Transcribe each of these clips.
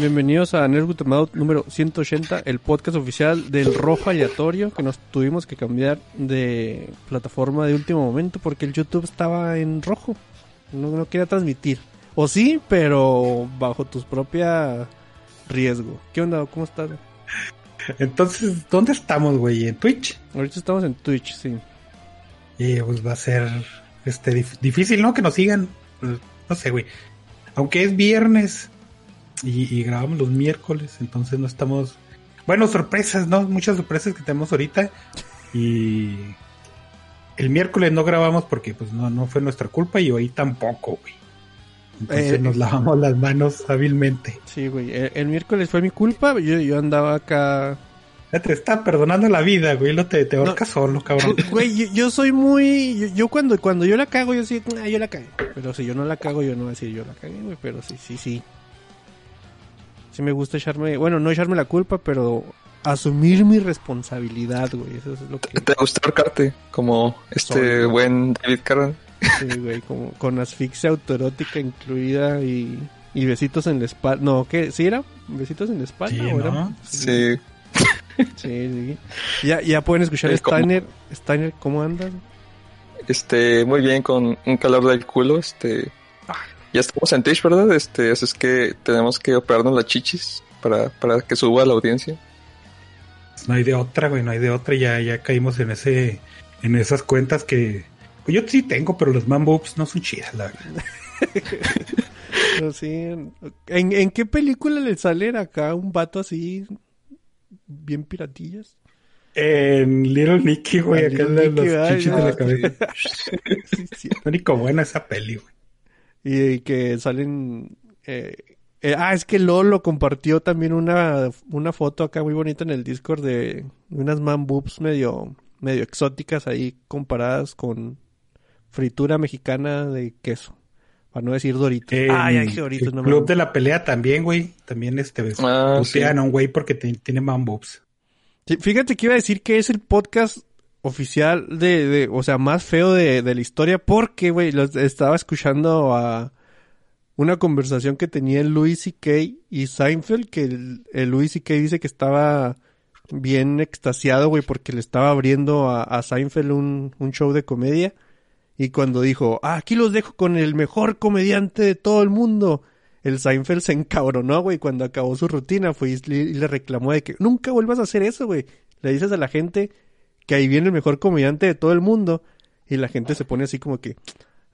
Bienvenidos a Nerd Out número 180, el podcast oficial del rojo aleatorio que nos tuvimos que cambiar de plataforma de último momento porque el YouTube estaba en rojo. No, no quería transmitir. O sí, pero bajo tus propia riesgo. ¿Qué onda? ¿Cómo estás? Entonces, ¿dónde estamos, güey? ¿En Twitch? Ahorita estamos en Twitch, sí. Y pues va a ser este difícil, ¿no? Que nos sigan. No sé, güey. Aunque es viernes y, grabamos los miércoles, entonces no estamos. Bueno, sorpresas, ¿no? Muchas sorpresas que tenemos ahorita. Y el miércoles no grabamos porque pues no, no fue nuestra culpa y hoy tampoco, güey. Entonces eh, nos lavamos las manos hábilmente. Sí, güey. El, miércoles fue mi culpa. Yo, yo andaba acá te está perdonando la vida, güey. Lo te, te ahorcas solo, cabrón. Güey, yo, soy muy. Yo, cuando, cuando yo la cago, yo sí, ah, yo la cago. Pero si yo no la cago, yo no voy a decir yo la cagué, güey. Pero sí, sí, sí. Sí me gusta echarme. Bueno, no echarme la culpa, pero asumir mi responsabilidad, güey. Eso es lo que. ¿Te gusta ahorcarte? Como este buen David Carran. Sí, güey, como con asfixia autoerótica incluida y, y besitos en la espalda. No, ¿qué? ¿Sí era? ¿Besitos en la espalda? Sí, ¿o era? sí. Sí, Ya, ya pueden escuchar a Steiner. Steiner, ¿cómo andas? Este, muy bien, con un calor del culo, este... Ya estamos en Twitch, ¿verdad? Este, así es que tenemos que operarnos las chichis para, para que suba la audiencia. No hay de otra, güey, no hay de otra. Ya, ya caímos en ese, en esas cuentas que pues yo sí tengo, pero los man boobs no son chidas, la verdad. sí, ¿en, ¿En qué película le sale acá un vato así bien piratillas. En Little Nicky, güey, acá en los chichis de la cabeza. sí, Único buena esa peli, güey. Y, que salen. Eh, eh, ah, es que Lolo compartió también una, una foto acá muy bonita en el Discord de unas man boobs medio, medio exóticas ahí comparadas con fritura mexicana de queso. Para no decir Doritos. ya dije Doritos. El club de la pelea también, güey. También este, ah, a un güey porque tiene man fíjate que iba a decir que es el podcast oficial de, de o sea, más feo de, de la historia porque, güey, estaba escuchando a una conversación que tenía el Louis C.K. y Seinfeld, que el, el Louis C.K. dice que estaba bien extasiado, güey, porque le estaba abriendo a, a Seinfeld un, un show de comedia. Y cuando dijo, ah, aquí los dejo con el mejor comediante de todo el mundo, el Seinfeld se encabronó, güey, cuando acabó su rutina, fue y le reclamó de que nunca vuelvas a hacer eso, güey. Le dices a la gente que ahí viene el mejor comediante de todo el mundo y la gente se pone así como que,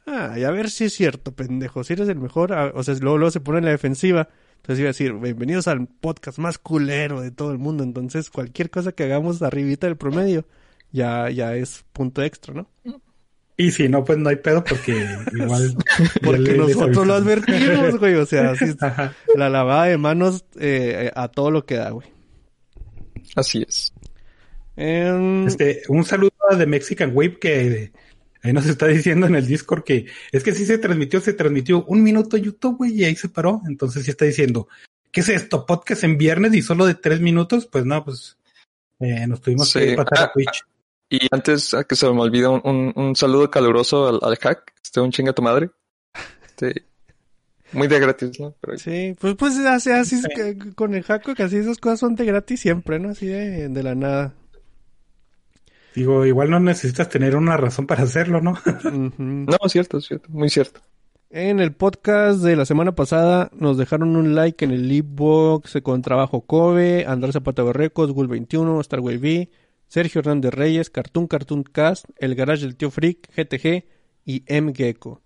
ah, y a ver si es cierto, pendejo, si eres el mejor, o sea, luego, luego se pone en la defensiva. Entonces iba a decir, bienvenidos al podcast más culero de todo el mundo. Entonces, cualquier cosa que hagamos arribita del promedio ya, ya es punto extra, ¿no? Y si no, pues no hay pedo porque igual... porque nosotros lo advertimos, güey. O sea, así la lavada de manos eh, a todo lo que da, güey. Así es. Em, este, un saludo de Mexican Wave que ahí nos está diciendo en el Discord que es que sí se transmitió, se transmitió un minuto YouTube, güey, y ahí se paró. Entonces sí está diciendo, ¿qué es esto? ¿Podcast en viernes y solo de tres minutos? Pues no, pues eh, nos tuvimos que pasar a ah, Twitch. Y antes a que se me olvide un, un, saludo caluroso al, al, hack, este un chinga tu madre. Este, muy de gratis, ¿no? Sí, pues pues así, así con el hack que así esas cosas son de gratis siempre, ¿no? Así de, de la nada. Digo, igual no necesitas tener una razón para hacerlo, ¿no? No, cierto, cierto, muy cierto. En el podcast de la semana pasada nos dejaron un like en el Box con Trabajo Kobe, Andrés Zapata Berrecos, Gul21, Starway V, Sergio Hernández Reyes, Cartoon Cartoon Cast, El Garage del Tío Freak, GTG y M Gecko.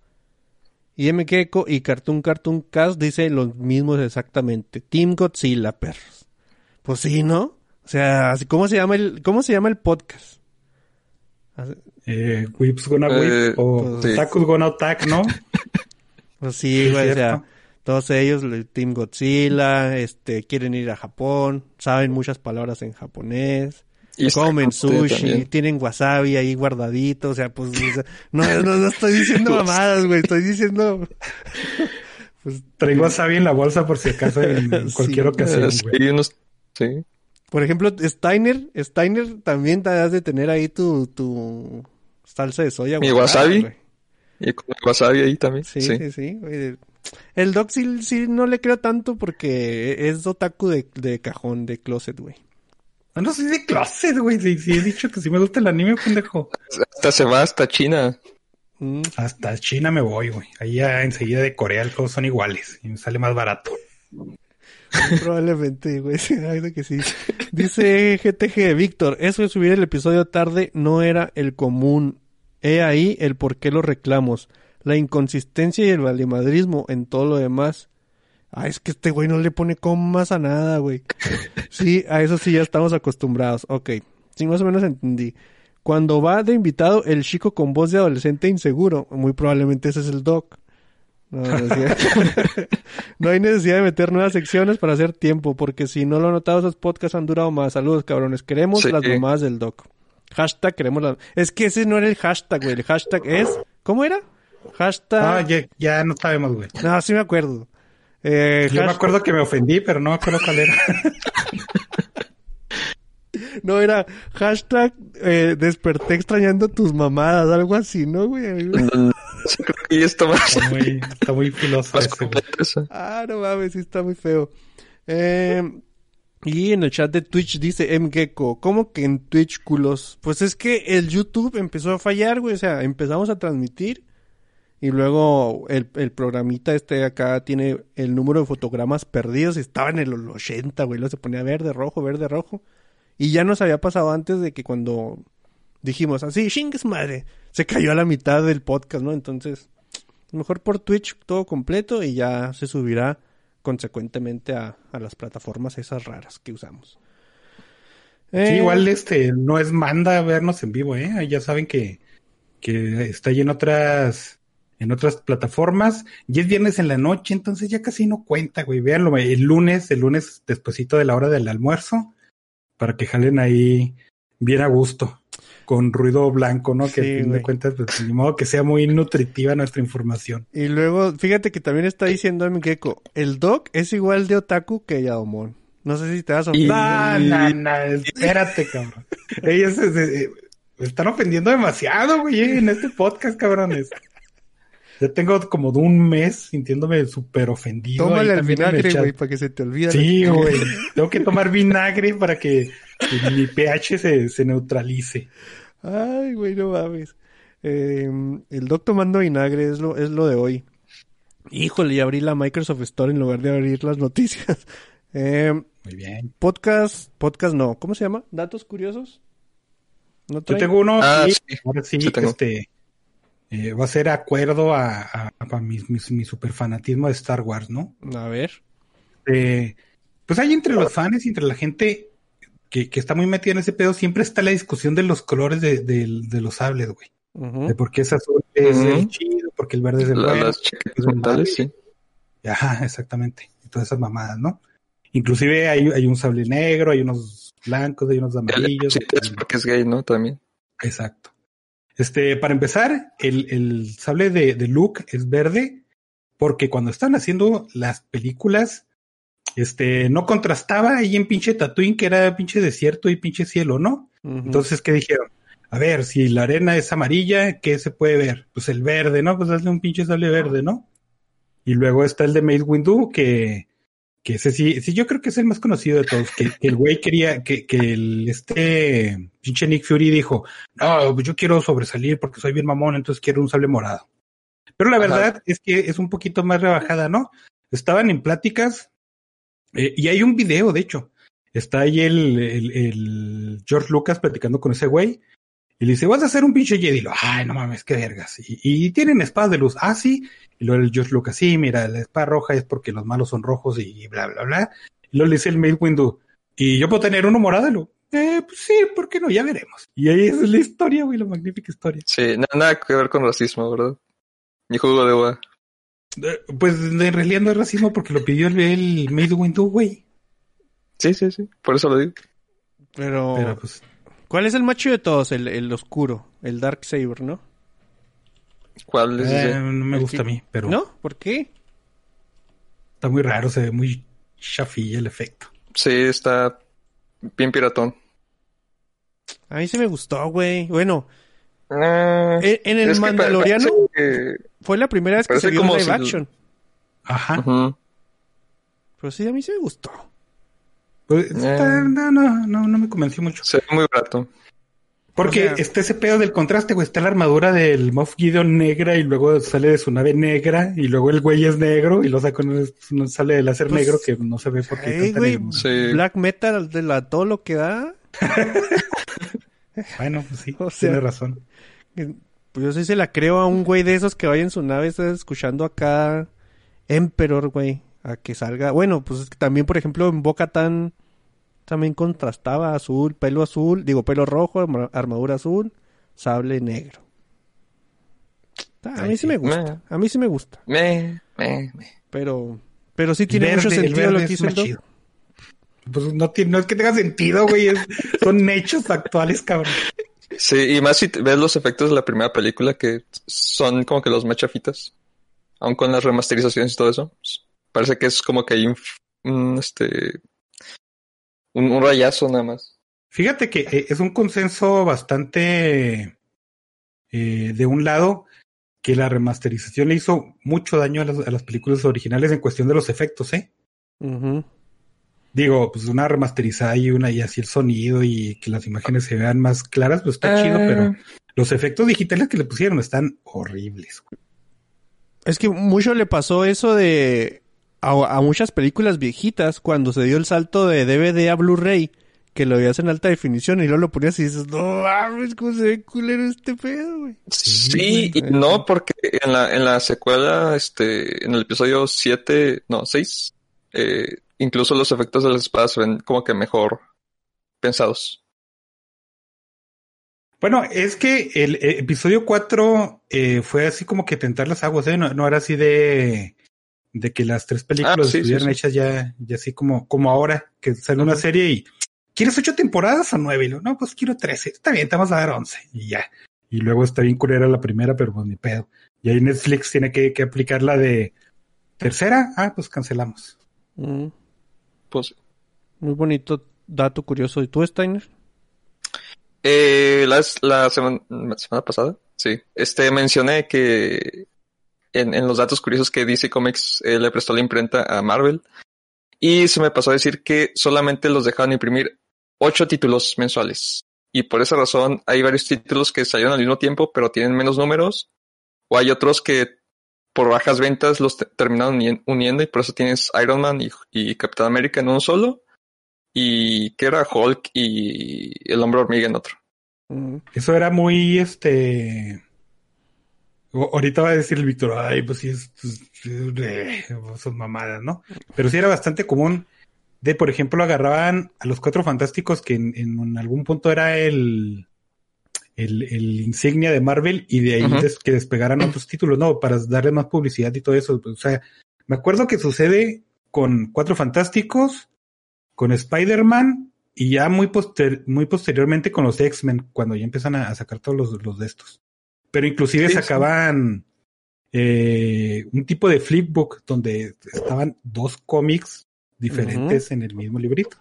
Y M Gecko y Cartoon Cartoon Cast dice los mismos exactamente. Team Godzilla, perros. Pues sí, ¿no? O sea, ¿cómo se llama el, cómo se llama el podcast? Eh, Whips Gonna Whip eh, o pues, Takus Gonna Attack, ¿no? Pues sí, güey, o sea, todos ellos, Team Godzilla, este, quieren ir a Japón, saben muchas palabras en japonés. Y comen sushi, tienen wasabi ahí guardadito, o sea, pues, no, no, estoy diciendo mamadas, güey, estoy diciendo... pues, Traigo wasabi en la bolsa por si acaso en cualquier ocasión, güey. Sí, Por ejemplo, Steiner, Steiner también te has de tener ahí tu, tu salsa de soya. Mi wasabi. Y con wasabi ahí también. Sí, sí, sí. El Doc sí, sí no le creo tanto porque es otaku de, de cajón, de closet, güey. No, no soy de closet, güey. Sí, sí, he dicho que sí me gusta el anime, pendejo. Hasta se va hasta China. Mm. Hasta China me voy, güey. Ahí ya enseguida de Corea todos son iguales y me sale más barato. Probablemente, güey. de que sí. Dice GTG Víctor, eso de subir el episodio tarde no era el común. He ahí el por qué los reclamos. La inconsistencia y el valimadrismo en todo lo demás. Ah, es que este güey no le pone comas a nada, güey. Sí, a eso sí ya estamos acostumbrados. Ok, sí, más o menos entendí. Cuando va de invitado el chico con voz de adolescente inseguro, muy probablemente ese es el doc. No, no hay necesidad de meter nuevas secciones para hacer tiempo, porque si no lo han notado, esos podcasts han durado más. Saludos, cabrones. Queremos Sí. las mamadas del doc. Hashtag queremos las... Es que ese no era el hashtag, güey. El hashtag es... ¿Cómo era? Hashtag... Ah, ya, ya no sabemos, güey. No, sí me acuerdo. Eh, Yo me acuerdo que me ofendí, pero no me acuerdo cuál era. No, era hashtag eh, desperté extrañando tus mamadas, algo así, ¿no, güey? Sí, creo que ya está más, Está muy, está muy eso. Ah, no mames, sí está muy feo. Eh, y en el chat de Twitch dice MGecko, ¿cómo que en Twitch, culos? Pues es que el YouTube empezó a fallar, güey. O sea, empezamos a transmitir y luego el, el programita este acá tiene el número de fotogramas perdidos y estaba en el 80, güey. Luego se ponía verde, rojo, verde, rojo. Y ya nos había pasado antes de que cuando dijimos así, chingues madre, se cayó a la mitad del podcast, ¿no? Entonces, mejor por Twitch todo completo y ya se subirá consecuentemente a, a las plataformas esas raras que usamos. Sí, Eh, igual este no es manda vernos en vivo, ¿eh? Ya saben que, que está ahí en otras en otras plataformas y es viernes en la noche, entonces ya casi no cuenta, güey. Véanlo el lunes, el lunes despuesito de la hora del almuerzo para que jalen ahí bien a gusto con ruido blanco, ¿no? Que Sí, al fin de cuentas, pues, ni modo que sea muy nutritiva nuestra información. Y luego, fíjate que también está diciendo MGecko, el Doc es igual de otaku que Yadomon. No sé si te vas a Y- No, no, no, espérate, cabrón. Ellos se, se- me están ofendiendo demasiado, güey, en este podcast, cabrones. Ya tengo como de un mes sintiéndome súper ofendido. Tómale el vinagre, güey, para que se te olvide. Sí, güey. Tengo que tomar vinagre para que, que mi pH se, se neutralice. Ay, güey, no mames. Eh, el Doc tomando vinagre es lo, es lo de hoy. Híjole, y abrí la Microsoft Store en lugar de abrir las noticias. Eh, Muy bien. podcast, podcast no, ¿cómo se llama? ¿Datos curiosos? ¿No Yo tengo uno Ah, sí. ahora sí, Sí tengo. este eh, va a ser acuerdo a, a, a mi, mi, mi super fanatismo de Star Wars, ¿no? A ver. Eh, pues hay entre los fans y entre la gente que, que está muy metida en ese pedo, siempre está la discusión de los colores de, de- de los sables, güey. De por qué es azul es el chido, porque el verde es el La- bueno. las mentales, sí. Ajá, exactamente. Y todas esas mamadas, ¿no? Inclusive hay, hay un sable negro, hay unos blancos, hay unos amarillos. sí, es porque es gay, ¿no? También. Exacto. Este, para empezar, el, el sable de, de Luke es verde porque cuando estaban haciendo las películas, este, no contrastaba ahí en pinche Tatooine que era pinche desierto y pinche cielo, ¿no? Entonces, ¿qué dijeron? A ver, si la arena es amarilla, ¿qué se puede ver? Pues el verde, ¿no? Pues hazle un pinche sable verde, ¿no? Y luego está el de Mace Windu, que, que ese sí, sí, yo creo que es el más conocido de todos, que, que el güey quería, que, que el, este pinche Nick Fury dijo, no, pues yo quiero sobresalir porque soy bien mamón, entonces quiero un sable morado. Pero la Ajá. verdad es que es un poquito más rebajada, ¿no? Estaban en pláticas eh, y hay un video, de hecho. Está ahí el, el, el George Lucas platicando con ese güey y le dice, vas a hacer un pinche Jedi. Y lo, ay, no mames, qué vergas. Y, y tienen espadas de luz. Ah, sí. Y luego el George Lucas, sí, mira, la espada roja es porque los malos son rojos y bla, bla, bla. Y luego le dice el Mail Windu, y yo puedo tener uno morado. Lo, eh, pues sí, ¿por qué no? Ya veremos. Y ahí es la historia, güey, la magnífica historia. Sí, na- nada que ver con racismo, ¿verdad? Ni jugo de uva. Eh, Pues en realidad no es racismo porque lo pidió el, el Mail Windu, güey. Sí, sí, sí. Por eso lo digo. Pero, Pero pues, ¿cuál es el macho de todos? El, el oscuro, el Dark Saber, ¿no? ¿Cuál es eh, ese? no me gusta que- a mí, pero ¿No? ¿Por qué? está muy raro, se ve muy chafilla el efecto. Sí, está bien piratón. A mí sí me gustó, güey. Bueno, en, el Mandaloriano que- fue la primera vez que parece se vio como live si- action. Ajá. Pero sí, a mí sí me gustó. Pues, Eh. no, no, no, no me convenció mucho. Se ve muy barato. Porque O sea- está ese pedo del contraste, güey. Está la armadura del Moff Gideon negra y luego sale de su nave negra y luego el güey es negro y lo saca sale de láser Pues, negro que no se ve porque canta güey. Sí. Black Metal de la todo lo que da. Bueno, pues sí, O sea- tiene razón. Pues yo sí se la creo a un güey de esos que vaya en su nave, está escuchando acá Emperor, güey, a que salga. Bueno, pues es que también, por ejemplo, en Boca Tan también contrastaba azul, pelo azul, digo, pelo rojo, arma- armadura azul, sable negro. A mí sí me gusta, a mí sí me gusta, Me, me, me. pero pero sí tiene Verde, mucho sentido lo que hizo el. Pues no, tiene, no es que tenga sentido, güey. es- son hechos actuales, cabrón. Sí, y más si ves los efectos de la primera película que son como que los más chafitas. Aun con las remasterizaciones y todo eso. pues, Parece que es como que hay un, un, este, un, un rayazo nada más. Fíjate que eh, es un consenso bastante eh, de un lado que la remasterización le hizo mucho daño a las, a las películas originales en cuestión de los efectos, ¿eh? Digo, pues una remasterizada y una y así el sonido y que las imágenes se vean más claras, pues está Ah. chido, pero los efectos digitales que le pusieron están horribles. güey. Es que mucho le pasó eso de a, a muchas películas viejitas cuando se dio el salto de DVD a Blu-ray que lo veías en alta definición y luego lo ponías y dices, no mames, cómo se ve culero este pedo, güey. Sí, y no, porque en la, en la secuela, este, en el episodio 7, no, 6, eh, incluso los efectos de las espadas se ven como que mejor pensados. Bueno, es que el, eh, episodio 4 eh, fue así como que tentar las aguas, ¿eh? No, no era así de, de que las tres películas Ah, sí, sí, estuvieran sí. hechas ya, ya así como, como ahora, que sale una serie y ¿quieres ocho temporadas o nueve? Y lo, no, pues quiero trece. Está bien, te vamos a dar once. Y ya. Y luego está bien culera la primera, pero pues ni pedo. Y ahí Netflix tiene que, que aplicar la de tercera. Ah, pues cancelamos. Mm, Pues, muy bonito dato curioso. ¿Y tú, Steiner? Eh, la, la semana, semana pasada, sí, este mencioné que en, en los datos curiosos que DC Comics eh, le prestó la imprenta a Marvel y se me pasó a decir que solamente los dejaban imprimir ocho títulos mensuales y por esa razón hay varios títulos que salieron al mismo tiempo pero tienen menos números o hay otros que por bajas ventas los te- terminaron uni- uniendo y por eso tienes Iron Man y, y Capitán América en uno solo y que era Hulk y el hombre hormiga en otro. Eso era muy, este... o- Ahorita va a decir el Víctor, ay, pues sí, es, pues, eh, son mamadas, ¿no? Pero sí era bastante común de, por ejemplo, agarraban a los cuatro fantásticos que en, en algún punto era el, el, el insignia de Marvel y de ahí des- que despegaran otros títulos, ¿no? Para darle más publicidad y todo eso. O sea, me acuerdo que sucede con cuatro fantásticos, con Spider-Man y ya muy, poster- muy posteriormente con los X-Men, cuando ya empiezan a, a sacar todos los, los de estos. Pero inclusive Sí, sí. sacaban eh, un tipo de flipbook donde estaban dos cómics diferentes en el mismo librito.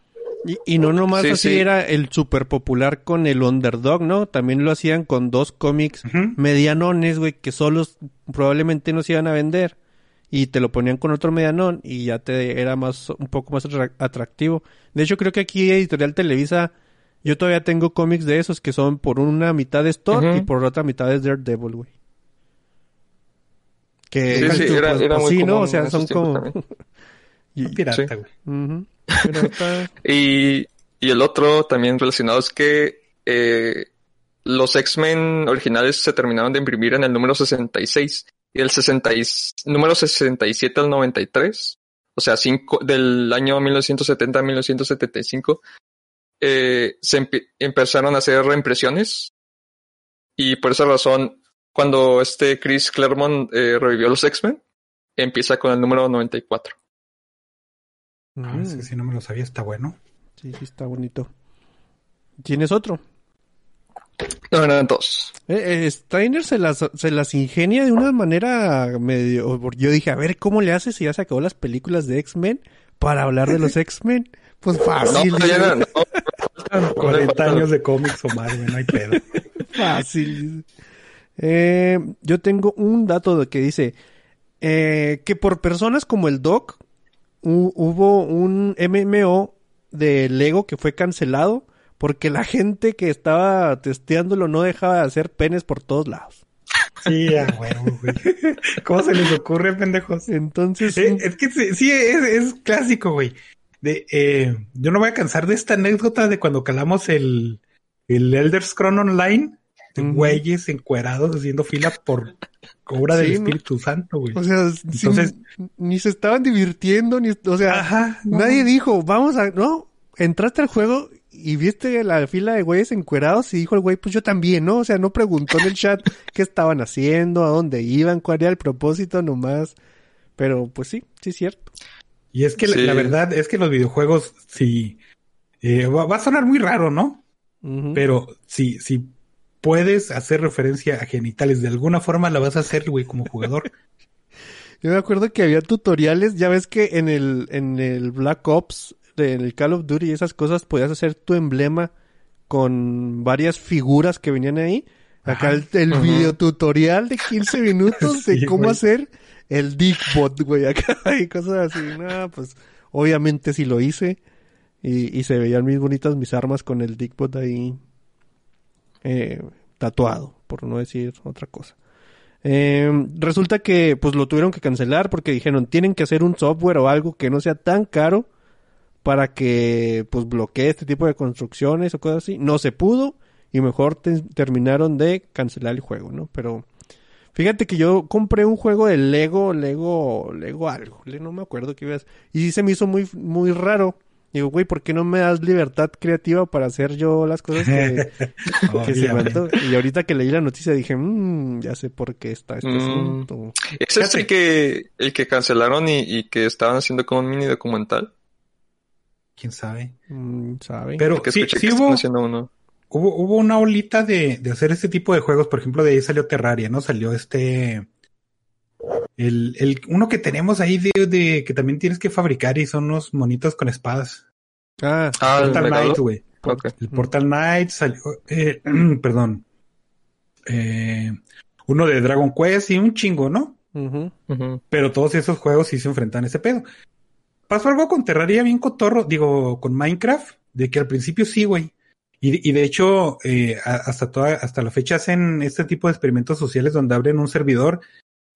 Y, y no nomás Sí, así sí. era el super popular con el Underdog, ¿no? También lo hacían con dos cómics Ujú. medianones, güey, que solos probablemente no se iban a vender. Y te lo ponían con otro medianón y ya te era más, un poco más atra- atractivo. De hecho, creo que aquí Editorial Televisa, yo todavía tengo cómics de esos que son por una mitad de Thor Ujú. y por otra mitad de Daredevil, güey. Que Sí, sí, pues, era- pues, era pues muy sí, ¿no? O sea, son como... Pirata, Sí. güey. ujú. Y, y el otro también relacionado es que eh, los X-Men originales se terminaron de imprimir en el número 66 y el 60 y- número 67 al 93, o sea, cinco, del año 1970 a 1975, eh, se empe- empezaron a hacer reimpresiones y por esa razón, cuando este Chris Claremont eh, revivió los X-Men, empieza con el número 94. Ah, Mm. ese sí no me lo sabía, está bueno. Sí, sí, está bonito. ¿Tienes otro? No, eran dos. Eh, eh, Steiner se las, se las ingenia de una manera medio... Yo dije, a ver, ¿cómo le hace si ya se acabó las películas de X-Men para hablar de los X-Men? Pues No, fácil, pero ya no, no, me faltan, me 40 faltan. años de cómics o más, no hay pedo. fácil. Eh, yo tengo un dato de que dice, eh, que por personas como el Doc hubo un MMO de Lego que fue cancelado porque la gente que estaba testeándolo no dejaba de hacer penes por todos lados. Sí, a huevo, güey. ¿Cómo se les ocurre, pendejos? Entonces, Sí, es que sí, sí, es, es clásico, güey. De, eh, yo no voy a cansar de esta anécdota de cuando calamos el, el Elder Scroll Online, Ujú. güeyes encuerados haciendo fila por obra del Sí, ¿no? Espíritu Santo, güey. o sea, Entonces- sin- ni se estaban divirtiendo, ni, o sea, Ajá. no. nadie dijo, vamos a, no, entraste al juego y viste la fila de güeyes encuerados y dijo el güey, pues yo también, ¿no? O sea, no preguntó en el chat qué estaban haciendo, a dónde iban, cuál era el propósito nomás. Pero pues sí, sí es cierto. Y es que la- Sí. la, verdad es que los videojuegos, sí, eh, va, va a sonar muy raro, ¿no? Pero si, si puedes hacer referencia a genitales de alguna forma, la vas a hacer, güey, como jugador. Yo me acuerdo que había tutoriales, ya ves que en el, en el Black Ops, en el Call of Duty y esas cosas, podías hacer tu emblema con varias figuras que venían ahí. Acá el, el Ujú. videotutorial de 15 minutos de cómo hacer el Dickbot, güey, acá y cosas así. No, pues obviamente sí lo hice y, y se veían muy bonitas mis armas con el Dickbot ahí eh, tatuado, por no decir otra cosa. Eh, resulta que pues lo tuvieron que cancelar porque dijeron tienen que hacer un software o algo que no sea tan caro para que pues bloquee este tipo de construcciones o cosas así. No se pudo y mejor te- terminaron de cancelar el juego, ¿no? Pero fíjate que yo compré un juego de Lego, Lego, Lego algo, no me acuerdo qué ibas. Y sí se me hizo muy muy raro. Digo, güey, ¿por qué no me das libertad creativa para hacer yo las cosas que, que se anto- Y ahorita que leí la noticia dije, mmm, ya sé por qué está este Mm. asunto. Ese es el que, el que cancelaron y, y que estaban haciendo como un mini documental. ¿Quién sabe? Mm, ¿Sabe? Pero sí, sí que hubo, están haciendo uno. hubo, hubo una olita de, de hacer este tipo de juegos. Por ejemplo, de ahí salió Terraria, ¿no? Salió este... El, el, uno que tenemos ahí de, de que también tienes que fabricar y son unos monitos con espadas. Ah, Ah, el Portal regalo. Knight, güey. El Portal Knight salió, eh, perdón, eh, uno de Dragon Quest y un chingo, ¿no? ujú. Ujú. Pero todos esos juegos sí se enfrentan a ese pedo. Pasó algo con Terraria bien cotorro, digo, con Minecraft, de que al principio sí, güey. Y, y de hecho, eh, hasta toda, hasta la fecha hacen este tipo de experimentos sociales donde abren un servidor,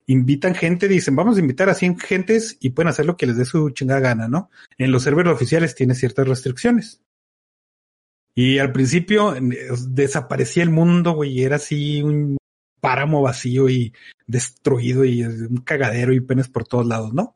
invitan gente, dicen, vamos a invitar a 100 gentes y pueden hacer lo que les dé su chingada gana, ¿no? En los servidores oficiales tiene ciertas restricciones. Y al principio desaparecía el mundo, güey, y era así un páramo vacío y destruido y un cagadero y penes por todos lados, ¿no?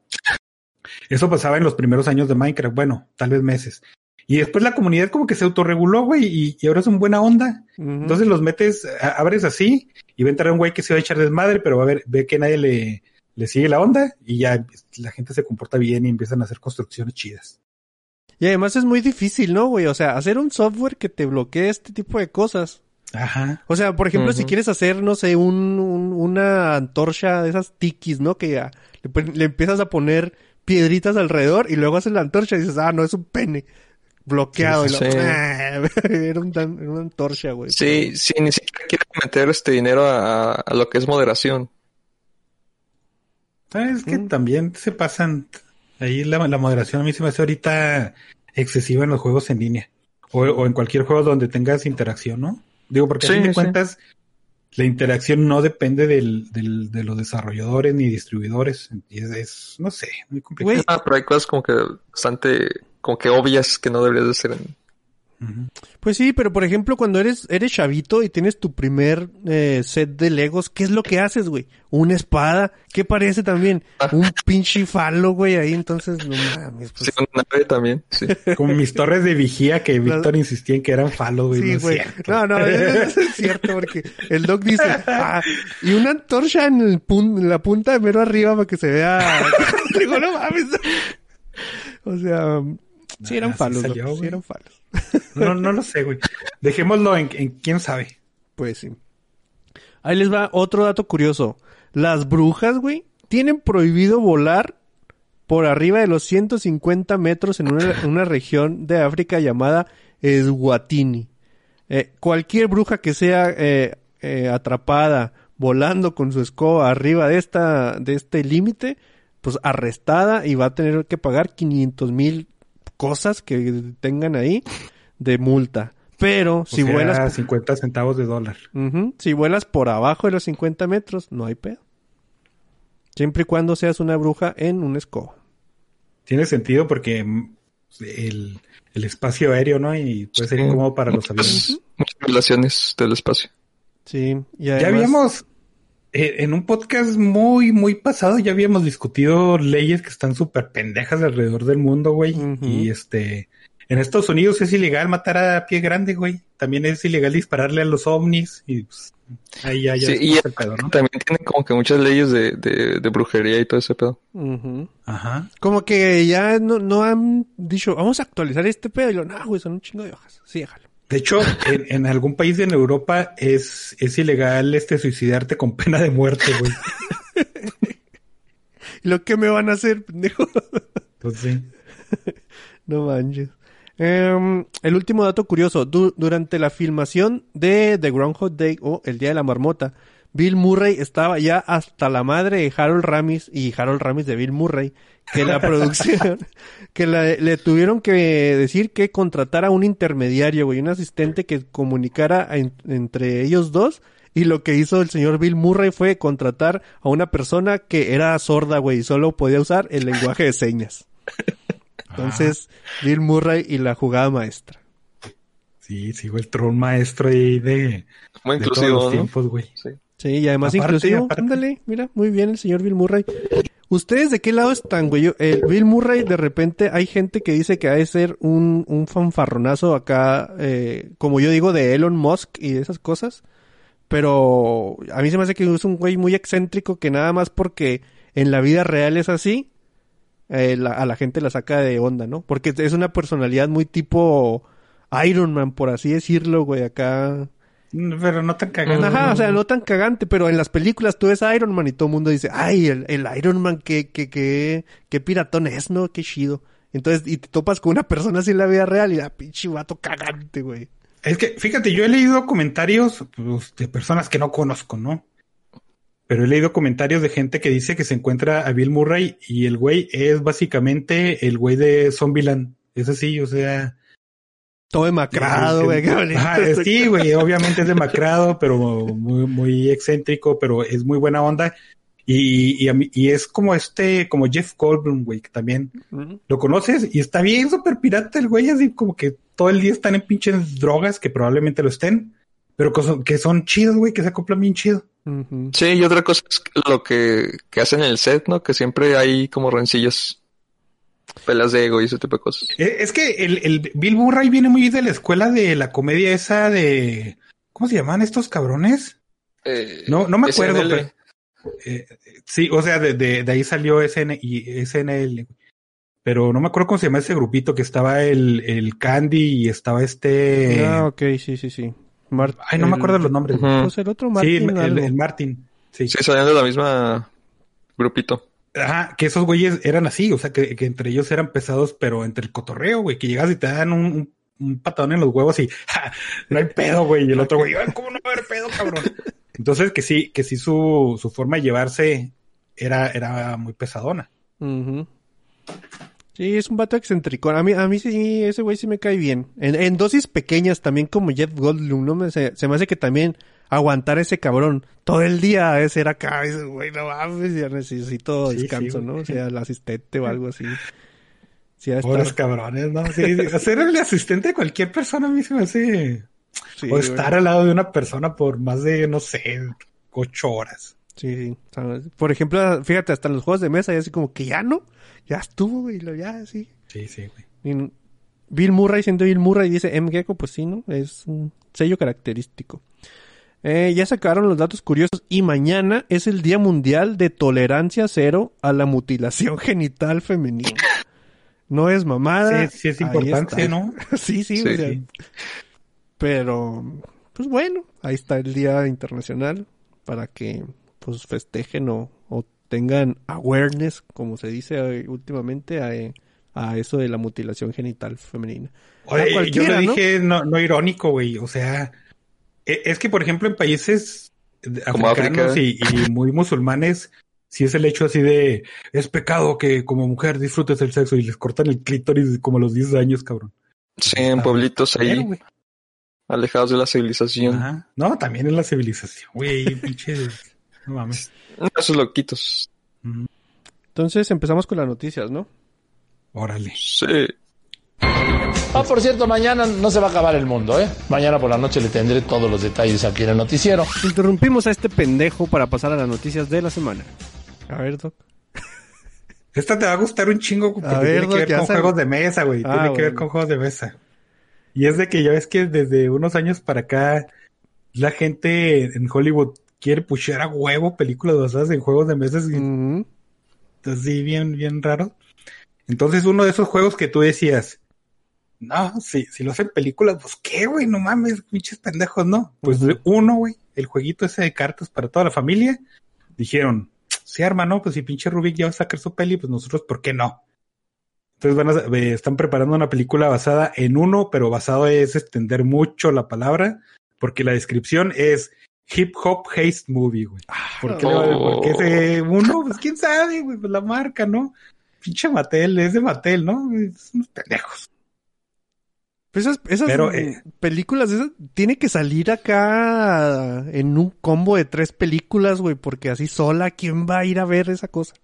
Eso pasaba en los primeros años de Minecraft, bueno, tal vez meses. Y después la comunidad como que se autorreguló, güey, y, y ahora es un buena onda. Entonces los metes, a- abres así, y va a entrar un güey que se va a echar desmadre, pero va a ver, ve que nadie le, le sigue la onda, y ya la gente se comporta bien y empiezan a hacer construcciones chidas. Y además es muy difícil, ¿no, güey? O sea, hacer un software que te bloquee este tipo de cosas. Ajá. O sea, por ejemplo, si quieres hacer, no sé, un, un- una antorcha de esas tikis, ¿no? Que ya le empiezas a poner piedritas alrededor y luego haces la antorcha y dices, ah, no, es un pene. Bloqueado. Sí, y lo- sí. era, un tan- era una antorcha, güey. Sí, sí, ni siquiera quieren meter este dinero a, a lo que es moderación. ¿Sabes que Mm. también se pasan? Ahí la, la moderación a mí se me hace ahorita excesiva en los juegos en línea. O, o en cualquier juego donde tengas interacción, ¿no? Digo, porque a Sí, fin de sí. La interacción no depende del, del, de los desarrolladores ni distribuidores. Es, es, no sé, muy complicado. Ah, pero hay cosas como que bastante, como que obvias que no deberías de hacer. en-. Pues sí, pero por ejemplo, cuando eres, eres chavito y tienes tu primer eh, set de Legos, ¿qué es lo que haces, güey? Una espada, ¿qué parece también? Un pinche falo, güey, ahí entonces, no mames, pues. Sí, una nave también, sí. Como mis torres de vigía que Las- Víctor insistía en que eran falo, güey. Sí, no es güey. cierto. No, no, eso es cierto porque el doc dice, ah, y una antorcha en, el pun- en la punta de mero arriba para que se vea. Digo, no mames. O sea, sí Ah, eran sí falos, salió, sí eran falos. No, no lo sé, güey. Dejémoslo en, quién sabe. Pues sí. Ahí les va otro dato curioso. Las brujas, güey, tienen prohibido volar por arriba de los 150 metros en una, una región de África llamada Eswatini. Eh, cualquier bruja que sea eh, eh, atrapada volando con su escoba arriba de esta, de este límite, pues arrestada y va a tener que pagar 500 mil cosas que tengan ahí de multa. Pero si sea, vuelas... 50 centavos de dólar. Si vuelas por abajo de los 50 metros, no hay pedo. Siempre y cuando seas una bruja en una escoba. Tiene sentido porque mm, el, el espacio aéreo, ¿no? Y puede ser incómodo para los aviones. Muchas, violaciones del espacio. Sí, y Ya habíamos, en un podcast muy, muy pasado, ya habíamos discutido leyes que están súper pendejas alrededor del mundo, güey. Y este, en Estados Unidos es ilegal matar a pie grande, güey. También es ilegal dispararle a los ovnis. Y pues, ahí ya, ya Sí, y el pedo, ¿no? también tiene como que muchas leyes de, de, de brujería y todo ese pedo. Ajá. Como que ya no, no han dicho, vamos a actualizar este pedo. Y lo, no, güey, son un chingo de hojas. Sí, déjalo. De hecho, en, en algún país en Europa es, es ilegal este suicidarte con pena de muerte, güey. ¿Y lo que me van a hacer, pendejo? Entonces, sí. no manches. Em, el último dato curioso. Du- durante la filmación de The Groundhog Day o El Día de la Marmota, Bill Murray estaba ya hasta la madre de Harold Ramis y Harold Ramis de Bill Murray, que la producción, que la- le tuvieron que decir que contratara un intermediario, güey, un asistente que comunicara en- entre ellos dos. Y lo que hizo el señor Bill Murray fue contratar a una persona que era sorda, güey, y solo podía usar el lenguaje de señas. Entonces, Bill Murray y la jugada maestra. Sí, sigo el tron maestro ahí de, Muy de todos los ¿no? tiempos, güey. Sí. Sí, y además Aparte, aparte. Ándale, mira, muy bien el señor Bill Murray. ¿Ustedes de qué lado están, güey? El Bill Murray, de repente, hay gente que dice que ha de ser un, un fanfarronazo acá, eh, como yo digo, de Elon Musk y de esas cosas. Pero a mí se me hace que es un güey muy excéntrico que nada más porque en la vida real es así, eh, la- a la gente la saca de onda, ¿no? Porque es una personalidad muy tipo Iron Man, por así decirlo, güey, acá. Pero no tan cagado. Ajá, o sea, no tan cagante, pero en las películas tú ves a Iron Man y todo el mundo dice, ay, el, el Iron Man, qué, qué, qué, qué piratón es, ¿no? Qué chido. Entonces, y te topas con una persona así en la vida real y ah, pinche vato cagante, güey. Es que, fíjate, yo he leído comentarios pues, de personas que no conozco, ¿no? Pero he leído comentarios de gente que dice que se encuentra a Bill Murray y el güey es básicamente el güey de Zombieland. Es así, o sea. Todo demacrado, güey. qué bonito. ajá, sí, güey, obviamente es demacrado, pero muy, muy excéntrico, pero es muy buena onda. Y, y, a mí- y es como este, como Jeff Goldblum, güey, que también lo conoces y está bien súper pirata el güey, así como que todo el día están en pinches drogas, que probablemente lo estén, pero que son, que son chidos, güey, que se acoplan bien chido. Sí, y otra cosa es lo que, que hacen en el set, ¿no? Que siempre hay como rencillas, pelas de ego y ese tipo de cosas. Eh, Es que el, el Bill Murray viene muy de la escuela de la comedia esa de... ¿Cómo se llaman estos cabrones? Eh, No, no me acuerdo, SNL. pero- Eh, sí, o sea, de, de, de ahí salió SN y SNL. Pero no me acuerdo cómo se llama ese grupito, que estaba el, el Candy y estaba este... Ah, ok, sí, sí, sí. Mar- Ay, no me el- acuerdo los nombres. Pues el otro Sí, Martin el, algo. el Martin. Sí. Sí, salían de la misma grupito. Ajá, que esos güeyes eran así, o sea, que, que entre ellos eran pesados, pero entre el cotorreo, güey, que llegas y te dan un, un, patadón en los huevos y ja, no hay pedo, güey. Y el otro güey, "Ay, ¿cómo no va a haber pedo, cabrón? Entonces, que sí, que sí su, su forma de llevarse era, era muy pesadona. Sí, es un vato excéntrico. A mí, a mí sí, ese güey sí me cae bien. En, dosis pequeñas también como Jeff Goldblum, ¿no? Se me hace que también aguantar ese cabrón todo el día debe ser acá. Güey, no mames, ya necesito Sí, sí, descanso. ¿no? O sea, el asistente o algo así. Sí, Pobres cabrones, ¿no? Sí, ser el asistente de cualquier persona a me hace... sí, o estar al lado de una persona por más de, no sé, ocho horas. Sí, sí. ¿sabes? Por ejemplo, fíjate, hasta en los juegos de mesa, ya así como que ya no, ya estuvo, güey, lo- ya, sí. Sí, sí, güey. Y Bill Murray, siendo Bill Murray, dice M. Gecko, pues sí, ¿no? Es un sello característico. Eh, ya sacaron los datos curiosos y mañana es el Día Mundial de Tolerancia Cero a la Mutilación Genital Femenina. No es mamada. Sí, sí es importante. ¿no? sí, sí, Sí, o sea, sí. pero pues bueno, ahí está el Día Internacional para que pues festejen o, o tengan awareness, como se dice eh, últimamente, a, eh, a eso de la mutilación genital femenina. Oye, yo le dije no, no irónico, güey. O sea, es que, por ejemplo, en países Como africanos África. y, y muy musulmanes, si es el hecho así de es pecado que como mujer disfrutes el sexo y les cortan el clítoris como a los 10 años, cabrón. Sí, en pueblitos ahí, alejados de la civilización. Ajá. No, también en la civilización, güey, pinche. No mames. Esos loquitos. Entonces empezamos con las noticias, ¿no? Órale. Sí. Ah, por cierto, mañana no se va a acabar el mundo, ¿eh? Mañana por la noche le tendré todos los detalles aquí en el noticiero. Interrumpimos a este pendejo para pasar a las noticias de la semana. A ver, Doc. Esta te va a gustar un chingo porque A ver, tiene que ver con juegos de mesa, güey. Ah, tiene que ver con juegos de mesa. Y es de que ya ves que desde unos años para acá la gente en Hollywood quiere pushear a huevo películas basadas en juegos de mesa y así bien, bien raro. Entonces uno de esos juegos que tú decías, no, si, si lo hacen películas, pues qué, güey, no mames, pinches pendejos, ¿no? Pues de uno, güey, el jueguito ese de cartas para toda la familia, dijeron, sí, hermano, pues si pinche Rubik ya va a sacar su peli, pues nosotros, ¿por qué no? Entonces van a, eh, están preparando una película basada en uno, pero basado es extender mucho la palabra, porque la descripción es hip hop haste movie, güey. ¿Por qué, le va- Oh. por qué ese uno? Pues quién sabe, güey, pues la marca, ¿no? Pinche Mattel, es de Mattel, ¿no? Es unos pendejos. Pues esas, esas Pero, mm, eh, películas, esas, tiene que salir acá en un combo de tres películas, güey, porque así sola, ¿quién va a ir a ver esa cosa?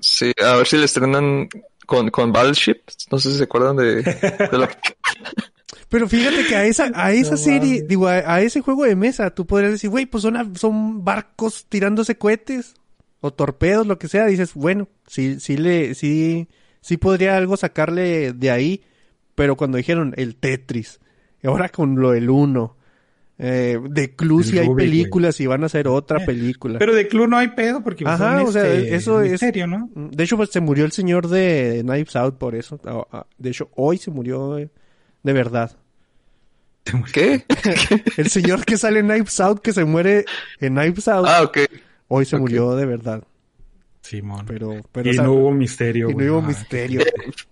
Sí, a ver si le estrenan con, con Battleship. No sé si se acuerdan de, de la- Pero fíjate que a esa, a esa No serie, digo, a, a ese juego de mesa, tú podrías decir, güey, pues son, a- son barcos tirándose cohetes o torpedos, lo que sea. Dices, bueno, sí, sí le, sí, sí podría algo sacarle de ahí. Pero cuando dijeron el Tetris, ahora con lo del uno, eh, de Clue sí hay Rubik, películas y van a hacer otra Eh, película. Pero de Clue no hay pedo porque Ajá, o sea, este, eso es- misterio, ¿no? De hecho, pues se murió el señor de Knives Out por eso. Ah, ah, De hecho, hoy se murió eh, de verdad. ¿Qué? El señor que sale en Knives Out, que se muere en Knives Out, Ah, ok. hoy se murió de verdad. Simón. Pero, pero y esa- no hubo misterio, y no hubo misterio.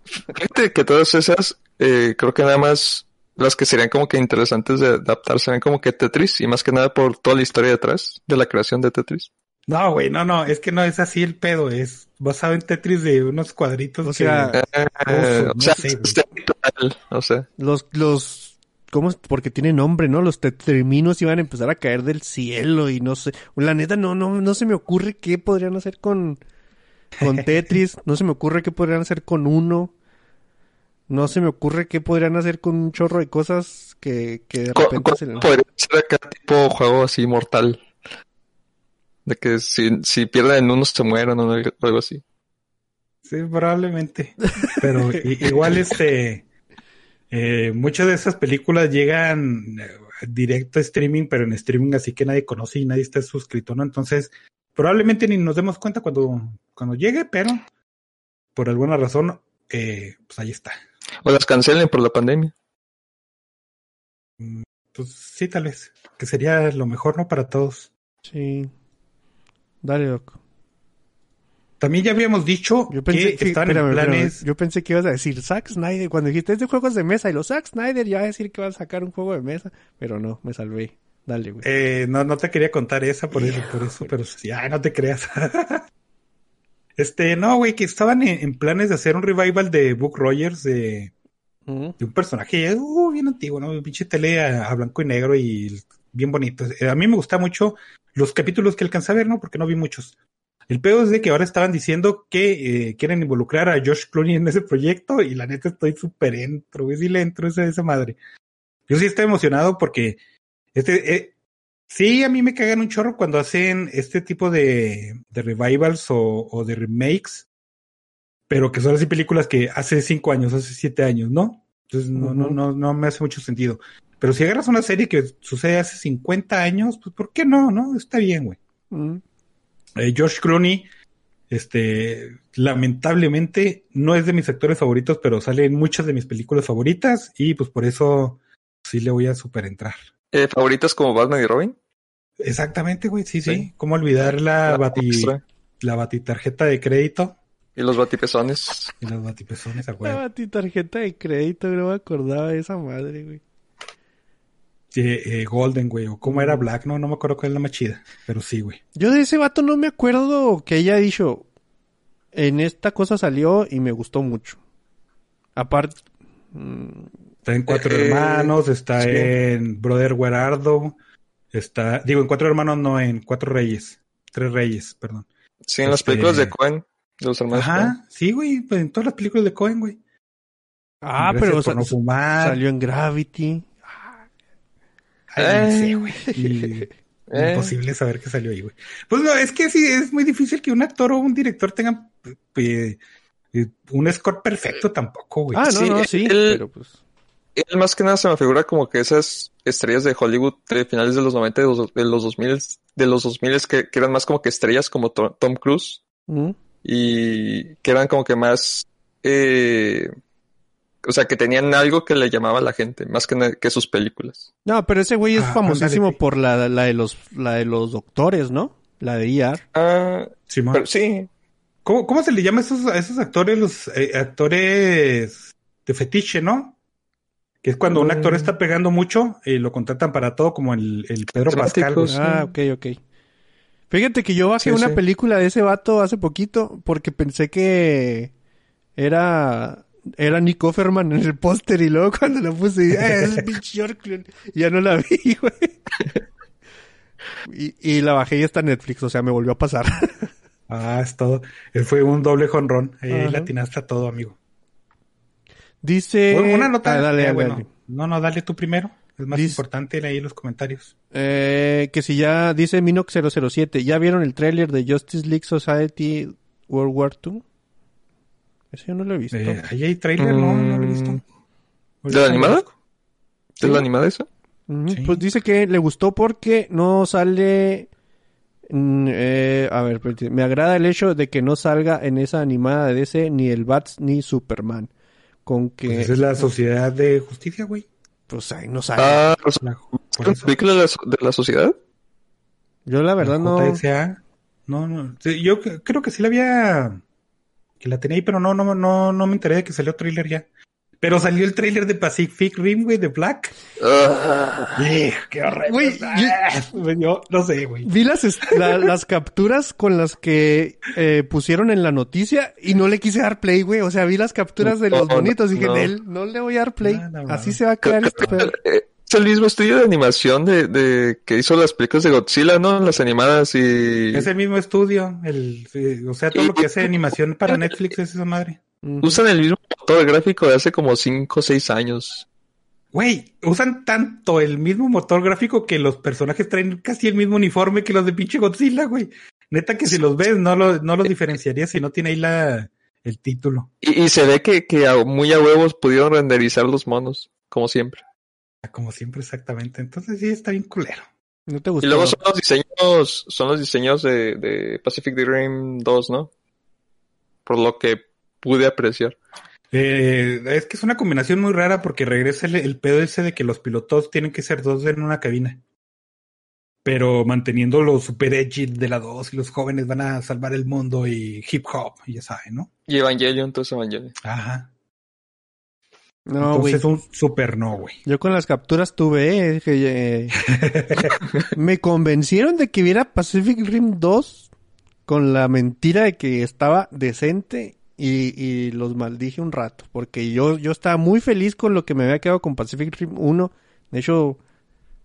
Fíjate que todas esas, eh, creo que nada más las que serían como que interesantes de adaptar serían como que Tetris y más que nada por toda la historia detrás de la creación de Tetris. No, güey, no, no, es que no es así el pedo, es basado en Tetris de unos cuadritos. O que- sea, Eh, Oso, o no sea, sé, o sea, Los, los, ¿cómo? Porque tiene nombre, ¿no? Los tetriminos iban a empezar a caer del cielo y no sé. La neta, no, no, no se me ocurre qué podrían hacer con, con Tetris. No se me ocurre qué podrían hacer con uno. No se me ocurre qué podrían hacer con un chorro de cosas que, que de ¿cu- repente se le... podría ser acá tipo juego así mortal? De que si, si pierden unos se mueren o algo así. Sí, probablemente. Pero igual este eh, muchas de esas películas llegan eh, directo a streaming, pero en streaming así que nadie conoce y nadie está suscrito, ¿no? Entonces, probablemente ni nos demos cuenta cuando, cuando llegue, pero por alguna razón, eh, pues ahí está. O las cancelen por la pandemia. Mm, Pues sí, tal vez. Que sería lo mejor, ¿no? Para todos. Sí. Dale, loco. También ya habíamos dicho Yo pensé que, que, están espérame, en planes. yo pensé que ibas a decir Zack Snyder cuando dijiste es de juegos de mesa y los Zack Snyder ya va a decir que va a sacar un juego de mesa, pero no, me salvé. Dale, güey. Eh, no, no te quería contar esa por eso, por eso, pero sí, ay, no te creas. este, no, güey, que estaban en, en planes de hacer un revival de Book Rogers de, un personaje uh, bien antiguo, ¿no? Un pinche tele a, a blanco y negro y bien bonito. Eh, a mí me gusta mucho los capítulos que alcancé a ver, ¿no? Porque no vi muchos. El peor es de que ahora estaban diciendo que eh, quieren involucrar a Josh Clooney en ese proyecto y la neta estoy súper entro, güey, sí le entro esa, esa madre. Yo sí estoy emocionado porque este, eh, sí, a mí me cagan un chorro cuando hacen este tipo de, de revivals o, o de remakes, pero que son así películas que hace cinco años, hace siete años, ¿no? Entonces no, no, no, no me hace mucho sentido. Pero si agarras una serie que sucede hace 50 años, pues ¿por qué no? ¿No? Está bien, güey. Mm. Eh, George Clooney, este, lamentablemente no es de mis actores favoritos, pero sale en muchas de mis películas favoritas y pues por eso sí le voy a super entrar. Eh, ¿Favoritas como Batman y Robin? Exactamente, güey, sí, sí. Sí. ¿Cómo olvidar la, La bati, extra. la batitarjeta de crédito Y los batipezones. y los batipezones a Ah, huevo? ti tarjeta de crédito, no me acordaba de esa madre, güey. Eh, Golden, güey, o cómo era Black, no, no me acuerdo cuál es la más chida, pero sí, güey. Yo de ese vato no me acuerdo que haya dicho, en esta cosa salió y me gustó mucho. Aparte, mm, Está en Cuatro Eh, Hermanos, está sí. en Brother Guarardo, está, digo, en Cuatro Hermanos no, en Cuatro Reyes, Tres Reyes, perdón. Sí, en las Este- películas de Cohen, de los hermanos Coen. Ajá, sí, güey, pues en todas las películas de Cohen, güey. ah, Gracias pero no fumar. salió en Gravity. Ay, no sé, Eh. Y- Eh. Imposible saber que salió ahí, güey. Pues no, es que sí, es muy difícil que un actor o un director tengan eh, eh, un score perfecto tampoco, güey. Ah, no, Sí, no, sí, él- pero pues... Él más que nada se me figura como que esas estrellas de Hollywood de finales de los 90, de los, de los 2000, de los 2000 que, que eran más como que estrellas como To- Tom Cruise mm. y que eran como que más, eh, o sea, que tenían algo que le llamaba a la gente, más que, sus películas. No, pero ese güey es Ah, famosísimo ándale. por la, la de los la de los doctores, ¿no? La de ER. Ah, Simón. pero sí, ¿Cómo, cómo se le llama a esos, a esos actores, los eh, actores de fetiche, no? Que es cuando un Mm. actor está pegando mucho y lo contratan para todo, como el, el Pedro Pascal. Ah, ok, ok. Fíjate que yo bajé Sí, una sí. película de ese vato hace poquito porque pensé que era era Nick Offerman en el póster y luego cuando la puse, eh, es Bitch ya no la vi, güey. Y, y la bajé y está en Netflix, o sea, me volvió a pasar. Ah, es todo. Él fue un doble jonrón. Ahí Ajá. latinaste a todo, amigo. Dice... Bueno, una nota. Ah, dale, eh, dale, bueno, dale. No, no, dale tú primero. Es más Dice- importante ahí en los comentarios. Eh, que si ya dice Minox 007, ¿ya vieron el tráiler de Justice League Society World War II? Ese yo no lo he visto. Eh, ahí hay trailer, no, no lo he visto. Mm. Ahorita ¿De la animada? ¿Es la animada esa? Sí. Pues dice que le gustó porque no sale... mm, eh, a ver, me agrada el hecho de que no salga en esa animada de DC ni el Bats ni Superman. Con que... Pues esa es la sociedad de justicia, güey. Pues ahí no sale. Ah, ¿es La- película de la, de la sociedad? Yo la verdad La no... No, no. Sí, yo creo que sí la había. Que la tenía ahí, pero no, no, no, no me enteré de que salió trailer ya. Pero salió el trailer de Pacific Rim, güey, de Black. Ah, ¡Eh, ¡Qué horrendo! Güey, yo no sé, güey. Vi las, la- las capturas con las que eh, pusieron en la noticia y no le quise dar play, güey. O sea, vi las capturas de los No, bonitos y dije, no. "Nel, no le voy a dar play. Nada, Así mano. se va a quedar este pedo. Eh, Es el mismo estudio de animación de, de que hizo las películas de Godzilla, ¿no? Las animadas y Es el mismo estudio. El, sí, o sea, todo lo que hace animación para Netflix es esa madre. Usan el mismo motor gráfico de hace como 5 o 6 años. Güey, usan tanto el mismo motor gráfico que los personajes traen casi el mismo uniforme que los de pinche Godzilla, güey. Neta que si los ves no, lo, no los diferenciarías si no tiene ahí la, el título. Y, y se ve que, que a- muy a huevos pudieron renderizar los monos, como siempre. Como siempre, exactamente. Entonces sí está bien culero. ¿No te gustó? Y luego son los diseños, son los diseños de, de Pacific Rim 2, ¿no? Por lo que pude apreciar. Eh, es que es una combinación muy rara porque regresa el, el pedo ese de que los pilotos tienen que ser dos en una cabina. Pero manteniendo lo super edgy de la dos y los jóvenes van a salvar el mundo y hip hop, y ya saben, ¿no? Y Evangelion, entonces Evangelion. Ajá. No, güey. Entonces un super no, güey. Yo con las capturas tuve, eh, que, eh, me convencieron de que viera Pacific Rim 2 con la mentira de que estaba decente y, y los maldije un rato. Porque yo, yo estaba muy feliz con lo que me había quedado con Pacific Rim 1. De hecho,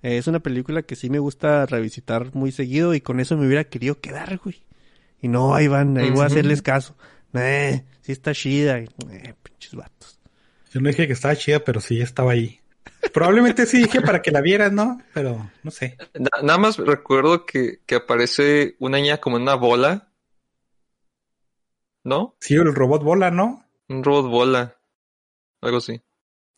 eh, es una película que sí me gusta revisitar muy seguido y con eso me hubiera querido quedar, güey. Y no, ahí van, ahí voy a hacerles caso. Eh, sí está chida. Eh, pinches vatos. Yo no dije que estaba chida, pero sí estaba ahí. Probablemente sí dije para que la vieras, ¿no? Pero no sé. Na- nada más recuerdo que, que aparece una niña como en una bola. ¿No? Sí, el robot bola, ¿no? Un robot bola. Algo así.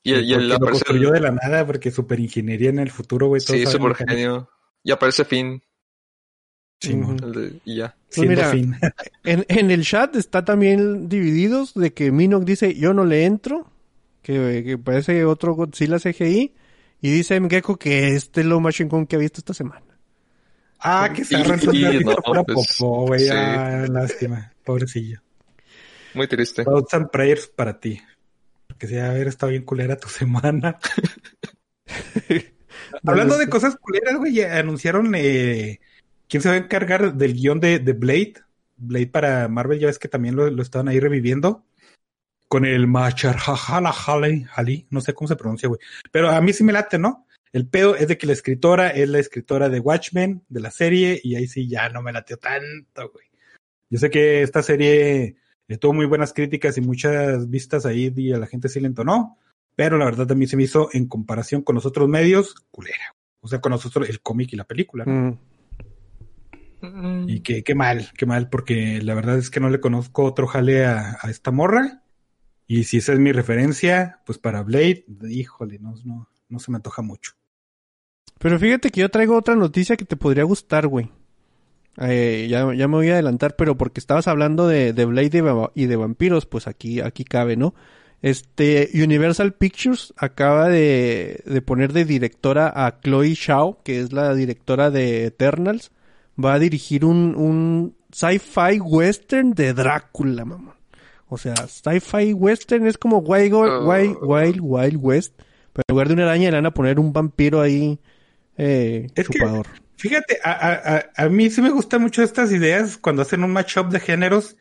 Y, el- y el lo aparece el- construyó de la nada porque super ingeniería en el futuro, güey. Sí, super genio. Y aparece Finn. Ujú. el de- y ya. Siendo mira, fin. En, en el chat está también divididos de que Minok dice yo no le entro, que, que parece otro Godzilla CGI, y dice Mgeko que este es lo más chingón que ha visto esta semana. Ah, que se una no, pura pues, popó, güey. sí. Ah, lástima. Pobrecillo. Muy triste. Thoughts and prayers para ti. Porque si haber estado bien culera tu semana. Hablando de cosas culeras, güey, anunciaron eh, quién se va a encargar del guion de, de Blade. Blade para Marvel, ya ves que también lo, lo estaban ahí reviviendo. Con el Macharjala Hali, no sé cómo se pronuncia, güey. Pero a mí sí me late, ¿no? El pedo es de que la escritora es la escritora de Watchmen, de la serie, y ahí sí ya no me lateó tanto, güey. Yo sé que esta serie tuvo muy buenas críticas y muchas vistas ahí y a la gente sí le entonó, pero la verdad también se me hizo en comparación con los otros medios, culera. O sea, con nosotros el cómic y la película. ¿no? Mm. Y qué, qué mal, qué mal, porque la verdad es que no le conozco otro jale a, a esta morra. Y si esa es mi referencia, pues para Blade, híjole, no, no, no se me antoja mucho. Pero fíjate que yo traigo otra noticia que te podría gustar, güey. Eh, ya, ya me voy a adelantar, pero porque estabas hablando de, de Blade y de, vampiros, pues aquí, aquí cabe, ¿no? Este, Universal Pictures acaba de, de poner de directora a Chloe Shao, que es la directora de Eternals. Va a dirigir un, un sci-fi western de Drácula, mamón. O sea, sci-fi western es como Wild, Oh. Wild, Wild, Wild West. Pero en lugar de una araña le van a poner un vampiro ahí eh, Es que- chupador. Fíjate, a, a, a, a mí sí me gustan mucho estas ideas cuando hacen un matchup de géneros.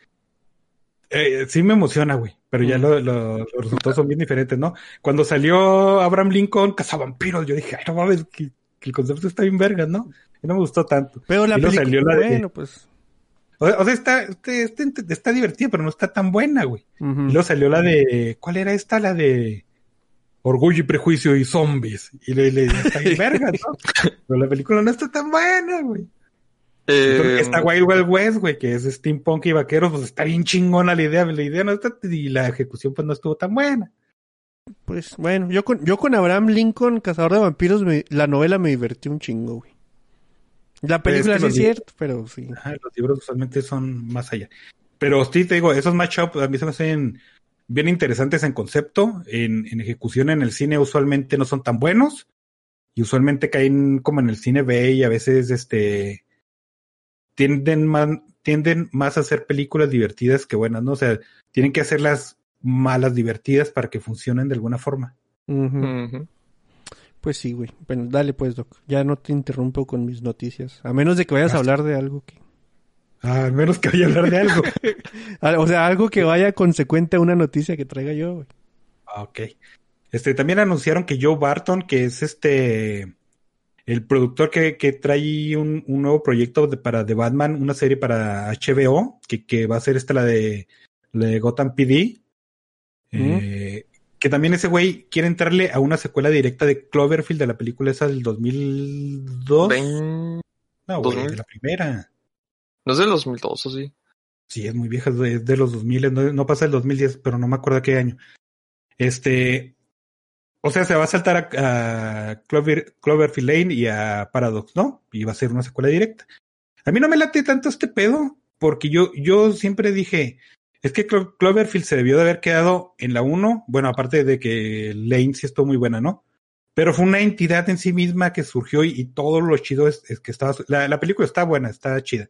Eh, sí me emociona, güey, pero ya Mm. lo- lo- los resultados son bien diferentes, ¿no? Cuando salió Abraham Lincoln, cazavampiros, yo dije, ay, no mames, que, que el concepto está bien vergas, ¿no? Y no me gustó tanto. Pero la película, salió la de- bueno, pues. O, o sea, está, este- este- está divertida, pero no está tan buena, güey. Y luego salió la de, ¿cuál era esta? La de Orgullo y Prejuicio y Zombies. Y le, le está bien vergas, ¿no? Pero la película no está tan buena, güey. Eh, Está Wild Wild West, güey, que es steampunk y vaqueros, pues está bien chingona la idea, la idea no está, y la ejecución pues no estuvo tan buena. Pues bueno, yo con, yo con Abraham Lincoln, Cazador de Vampiros, me- la novela me divertí un chingo, güey. La es película que sí los es di- cierto, pero sí. Ajá, los libros usualmente son más allá. Pero sí, te digo, esos matchups a mí se me hacen bien interesantes en concepto, en, en ejecución en el cine usualmente no son tan buenos, y usualmente caen como en el cine B y a veces este tienden más, tienden más a hacer películas divertidas que buenas, ¿no? O sea, tienen que hacerlas malas divertidas para que funcionen de alguna forma. Pues sí, güey. Bueno, dale pues, Doc. Ya no te interrumpo con mis noticias. A menos de que vayas a hablar de algo que... Ah, al menos que vaya a hablar de algo. Ah, O sea, algo que vaya consecuente a una noticia que traiga yo, güey. Ah, Ok. Este, también anunciaron que Joe Barton, que es este, el productor que, que trae un, un nuevo proyecto de- para The Batman, una serie para HBO, que, que va a ser esta la de, la de Gotham PD. Eh, que también ese güey quiere entrarle a una secuela directa de Cloverfield de la película esa del 2002. Ven- No, güey, 2000. de la primera. No es del 2002, ¿o sí? Sí, es muy vieja, es de, es de los 2000, no, no pasa el 2010, pero no me acuerdo qué año. Este, o sea, se va a saltar a, a Clover, Cloverfield Lane y a Paradox, ¿no? Y va a ser una secuela directa. A mí no me late tanto este pedo, porque yo, yo siempre dije, es que Clo- Cloverfield se debió de haber quedado en la 1, bueno, aparte de que Lane sí estuvo muy buena, ¿no? Pero fue una entidad en sí misma que surgió y, y todo lo chido es, que estaba, la, la película está buena, está chida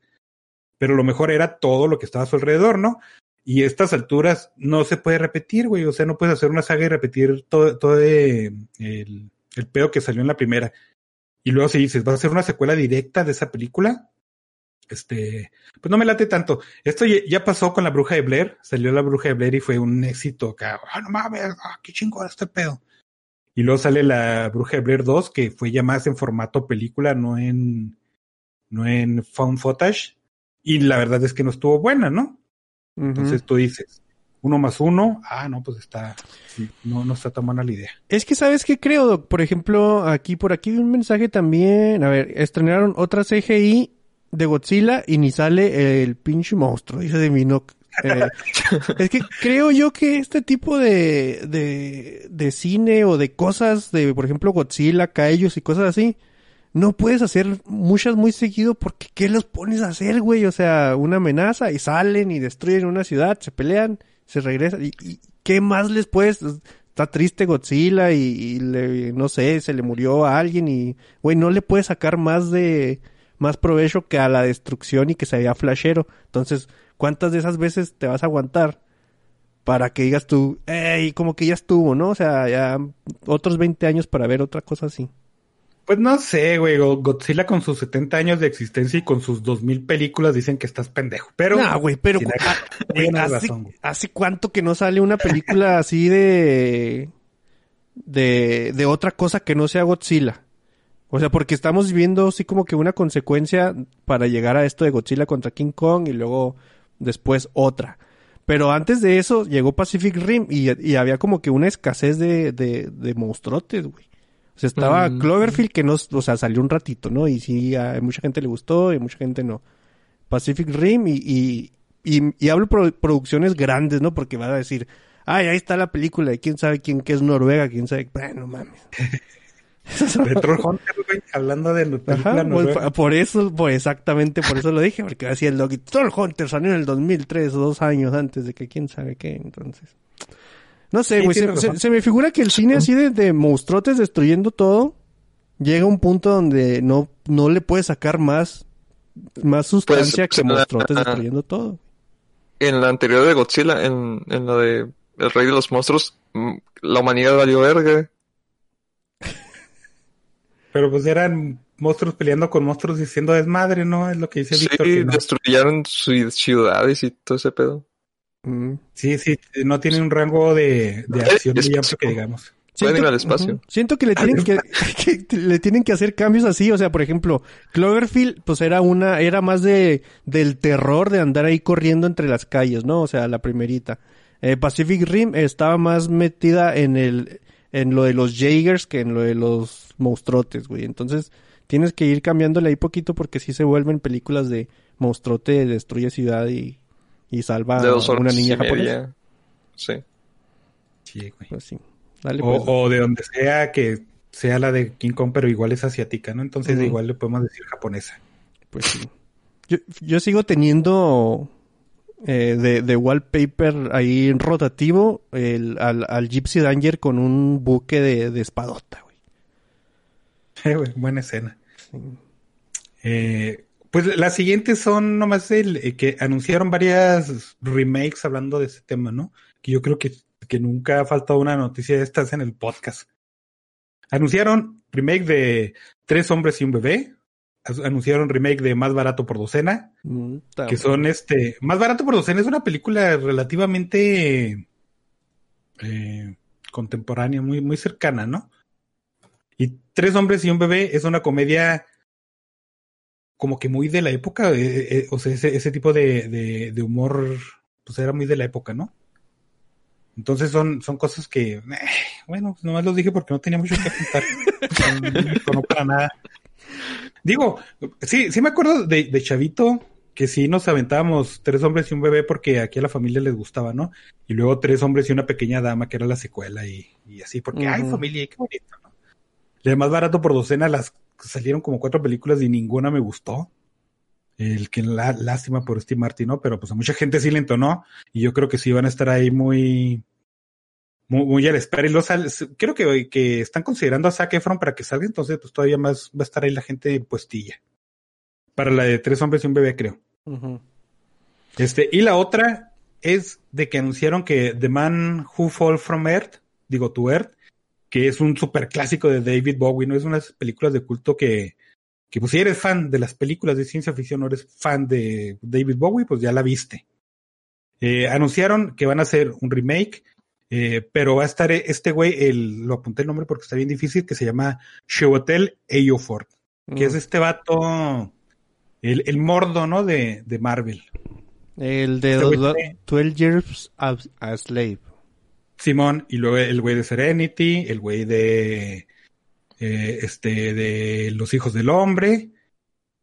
pero lo mejor era todo lo que estaba a su alrededor, ¿no? Y estas alturas no se puede repetir, güey, o sea, no puedes hacer una saga y repetir todo, todo eh, el, el pedo que salió en la primera. Y luego si dices, va a ser una secuela directa de esa película, este, pues no me late tanto. Esto ya, pasó con la bruja de Blair, salió la bruja de Blair y fue un éxito acá, ah, no mames, ah, qué chingón este pedo. Y luego sale la bruja de Blair 2, que fue ya más en formato película, no en, no en found footage. Y la verdad es que no estuvo buena, ¿no? Entonces tú dices, uno más uno, ah, no, pues está, sí, no, no está tan buena la idea. Es que, ¿sabes qué creo, Doc? Por ejemplo, aquí, por aquí vi un mensaje también. A ver, estrenaron otra CGI de Godzilla y ni sale el pinche monstruo, dice de Minoc. Eh, es que creo yo que este tipo de, de, de cine o de cosas de, por ejemplo, Godzilla, Kaijus y cosas así, no puedes hacer muchas muy seguido porque ¿qué los pones a hacer, güey? O sea, una amenaza y salen y destruyen una ciudad, se pelean, se regresan y, y ¿qué más les puedes? Está triste Godzilla y, y le, no sé, se le murió a alguien y, güey, no le puedes sacar más de, más provecho que a la destrucción y que se vea flashero. Entonces, ¿cuántas de esas veces te vas a aguantar? Para que digas tú, ey, como que ya estuvo, ¿no? O sea, ya otros 20 años para ver otra cosa así. Pues no sé, güey. Go- Godzilla con sus 70 años de existencia y con sus 2000 películas dicen que estás pendejo. Pero. No, güey, pero ah, güey, hace, razón. ¿hace cuánto que no sale una película así de, de de otra cosa que no sea Godzilla? O sea, porque estamos viviendo así como que una consecuencia para llegar a esto de Godzilla contra King Kong y luego después otra. Pero antes de eso llegó Pacific Rim y, y había como que una escasez de, de, de monstruotes, güey. O sea, estaba Mm. Cloverfield que no, o sea, salió un ratito, ¿no? Y sí, a mucha gente le gustó y mucha gente no. Pacific Rim y, y, y, y hablo pro- producciones grandes, ¿no? Porque van a decir, ay, ahí está la película de quién sabe quién que es Noruega, quién sabe, bueno, mames. De Troll Hunter, güey. Hablando de la película Ajá, por, por eso, pues exactamente por eso lo dije, porque decía el Doggy, Troll Hunter salió en el 2003 o dos años antes de que quién sabe qué, entonces. No sé, Sí, güey, se, me figura que el cine así de, de monstruotes destruyendo todo, llega a un punto donde no, no le puede sacar más, más sustancia pues, que la- monstruotes destruyendo todo. En la anterior de Godzilla, en, en la de El Rey de los Monstruos, mm, la humanidad valió verga. Pero pues eran monstruos peleando con monstruos diciendo desmadre, ¿no? Es lo que dice Sí, Víctor. no. destruyeron su- ciudades y todo ese pedo. Mm. Sí, sí, no tiene un rango de, de acción muy amplio que digamos. Pueden ir al espacio. Siento que le tienen que, que le tienen que hacer cambios así, o sea, por ejemplo, Cloverfield, pues era una, era más de, del terror de andar ahí corriendo entre las calles, ¿no? O sea, la primerita. Eh, Pacific Rim estaba más metida en el, en lo de los Jaegers que en lo de los monstruotes, güey. Entonces, tienes que ir cambiándole ahí poquito porque sí se vuelven películas de monstruote destruye ciudad y, y salva de dos a una niña japonesa. Sí. Sí, güey. Pues sí. Dale, O, pues. o de donde sea que sea la de King Kong, pero igual es asiática, ¿no? Entonces igual le podemos decir japonesa. Pues sí. Yo, yo sigo teniendo eh, de, de wallpaper ahí en rotativo el, al, al Gypsy Danger con un buque de, de espadota, güey. Eh, güey, Buena escena. Eh, pues las siguientes son nomás el eh, que anunciaron varias remakes hablando de ese tema, ¿no? Que yo creo que, que nunca ha faltado una noticia de estas en el podcast. Anunciaron remake de Tres hombres y un bebé. Anunciaron remake de Más barato por docena. Mm, que son este más barato por docena es una película relativamente eh, contemporánea muy muy cercana no y tres hombres y un bebé es una comedia como que muy de la época eh, eh, o sea ese, ese tipo de, de, de humor pues era muy de la época no entonces son son cosas que bueno pues nomás los dije porque no tenía mucho que apuntar. No, no para nada Digo, sí, sí me acuerdo de, de Chavito que sí nos aventábamos tres hombres y un bebé porque aquí a la familia les gustaba, ¿no? Y luego tres hombres y una pequeña dama que era la secuela y, y así, porque, ay, Ujú. familia, qué bonito, ¿no? Y además barato por docena, las salieron como cuatro películas y ninguna me gustó. El que la, lástima por Steve Martin, ¿no? Pero pues a mucha gente sí le entonó y yo creo que sí van a estar ahí muy, muy, muy a la espera. Y los, creo que, que están considerando a Zac Efron para que salga, entonces pues todavía más va a estar ahí la gente puestilla. Para la de tres hombres y un bebé, creo. Este, y la otra es de que anunciaron que The Man Who Fall From Earth, digo to Earth, que es un super clásico de David Bowie, ¿no? Es unas películas de culto que, que pues si eres fan de las películas de ciencia ficción o eres fan de David Bowie, pues ya la viste. Eh, anunciaron que van a hacer un remake, eh, pero va a estar este güey, el, lo apunté el nombre porque está bien difícil, que se llama Chiwetel Ejiofor, que es Mm. este vato, el, el mordo, ¿no? De, de Marvel. El de Este güey do- tiene- 12 Years a Slave. Simón, y luego el güey de Serenity, el güey de eh, este de Los Hijos del Hombre.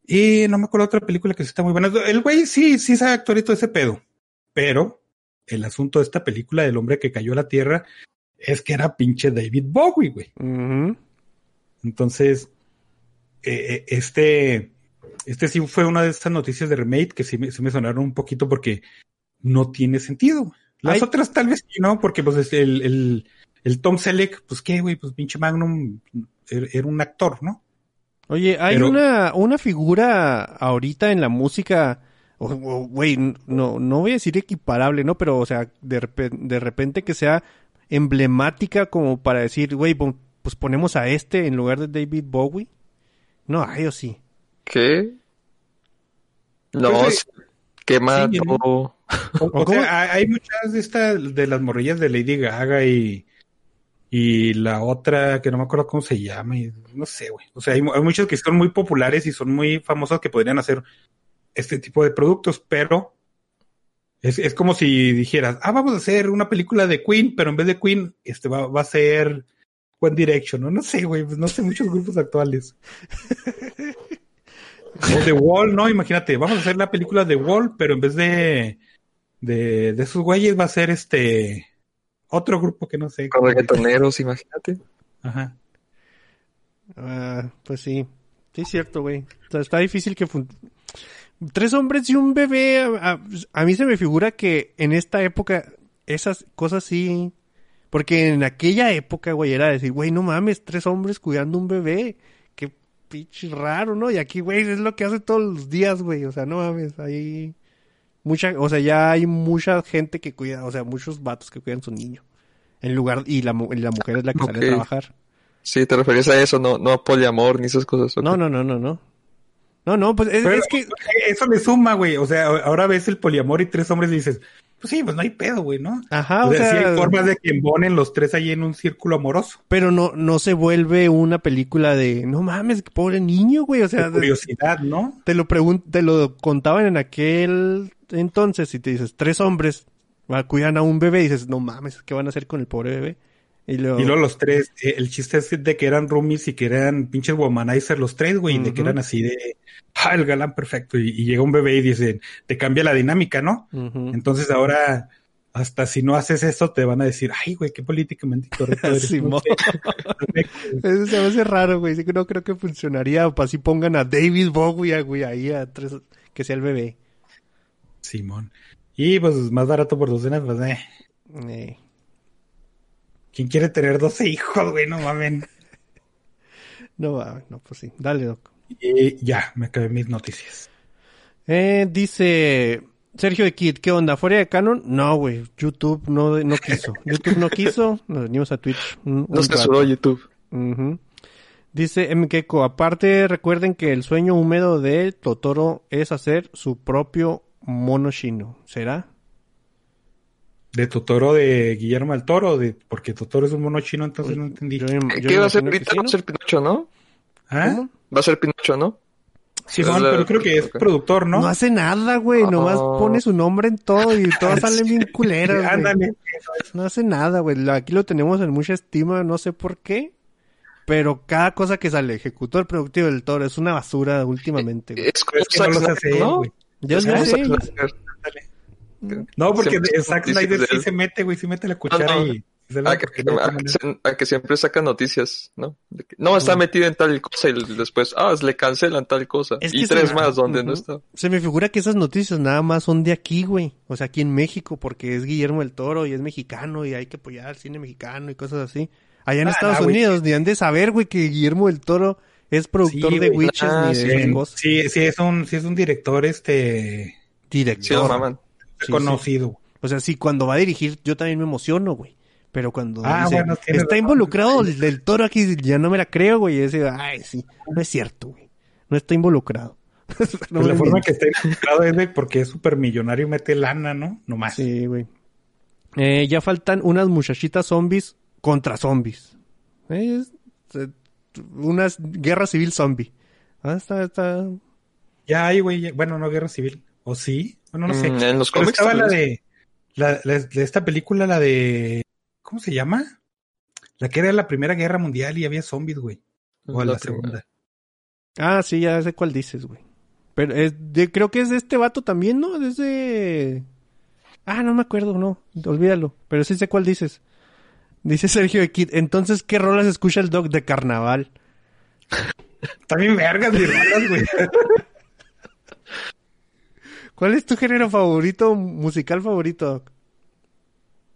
Y no me acuerdo otra película que sí está muy buena. El güey sí, sí sabe actuar y todo ese pedo. Pero el asunto de esta película del hombre que cayó a la tierra es que era pinche David Bowie, güey. Entonces, eh, eh, este, este sí fue una de estas noticias de remake que sí me, sí me sonaron un poquito porque no tiene sentido. Las Ay. otras tal vez sí, ¿no? Porque pues el, el, el Tom Selleck, pues qué, güey, pues pinche Magnum era, era un actor, ¿no? Oye, hay Pero- una, una figura ahorita en la música, güey, no, no voy a decir equiparable, ¿no? Pero, o sea, de repente, de repente que sea emblemática como para decir, güey, pues ponemos a este en lugar de David Bowie. No hay o sí. ¿Qué? No, Pues, sí, quema sí, ¿no? todo. O, sea, hay- muchas de estas, de las morrillas de Lady Gaga y, y la otra que no me acuerdo cómo se llama, y no sé, güey. O sea, hay, hay muchas que son muy populares y son muy famosas que podrían hacer este tipo de productos, pero es, es como si dijeras, ah, vamos a hacer una película de Queen, pero en vez de Queen, este va, va a ser One Direction, ¿no? No sé, güey, pues no sé muchos grupos actuales. O The Wall, ¿no? Imagínate, vamos a hacer la película The Wall, pero en vez de, de, de esos güeyes va a ser este otro grupo que no sé. Con reggaetoneros, imagínate. Ajá. Ah, pues sí. Sí, es cierto, güey. O sea, está difícil que... fun- Tres hombres y un bebé. A, a- mí se me figura que en esta época esas cosas sí... Porque en aquella época, güey, era decir, güey, no mames, tres hombres cuidando un bebé. Qué pinche raro, ¿no? Y aquí, güey, es lo que hace todos los días, güey. O sea, no mames, hay... Mucha, o sea, ya hay mucha gente que cuida, o sea, muchos vatos que cuidan su niño. En lugar, y la, la mujer es la que sale a trabajar. Sí, te referías a eso, no, no a poliamor ni esas cosas. No, no, no, no, no. No, no, pues es, Pero es que... eso le suma, güey. O sea, ahora ves el poliamor y tres hombres y dices, pues sí, pues no hay pedo, güey, ¿no? Ajá, o, o sea, sí hay formas de que embonen los tres ahí en un círculo amoroso. pero no, no se vuelve una película de, no mames, pobre niño, güey, o sea, de curiosidad, ¿no? te lo te lo contaban en aquel entonces y te dices, tres hombres cuidan a un bebé y dices, no mames, ¿qué van a hacer con el pobre bebé? Y luego, Y luego los tres, eh, el chiste es de que eran roomies y que eran pinches womanizer los tres, güey, de que eran así de, ah, el galán perfecto. Y, y llega un bebé y dice, te cambia la dinámica, ¿no? Entonces ahora, hasta si no haces eso, te van a decir, ay, güey, qué políticamente incorrecto eres. No sé. Eso se me hace raro, güey, no creo que funcionaría, o para así pongan a David Bowie, güey, ahí a tres, que sea el bebé. Simón. Y pues más barato por docenas, pues eh. Eh. ¿Quién quiere tener 12 hijos, güey? No mamen. No, va, no, pues sí, dale, doc. Y ya, me acabé mis noticias. Eh, dice Sergio de Kid, ¿qué onda? ¿Fuera de canon? No, güey. YouTube no, no quiso. YouTube no quiso. Nos venimos a Twitch. un- No un censuró. YouTube. Ujú. Dice MKeko, aparte recuerden que el sueño húmedo de Totoro es hacer su propio mono chino. ¿Será? De Totoro de Guillermo del Toro, de, porque Totoro es un mono chino, entonces no entendí. Yo yo ¿Qué va a ser ahorita? sí, Va ¿no? a ser Pinocho, ¿no? ¿Ah? ¿Cómo? Va a ser Pinocho, ¿no? La- pero creo que es productor, ¿no? ¿no? hace nada, güey. Nomás Oh. pone su nombre en todo y todas salen bien culeras. Ándale. No hace nada, güey. Aquí lo tenemos en mucha estima, no sé por qué. Pero cada cosa que sale, ejecutor productivo del toro, es una basura últimamente, güey. Es Es que no. Yo Es no sé. No, porque Zack noticias Snyder de sí se mete, güey, sí mete la cuchara no. y se la A que, porque no hay a otra que se- a que siempre sacan noticias, ¿no? De que, no, está metido en tal cosa y después, ah, le cancelan tal cosa. Es que y tres me- más donde no está. Se me figura que esas noticias nada más son de aquí, güey. O sea, aquí en México, porque es Guillermo del Toro y es mexicano y hay que apoyar al cine mexicano y cosas así. Allá en Ah, Estados. Unidos ni han de saber, güey, que Guillermo del Toro es productor Sí, de. Witches Ah, ni de esas Sí, cosas. sí, sí es un, sí es un director este Director. Sí, lo maman. Conocido. O sea, sí, cuando va a dirigir, yo también me emociono, güey. Pero cuando Ah, dice, bueno, tienes está involucrado el del toro aquí, ya no me la creo, güey. Dice, ay, sí, no es cierto, güey. No está involucrado. No Pues la forma que está involucrado es de porque es súper millonario y mete lana, ¿no? No más. Sí, güey. Eh, ya faltan unas muchachitas zombies contra zombies. Eh, eh, una guerra civil zombie. Ah, está, está... Ya hay, güey. Bueno, no guerra civil. ¿O sí? Bueno, no sé. Mm, en los cómics. estaba la de, la, la- de esta película, la de. ¿Cómo se llama? La que era la Primera Guerra Mundial y había zombies, güey. O la, La segunda. Ah, sí, ya sé cuál dices, güey. Pero es de- creo que es de este vato también, ¿no? Es de... Ah, no me acuerdo, no. Olvídalo. Pero sí sé cuál dices. Dice Sergio de Kid. Entonces, ¿qué rolas escucha el Doc de carnaval? También vergas mis rolas, güey. ¿Cuál es tu género favorito, musical favorito, Doc?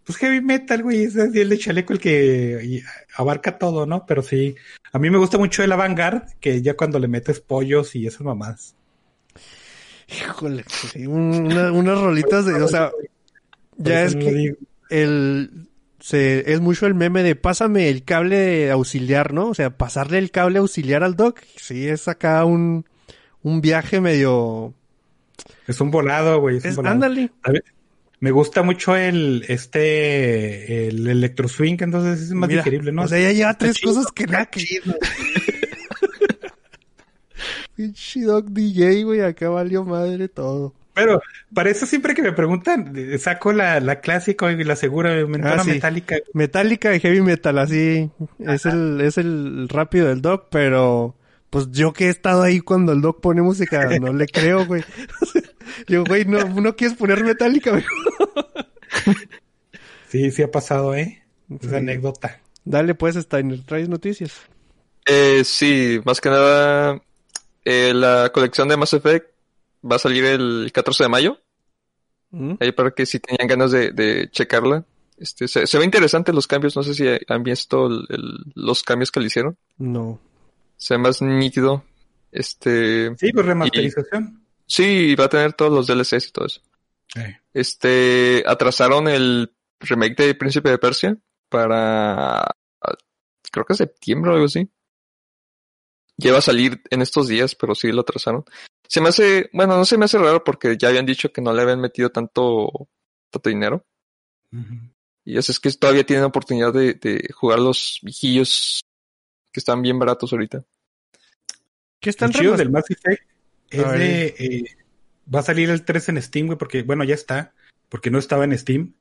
Pues heavy metal, güey. Es el de chaleco el que abarca todo, ¿no? Pero sí. A mí me gusta mucho el avant que ya cuando le metes pollos y esas mamadas. Híjole, una- unas rolitas de... O sea, ya es que el se, es mucho el meme de pásame el cable auxiliar, ¿no? O sea, pasarle el cable auxiliar al doc, sí, es acá un, un viaje medio... Es un volado, güey. Es, Es, un volado. ándale. Me gusta mucho el, este, el electro swing, entonces es más Mira, digerible, ¿no? O sea, ya lleva tres chido, cosas que nada que... Doc DJ, güey, acá valió madre todo. Pero para eso siempre que me preguntan, eh, saco la, la clásica y la segura, Ah, sí. metálica. Metallica y heavy metal, así. Es el, es el rápido del Doc, pero pues yo que he estado ahí cuando el Doc pone música, no le creo, güey. Yo, güey, no, no quieres poner Metallica, güey. Sí, sí ha pasado, ¿eh? Es Sí. anécdota. Dale pues, Steiner, traes noticias. Eh, sí, más que nada, eh, la colección de Mass Effect va a salir el 14 de mayo. ¿Mm? Ahí para que si tenían ganas de, de checarla. Este, se, se ve interesante los cambios, no sé si han visto el- el- los cambios que le hicieron. No. Se ve más nítido. Este, Sí, pues remasterización. sí, va a tener todos los DLCs y todo eso. Este, atrasaron el remake de Príncipe de Persia para, creo que septiembre o algo así. Lleva a salir en estos días, pero sí lo atrasaron. Se me hace, bueno, no se me hace raro porque ya habían dicho que no le habían metido tanto, tanto dinero. Y eso es que todavía tienen oportunidad de, de jugar los viejillos que están bien baratos ahorita. ¿Qué El están chido del Mass Effect es de... eh, va a salir el 3 en Steam, güey, porque, bueno, ya está, porque no estaba en Steam.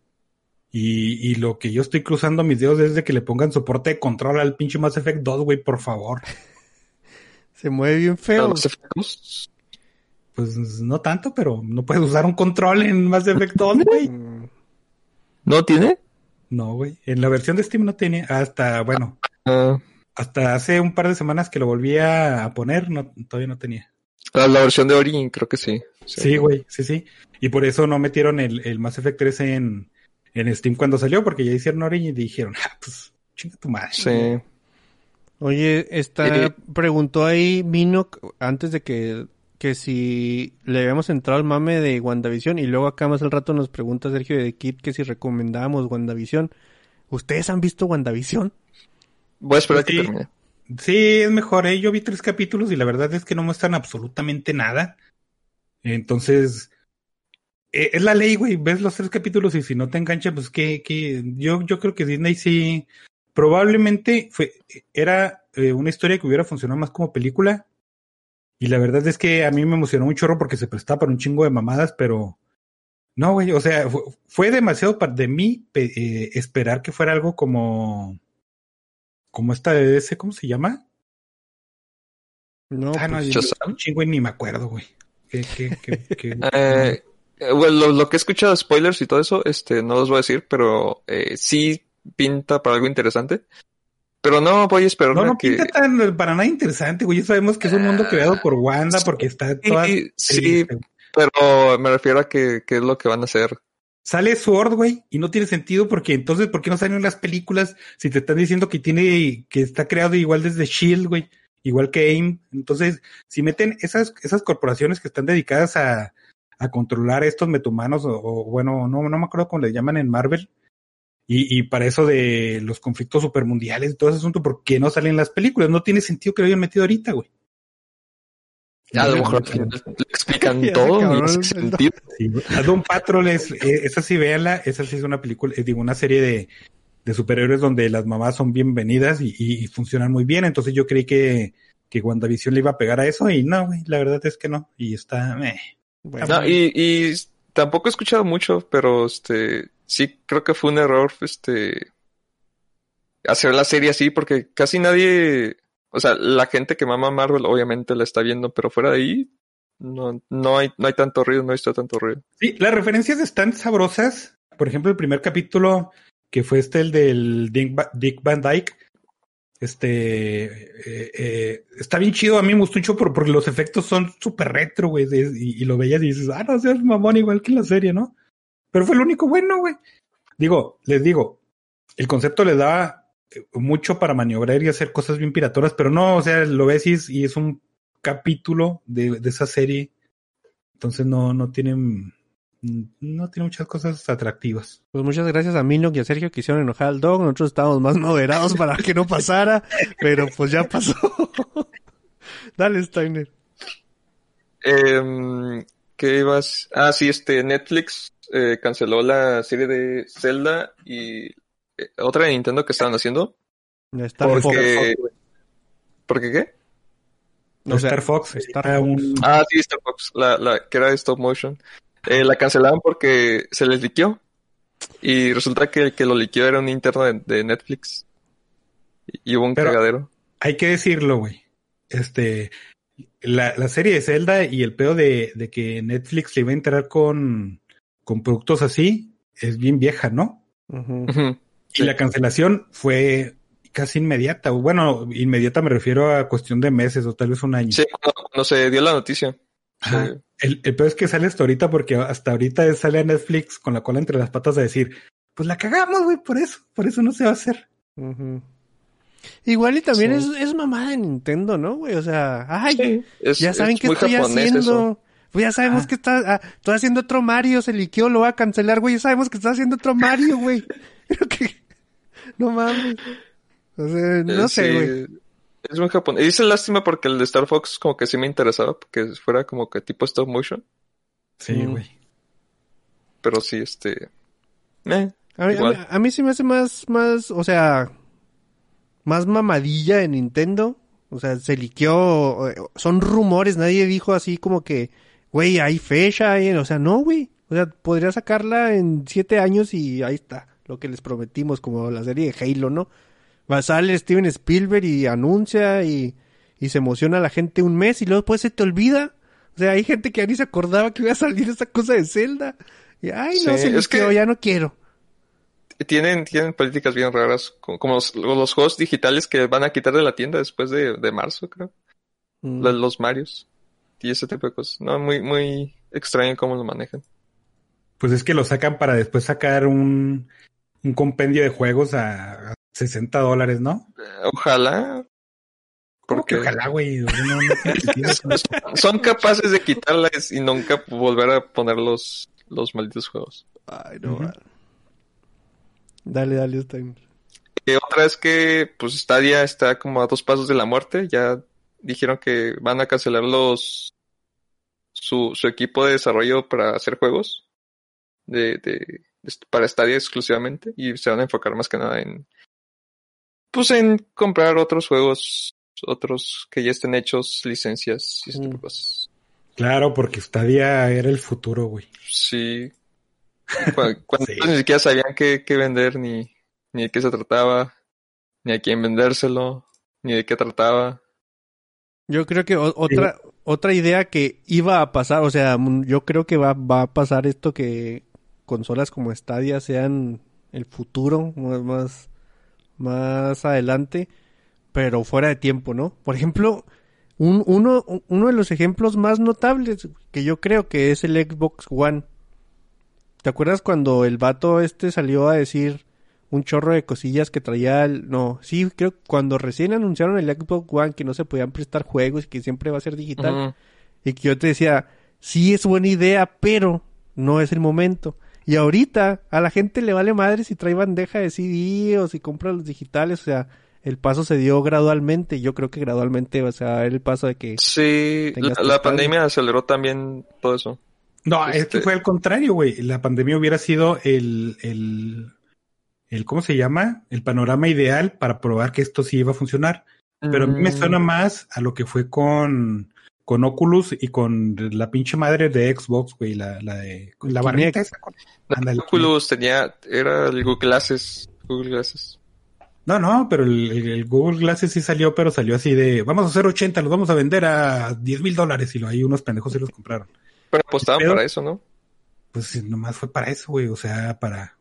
Y, y lo que yo estoy cruzando mis dedos es de que le pongan soporte de control al pinche Mass Effect 2, güey, por favor. Se mueve bien feo. Los efectos. Pues no tanto, pero no puedes usar un control en Mass Effect 2, güey. ¿No tiene? No, güey. En la versión de Steam no tenía, hasta, bueno, Ah, hasta hace un par de semanas que lo volví a poner, no, todavía no tenía. la, la versión de Origin creo que sí. Sí, güey, sí, sí. Y por eso no metieron el, el Mass Effect 3 en, en Steam cuando salió, porque ya hicieron Origin y dijeron, ah, pues, chinga tu madre. Sí. Oye, esta Eh, preguntó ahí Minoc antes de que, que si le habíamos entrado al mame de WandaVision y luego acá más al rato nos pregunta Sergio de Kid que si recomendábamos WandaVision. ¿Ustedes han visto WandaVision? Voy a esperar a que termine. Sí, es mejor, ¿eh? Yo vi tres capítulos y la verdad es que no muestran absolutamente nada. Entonces, eh, es la ley, güey. Ves los tres capítulos y si no te engancha, pues que, que yo, yo creo que Disney sí, probablemente fue, era eh, una historia que hubiera funcionado más como película. Y la verdad es que a mí me emocionó un chorro porque se prestaba para un chingo de mamadas, pero no, güey, o sea, fue, fue demasiado de mí eh, esperar que fuera algo como, como esta de ese, ¿cómo se llama? No, ah, no, pues, yo- Shazam. un chingo y ni me acuerdo, güey. ¿Qué, qué, qué, qué- Eh, eh, bueno, lo, lo que he escuchado, spoilers y todo eso, este, no los voy a decir, pero eh, sí pinta para algo interesante. Pero no voy a esperar no, no que... pinta tan para nada interesante, güey. Ya sabemos que es un mundo creado por Wanda porque está toda... Sí, sí, pero me refiero a que, que es lo que van a hacer. Sale Sword, güey, y no tiene sentido porque entonces, ¿por qué no salen las películas si te están diciendo que tiene, que está creado igual desde Shield, güey? Igual que AIM. Entonces, si meten esas, esas corporaciones que están dedicadas a, a controlar estos metahumanos, o, o bueno, no, no me acuerdo cómo le llaman en Marvel, y, y para eso de los conflictos supermundiales y todo ese asunto, ¿por qué no salen las películas? No tiene sentido que lo hayan metido ahorita, güey. A lo mejor le explican Ya se todo el- sentido. A Doom Patrol es, eh, esa sí véanla, esa sí es una película, eh, digo, una serie de, de superhéroes donde las mamás son bienvenidas y, y- y funcionan muy bien, entonces yo creí que, que WandaVision le iba a pegar a eso y no, güey, la verdad es que no, y está, eh. bueno, No, y, y tampoco he escuchado mucho, pero este sí creo que fue un error este hacer la serie así porque casi nadie, o sea, la gente que mama Marvel obviamente la está viendo, pero fuera de ahí no, no hay no hay tanto ruido, no he tanto ruido. Sí, las referencias están sabrosas, por ejemplo, el primer capítulo que fue este, el del Dick, Van Dyke, este, eh, eh, está bien chido, a mí me gustó porque los efectos son súper retro, güey, y, lo veías y dices, ah, no seas mamón igual que en la serie, ¿no? Pero fue lo único bueno, güey. Digo, les digo, el concepto daba eh, mucho para maniobrar y hacer cosas bien piratoras, pero no, o sea, lo ves y es, y es un capítulo de, de esa serie, entonces no, no tienen mm, no tiene muchas cosas atractivas. Pues muchas gracias a Mino y a Sergio que hicieron enojar al dog. Nosotros estábamos más moderados para que no pasara, pero pues ya pasó. Dale, Steiner. Em, ¿Qué ibas? Ah, sí, este Netflix eh, canceló la serie de Zelda y otra de Nintendo que estaban haciendo. Star Porque- Fox. ¿Por qué qué? O sea, Star Fox Star un Ah, sí, Star Fox, la, la que era de stop motion. Eh, la cancelaron porque se les liqueó. Y resulta que el que lo liqueó era un interno de, de Netflix. Y, hubo un Pero- cagadero. hay que decirlo, güey. Este, la, la serie de Zelda y el pedo de, de que Netflix le iba a entrar con, con productos así es bien vieja, ¿no? Y la cancelación fue casi inmediata. Bueno, inmediata me refiero a cuestión de meses o tal vez un año. Sí, cuando, cuando se dio la noticia. Ajá. Sí. El, el peor es que sale hasta ahorita porque hasta ahorita sale a Netflix con la cola entre las patas a decir, pues la cagamos, güey, por eso, por eso no se va a hacer. Igual y también Sí. es, es mamada de Nintendo, ¿no, güey? O sea, ay, Sí, es- ya saben es qué estoy haciendo. eso. Pues ya sabemos Ah. que está, ah, estoy haciendo otro Mario, se liqueó, lo va a cancelar, güey. Ya sabemos que está haciendo otro Mario, güey. Que, no mames. O sea, no Eh, sé, sí, güey. Es muy japonés. Y dice lástima porque el de Star Fox como que sí me interesaba, porque fuera como que tipo stop motion. Sí, Mm. güey. Pero sí, este... Eh, A mí, a, Igual. mí, a mí sí me hace más, más, o sea, más mamadilla de Nintendo. O sea, se liqueó, son rumores, nadie dijo así como que, güey, hay fecha, hay- o sea, no, güey. O sea, podría sacarla en siete años y ahí está, lo que les prometimos, como la serie de Halo, ¿no? Va a salir Steven Spielberg y anuncia y, y se emociona a la gente un mes y luego después se te olvida. O sea, hay gente que ya ni se acordaba que iba a salir esa cosa de Zelda. Y, ay, no, Sí, se es que- liqueó, ya no quiero. tienen, tienen políticas bien raras, como, como los, los juegos digitales que van a quitar de la tienda después de, de marzo, creo. Mm. Los, los Marios. Y ese tipo de cosas. No, muy, muy extraño cómo lo manejan. Pues es que lo sacan para después sacar un, un compendio de juegos a, a 60 dólares, ¿no? Eh, Ojalá. ¿Cómo que Porque ojalá, güey? No, son capaces de quitarlas y nunca volver a poner los, los malditos juegos. Ay, no. Ujú. va. Dale, dale, Stein. Y otra es que, pues, Stadia está como a dos pasos de la muerte. Ya dijeron que van a cancelar los su, su equipo de desarrollo para hacer juegos de, de- para Stadia exclusivamente y se van a enfocar más que nada en pues en comprar otros juegos, otros que ya estén hechos, licencias y ese tipo de Mm. cosas. Claro, porque Stadia era el futuro, güey. Sí. Cu- Cuando Sí. ni siquiera sabían qué, qué vender, ni, ni de qué se trataba, ni a quién vendérselo, ni de qué trataba. Yo creo que otra, otra idea que iba a pasar, o sea, yo creo que va, va a pasar esto que consolas como Stadia sean el futuro más, más, adelante, pero fuera de tiempo, ¿no? Por ejemplo, un, uno, uno de los ejemplos más notables que yo creo que es el Xbox One. ¿Te acuerdas cuando el vato este salió a decir un chorro de cosillas que traía el... No, sí, creo que cuando recién anunciaron el Xbox One que no se podían prestar juegos y que siempre va a ser digital. Y que yo te decía, sí es buena idea, pero no es el momento. Y ahorita a la gente le vale madre si trae bandeja de CD o si compra los digitales. O sea, el paso se dio gradualmente. Yo creo que gradualmente va a ser el paso de que... Sí, la, pandemia aceleró también todo eso. No, es que Este- fue al contrario, güey. La pandemia hubiera sido el, el, el, ¿cómo se llama? El panorama ideal para probar que esto sí iba a funcionar. Pero a mí me Mm, suena más a lo que fue con, con Oculus y con la pinche madre de Xbox, güey, la, la de, la barrita esa. con- Oculus tenía, era el Google Glasses. Google Glasses. No, no, pero el, el- el Google Glasses sí salió, pero salió así de, vamos a hacer 80, los vamos a vender a 10 mil dólares y lo, ahí unos pendejos se los compraron. Pero apostaban Pero- para eso, ¿no? Pues nomás fue para eso, güey, o sea, para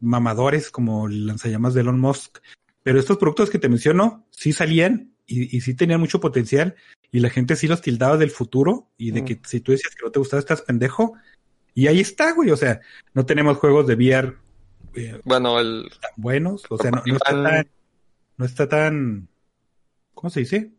mamadores como el lanzallamas de Elon Musk. Pero estos productos que te menciono sí salían y, y sí tenían mucho potencial y la gente sí los tildaba del futuro y de Mm. que si tú decías que no te gustaba estás pendejo. Y ahí está, güey, o sea, no tenemos juegos de VR eh, Bueno, el, tan buenos, o sea, no, no está tan, no está tan, ¿cómo se dice?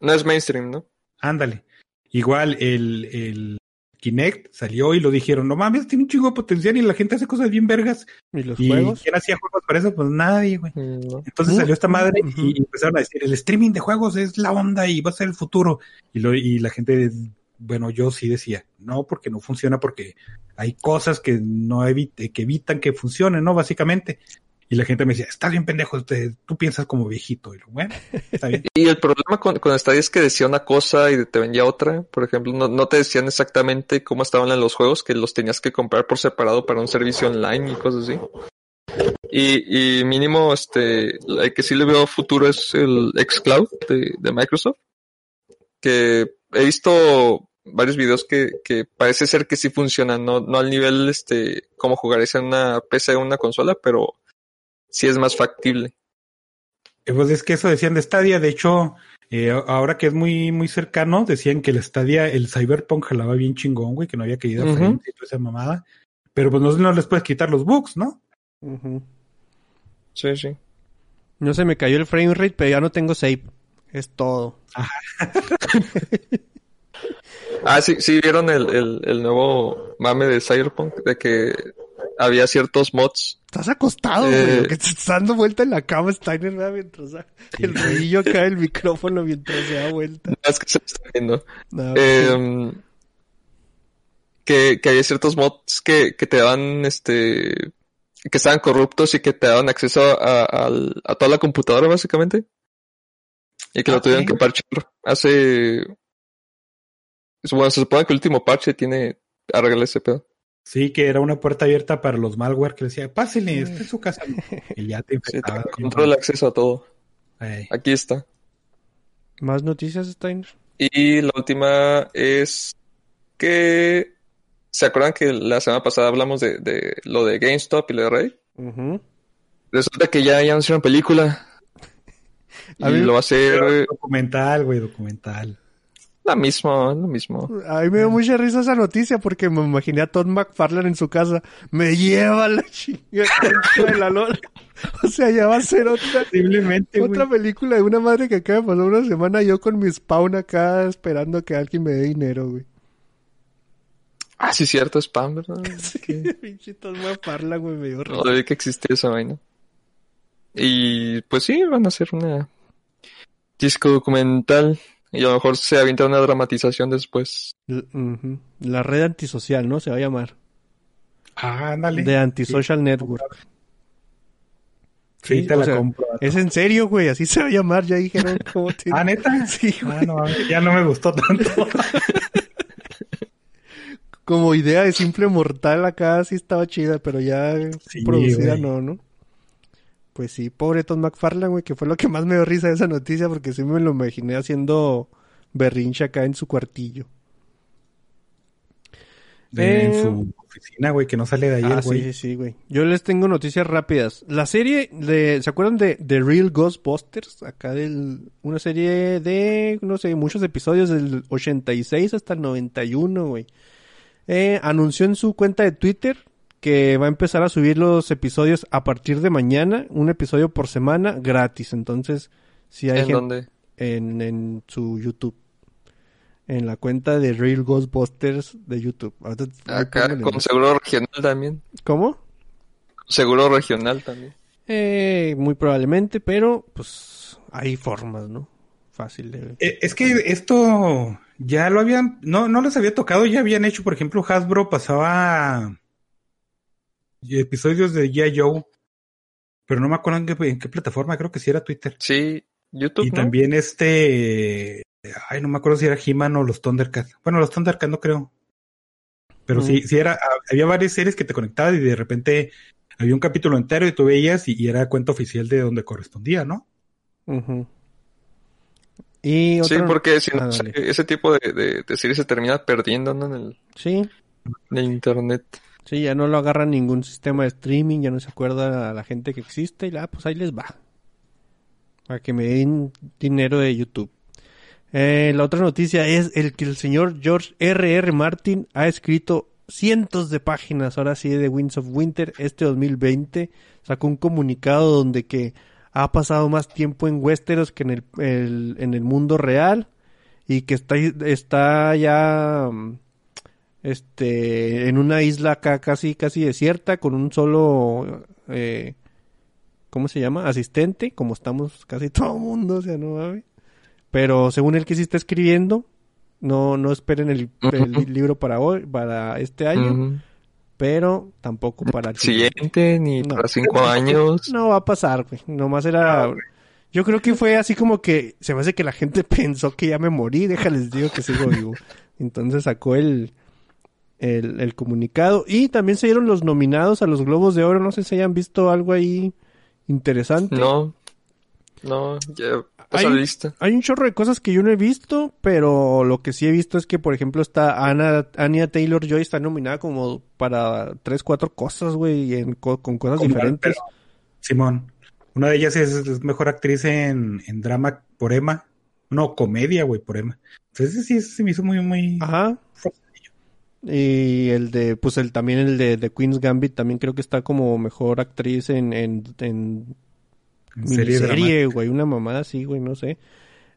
no es mainstream, ¿no? Ándale. Igual el, el Kinect salió y lo dijeron, no mames, tiene un chingo de potencial y la gente hace cosas bien vergas. ¿Y los ¿Y juegos? quién hacía juegos para eso? Pues nadie, güey. Mm, no. Entonces salió esta madre y empezaron a decir, el streaming de juegos es la onda y va a ser el futuro. Y, lo, y la gente, bueno, yo sí decía, no, porque no funciona, porque hay cosas que no evite, que evitan que funcione, ¿no? Básicamente. Y la gente me decía, estás bien pendejo, te- tú piensas como viejito. Y lo, bueno, está bien. Y el problema con, con Stadia es que decía una cosa y te vendía otra. Por ejemplo, no, no te decían exactamente cómo estaban en los juegos, que los tenías que comprar por separado para un servicio online y cosas así. Y, y mínimo, este, el que sí le veo futuro es el xCloud de, de Microsoft. Que he visto varios videos que, que parece ser que sí funcionan, no, no al nivel, este, como jugarías en una PC o una consola, pero sí es más factible. Eh, Pues es que eso decían de Stadia, de hecho, eh, ahora que es muy, muy cercano, decían que el Stadia, el Cyberpunk jalaba bien chingón, güey, que no había caído Ujú. frente y toda esa mamada. Pero pues no, no les puedes quitar los bugs, ¿no? Sí, sí. No se me cayó el frame rate, pero ya no tengo save. Es todo. Ah, sí, sí vieron el, el, el nuevo mame de Cyberpunk, de que había ciertos mods. Estás acostado, Eh. güey. Que te estás dando vuelta en la cama, Steiner, ¿verdad? Mientras el ruidillo acá del micrófono mientras se da vuelta. No, es que se está viendo. No, Eh, que, que había ciertos mods que, que te daban, este, que estaban corruptos y que te daban acceso a, a toda la computadora, básicamente. Y que Ah, lo tuvieron sí. que parchar. Hace, bueno, se supone que el último parche tiene, arregla ese pedo. Sí, que era una puerta abierta para los malware que decía, pásele, está en su casa. Y ya te Sí, infectaba. controla el acceso a todo. Aquí está. ¿Más noticias, Steiner? Y la última es que ¿se acuerdan que la semana pasada hablamos de, de lo de GameStop y lo de? Ujú. Resulta que ya, ya anunciaron película. A y mí- lo va a hacer Pero documental, güey, documental. La misma, lo mismo. A mí me dio mucha risa esa noticia porque me imaginé a Todd McFarlane en su casa. Me lleva la chingada de la lona. O sea, ya va a ser otra, Posiblemente, güey. otra película de una madre que acaba de pasar una semana yo con mi spawn acá esperando que alguien me dé dinero, güey. Ah, sí, cierto, spam, ¿verdad? Pinche Todd McFarlane, güey, me dio No risa. debí que existía esa vaina. Y pues sí, van a hacer una disco documental. Y a lo mejor se avienta una dramatización después. L-. La red antisocial, ¿no? Se va a llamar. Ah, ándale. De Antisocial Network. Sí, Sí, te la sea, compro. Es en serio, güey, así se va a llamar, ya dijeron cómo tiene. Ah, neta. Sí, güey. Ah, no, ya no me gustó tanto. Como idea de simple mortal acá sí estaba chida, pero ya Sí, producida güey. no, ¿no? Pues sí, pobre Todd McFarlane, güey, que fue lo que más me dio risa de esa noticia porque sí me lo imaginé haciendo berrinche acá en su cuartillo. De- en su oficina, güey, que no sale de ahí Ah, güey. sí, sí, güey. Yo les tengo noticias rápidas. La serie de, ¿se acuerdan de The Real Ghostbusters? Acá del, una serie de, no sé, muchos episodios del 86 hasta el 91, güey. Eh, anunció en su cuenta de Twitter que va a empezar a subir los episodios a partir de mañana, un episodio por semana, gratis. Entonces, si hay ¿En gente donde en, en su YouTube. En la cuenta de Real Ghostbusters de YouTube. Ahorita Acá con ¿no? seguro regional también. ¿Cómo? Seguro regional también. Eh, muy probablemente, pero pues hay formas, ¿no? Fácil de... Eh, Es que esto ya lo habían, no, no les había tocado, ya habían hecho, por ejemplo, Hasbro pasaba episodios de G.I. Joe, pero no me acuerdo en qué, en qué plataforma, creo que sí era Twitter. Sí, YouTube, Y ¿no? también este, ay, no me acuerdo si era He-Man o los Thundercats. Bueno, los Thundercats no creo. Pero sí, sí era, había varias series que te conectabas y de repente había un capítulo entero y tú veías y, y era cuenta oficial de donde correspondía, ¿no? Y Sí, porque si no, Ah, ese tipo de, de, de series se termina perdiendo ¿no? en, el, Sí, en el internet. Sí, ya no lo agarra ningún sistema de streaming, ya no se acuerda a la gente que existe y la, pues ahí les va. Para que me den dinero de YouTube. Eh, la otra noticia es el que el señor George R. R. Martin ha escrito cientos de páginas, ahora sí, de Winds of Winter. Este 2020 sacó un comunicado donde que ha pasado más tiempo en Westeros que en el, el- en el mundo real y que está, está ya mm, este, en una isla acá casi, casi desierta, con un solo, eh, ¿cómo se llama? Asistente, como estamos casi todo el mundo, o sea, no mames. Pero según el que sí está escribiendo, no, no esperen el, libro para hoy, para este año, pero tampoco para el Siguiente, ni No. para cinco años. No va a pasar, güey. Nomás era. Yo creo que fue así como que se me hace que la gente pensó que ya me morí, déjales digo que sigo vivo. Entonces sacó el, el, el comunicado. Y también se dieron los nominados a los Globos de Oro. No sé si hayan visto algo ahí interesante. No. No, ya pasa Hay- la lista. Hay un chorro de cosas que yo no he visto, pero lo que sí he visto es que, por ejemplo, está Ana, Anya Taylor-Joy está nominada como para tres, cuatro cosas, güey, en co- con cosas Como- diferentes. pero, Simón, una de ellas es, es mejor actriz en, en drama por Emma. No, comedia, güey, por Emma. Entonces sí, se me hizo muy, muy... Ajá. Y el de, pues el también el de, de Queen's Gambit también creo que está como mejor actriz en, en, en en serie güey, una mamada así, güey, no sé.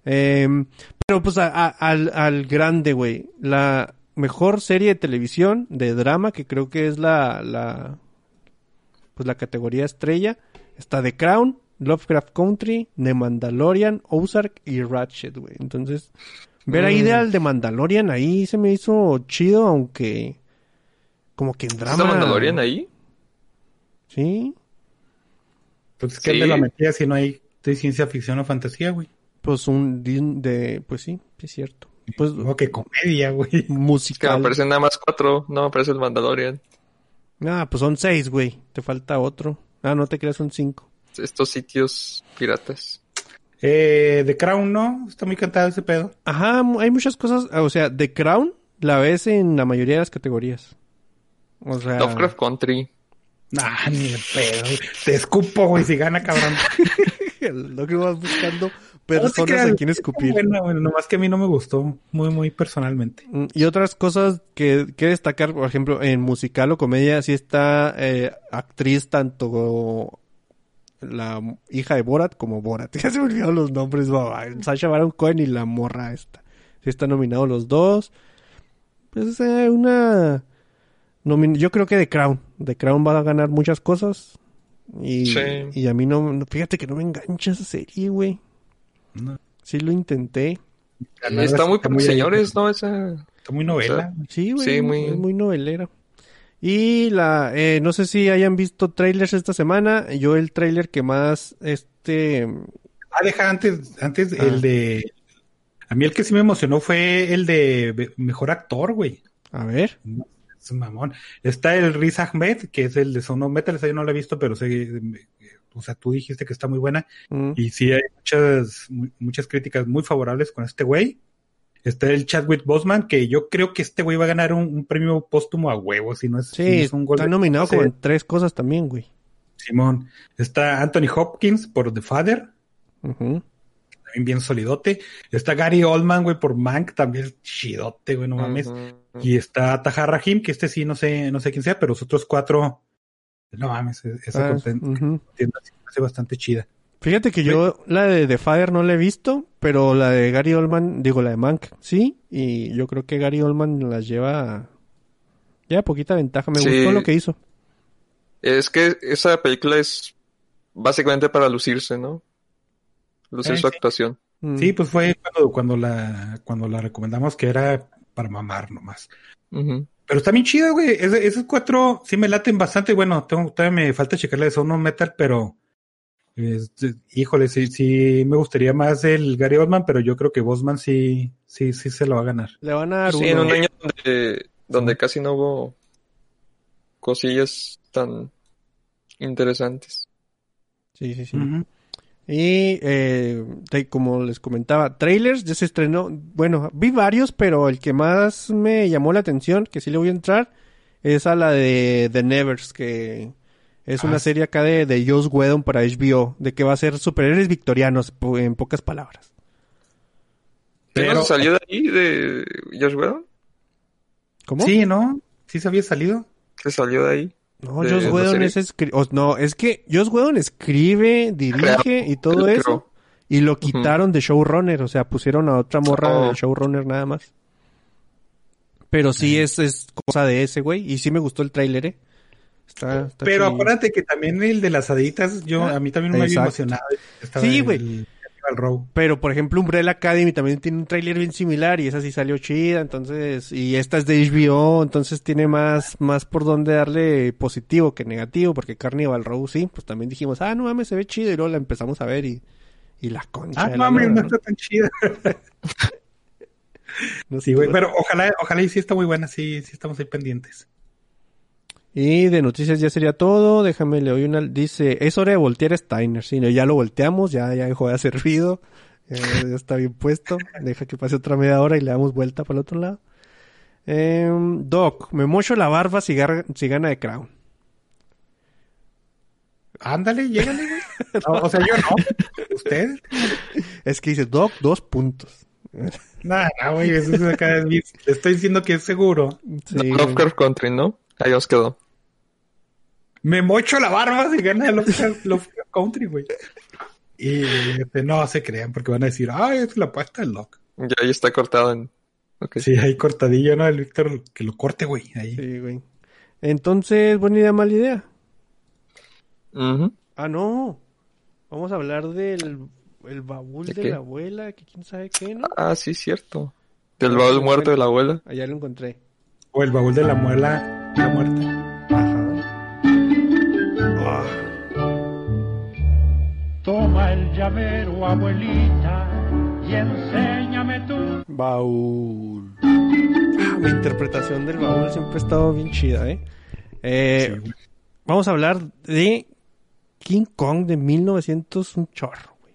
Em, pero pues a- a- al, al grande, güey, la mejor serie de televisión de drama, que creo que es la, la, pues la categoría estrella, está The Crown, Lovecraft Country, The Mandalorian, Ozark y Ratchet, güey. Entonces, ver ahí Mm. de al de Mandalorian ahí se me hizo chido, aunque como que en ¿Está drama. Mandalorian ahí? Sí, Pues es que Sí. me la metía si no hay de ciencia ficción o fantasía, güey. pues un de, pues sí, sí es cierto. Pues O que comedia, güey. Es que aparecen nada más cuatro. No me aparece el Mandalorian. Ah, pues son seis, güey. Te falta otro. Ah, no te creas, son cinco. Estos sitios piratas. Eh, The Crown, ¿no? Está muy cantado ese pedo. Ajá, hay muchas cosas. O sea, The Crown la ves en la mayoría de las categorías. O sea, Lovecraft Country. Ah, ni de pedo. Te escupo, güey, si gana, cabrón. lo que vas buscando No personas creas, a quien escupir. Bueno, bueno, nomás que a mí no me gustó muy, muy personalmente. Mm, Y otras cosas que, que destacar, por ejemplo, en musical o comedia, sí está eh, actriz tanto la hija de Borat como Borat. Ya se me olvidaron los nombres, baba. Sasha Baron Cohen y la morra esta. Sí están nominados los dos. Pues eh, una... nomin- Yo creo que The Crown. The Crown va a ganar muchas cosas. Y, Sí. y a mí no, Fíjate que no me engancha esa serie, güey. No. Sí lo intenté. Está muy está señores, ¿no? Esa... Está muy novela. O sea, güey. Sí, güey. Sí, muy- Es muy novelera. Y la, eh, no sé si hayan visto trailers esta semana. Yo el trailer que más, este, Ah, deja antes, antes Ah. el de... A mí el que sí me emocionó fue el de mejor actor, güey. a ver. Es un mamón. Está el Riz Ahmed, que es el de Sound of Metal, esa yo no la he visto, pero sé, eh, o sea, tú dijiste que está muy buena. Mm. Y sí hay muchas, mu- muchas críticas muy favorables con este güey. Está el Chadwick Boseman, que yo creo que este güey va a ganar un, un premio póstumo a huevo, si no es, si no Sí, es un gol está nominado como en tres cosas también, güey. Simón. Está Anthony Hopkins por The Father, también bien solidote. Está Gary Oldman, güey, por Mank, también chidote, güey, no mames. Y está Tahar Rahim, que este sí no sé, no sé quién sea, pero los otros cuatro, no mames, esa Ah, me hace bastante chida. Fíjate que yo la de The Father no la he visto, pero la de Gary Oldman, digo la de Mank, sí, y yo creo que Gary Oldman las lleva ya poquita ventaja. Me Sí. gustó lo que hizo. Es que esa película es básicamente para lucirse, ¿no? Lucir Eh, su sí. actuación. Mm. Sí, pues fue cuando, cuando la, cuando la recomendamos que era para mamar nomás. Ujú. Pero está bien chida, güey. Ese- esos cuatro sí me laten bastante. Bueno, tengo, todavía me falta checarle de Sound of Metal, pero este, híjole, sí, sí me gustaría más el Gary Oldman, pero yo creo que Bosman sí, sí, sí se lo va a ganar. Le van a dar Sí, en un año donde, donde casi no hubo cosillas tan interesantes. Sí, sí, sí. Y eh, te- como les comentaba, trailers ya se estrenó. Bueno, vi varios, pero el que más me llamó la atención, que sí le voy a entrar, es a la de The Nevers, que es una Ah, sí. serie acá de, de Joss Whedon para HBO, de que va a ser superhéroes victorianos, en pocas palabras. ¿Sí, no Pero- se salió de ahí, de Josh Whedon? ¿Cómo? Sí, ¿no? Sí se había salido. ¿Se salió de ahí? No, de Joss la Whedon es escri- o- no, es que Joss Whedon escribe, dirige y todo Creo. eso. Y lo quitaron de showrunner, o sea, pusieron a otra morra Oh. del showrunner nada más. Pero sí es, es cosa de ese, güey. Y sí me gustó el tráiler, ¿eh? Está, está Pero chido. acuérdate que también el de las haditas, yo, a mí también me había emocionado. Sí, güey. Pero, por ejemplo, Umbrella Academy también tiene un tráiler bien similar y esa sí salió chida, entonces, y esta es de HBO, entonces tiene más, más por donde darle positivo que negativo, porque Carnival Row sí, pues también dijimos, ah, no mames, se ve chido, y luego la empezamos a ver y, y la concha. Ah, de la mames, lora, no está tan chida. No Sí, güey, pero ojalá, ojalá y sí está muy buena, sí, sí estamos ahí pendientes. Y de noticias ya sería todo. Déjame le doy una. Dice, es hora de voltear a Steiner. Sí, ya lo volteamos, ya, ya dejó de hacer ruido. eh, ya está bien puesto. Deja que pase otra media hora y le damos vuelta para el otro lado. Em, Doc, me mocho la barba si, gar- si gana de Crown. Ándale, llégale, güey. No, o sea, yo no. ¿Usted? Es que dice Doc, dos puntos. Nada, no, güey, eso es acá. estoy diciendo que es seguro. Sí. Lovecraft Country, ¿no? Ahí os quedó. Me mocho la barba si gana Lovecraft Lovecraft Country, güey. Y este, no se crean porque van a decir, ay, es la apuesta del Lock. Ya ahí está cortado en... Sí, ahí cortadillo, ¿no? El Víctor, que lo corte, güey. Ahí. Sí, güey. Entonces, buena idea, mala idea. Ujú. Ah, no. Vamos a hablar del el baúl ¿De la abuela, que quién sabe qué, ¿no? Ah, sí, cierto. Del baúl muerto de la abuela. Allá lo encontré. O el baúl de la muela, la muerte. Ajá. Ah, Toma el llavero, abuelita, y enséñame tú. baúl. Ah, mi interpretación del baúl siempre ha estado bien chida, ¿eh? Eh, Sí. Vamos a hablar de King Kong de 1900, un chorro, güey.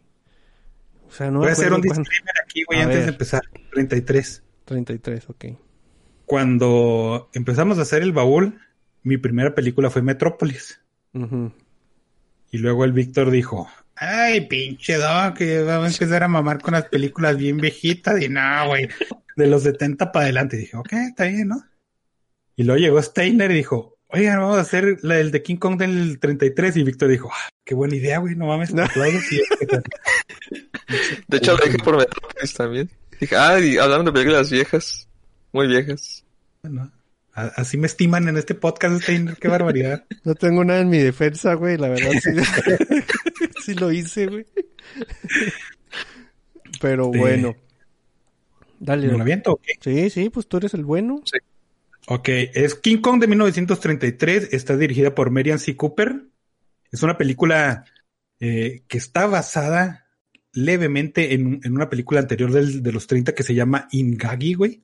O sea, no Voy a hacer un disclaimer aquí, güey, A antes ver. de empezar. 33. 33, ok. Cuando empezamos a hacer el baúl, mi primera película fue Metrópolis. Y luego el Víctor dijo, ay, pinche Doc, que vamos a empezar a mamar con las películas bien viejitas. Y no, güey, de los 70 para adelante. Y dije, ok, está bien, ¿no? Y luego llegó Steiner y dijo, oigan, vamos a hacer la del de King Kong del 33. Y Víctor dijo, ah, qué buena idea, güey, no mames, te aplaudo, sí, es que- De hecho, lo dije por Metrópolis también. Dije, ah, y hablaron de películas viejas. Muy viejas. ¿no? A- Así me estiman en este podcast, Steiner, qué barbaridad. No tengo nada en mi defensa, güey. La verdad, sí, sí lo hice, güey. Pero Este, bueno. Dale. ¿Me lo aviento? Sí, sí, pues tú eres el bueno. Ok, es King Kong de 1933, está dirigida por Marian C. Cooper. Es una película eh, que está basada levemente en, en una película anterior del- de los 30 que se llama Ingagi, güey.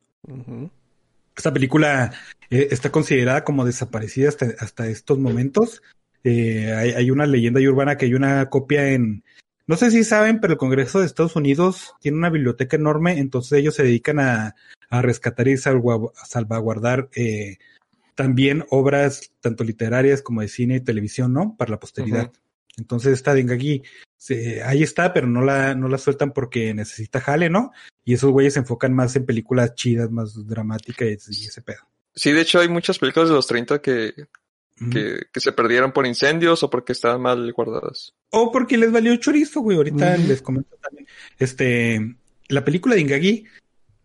Esta película eh, está considerada como desaparecida hasta, hasta estos momentos. Eh, hay, hay una leyenda urbana que hay una copia en... No sé si saben, pero el Congreso de Estados Unidos tiene una biblioteca enorme, entonces ellos se dedican a, a rescatar y salva- salvaguardar eh, también obras tanto literarias como de cine y televisión, ¿no? Para la posteridad. Ujú. Entonces esta de Ingagi, se- ahí está, pero no la, no la sueltan porque necesita jale, ¿no? Y esos güeyes se enfocan más en películas chidas, más dramáticas y, ese- y ese pedo. Sí, de hecho, hay muchas películas de los 30 que, que, que se perdieron por incendios o porque estaban mal guardadas. O porque les valió chorizo, güey. Ahorita les comento también. Este, la película de Ingagi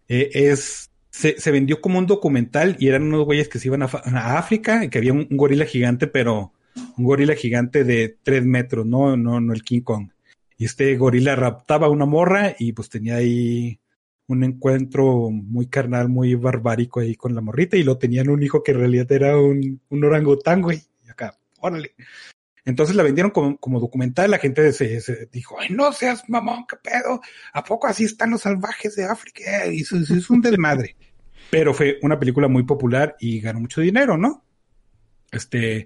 eh, es, se, se vendió como un documental y eran unos güeyes que se iban a, África y que había un, un gorila gigante, pero un gorila gigante de tres metros, no, no, no el King Kong. Y este gorila raptaba a una morra y pues tenía ahí un encuentro muy carnal, muy barbárico ahí con la morrita y lo tenían un hijo que en realidad era un, un orangután, güey. Y acá, órale. Entonces la vendieron como, como documental, la gente se, dijo, ay, no seas mamón, qué pedo, ¿a poco así están los salvajes de África? Y eso, eso es un desmadre. Pero fue una película muy popular y ganó mucho dinero, ¿no? Este,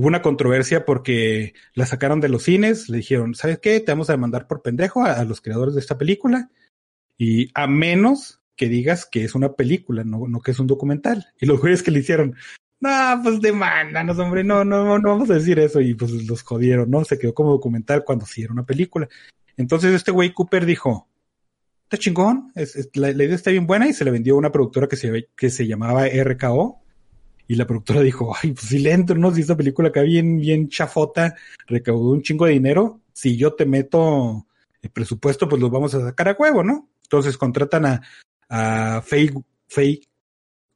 hubo una controversia porque la sacaron de los cines, le dijeron, ¿sabes qué? Te vamos a demandar por pendejo a, los creadores de esta película. Y a menos que digas que es una película, no, no que es un documental. Y los güeyes que le hicieron, no, pues demándanos, hombre, no, no, no vamos a decir eso. Y pues los jodieron, ¿no? Se quedó como documental cuando sí era una película. Entonces este güey Cooper dijo, está chingón, la, la idea está bien buena y se le vendió a una productora que se, que se llamaba RKO. Y la productora dijo, ay, pues si le entro, ¿no? Si esta película acá bien, bien chafota, recaudó un chingo de dinero, si yo te meto el presupuesto, pues los vamos a sacar a huevo, ¿no? Entonces contratan a, a Faye, Faye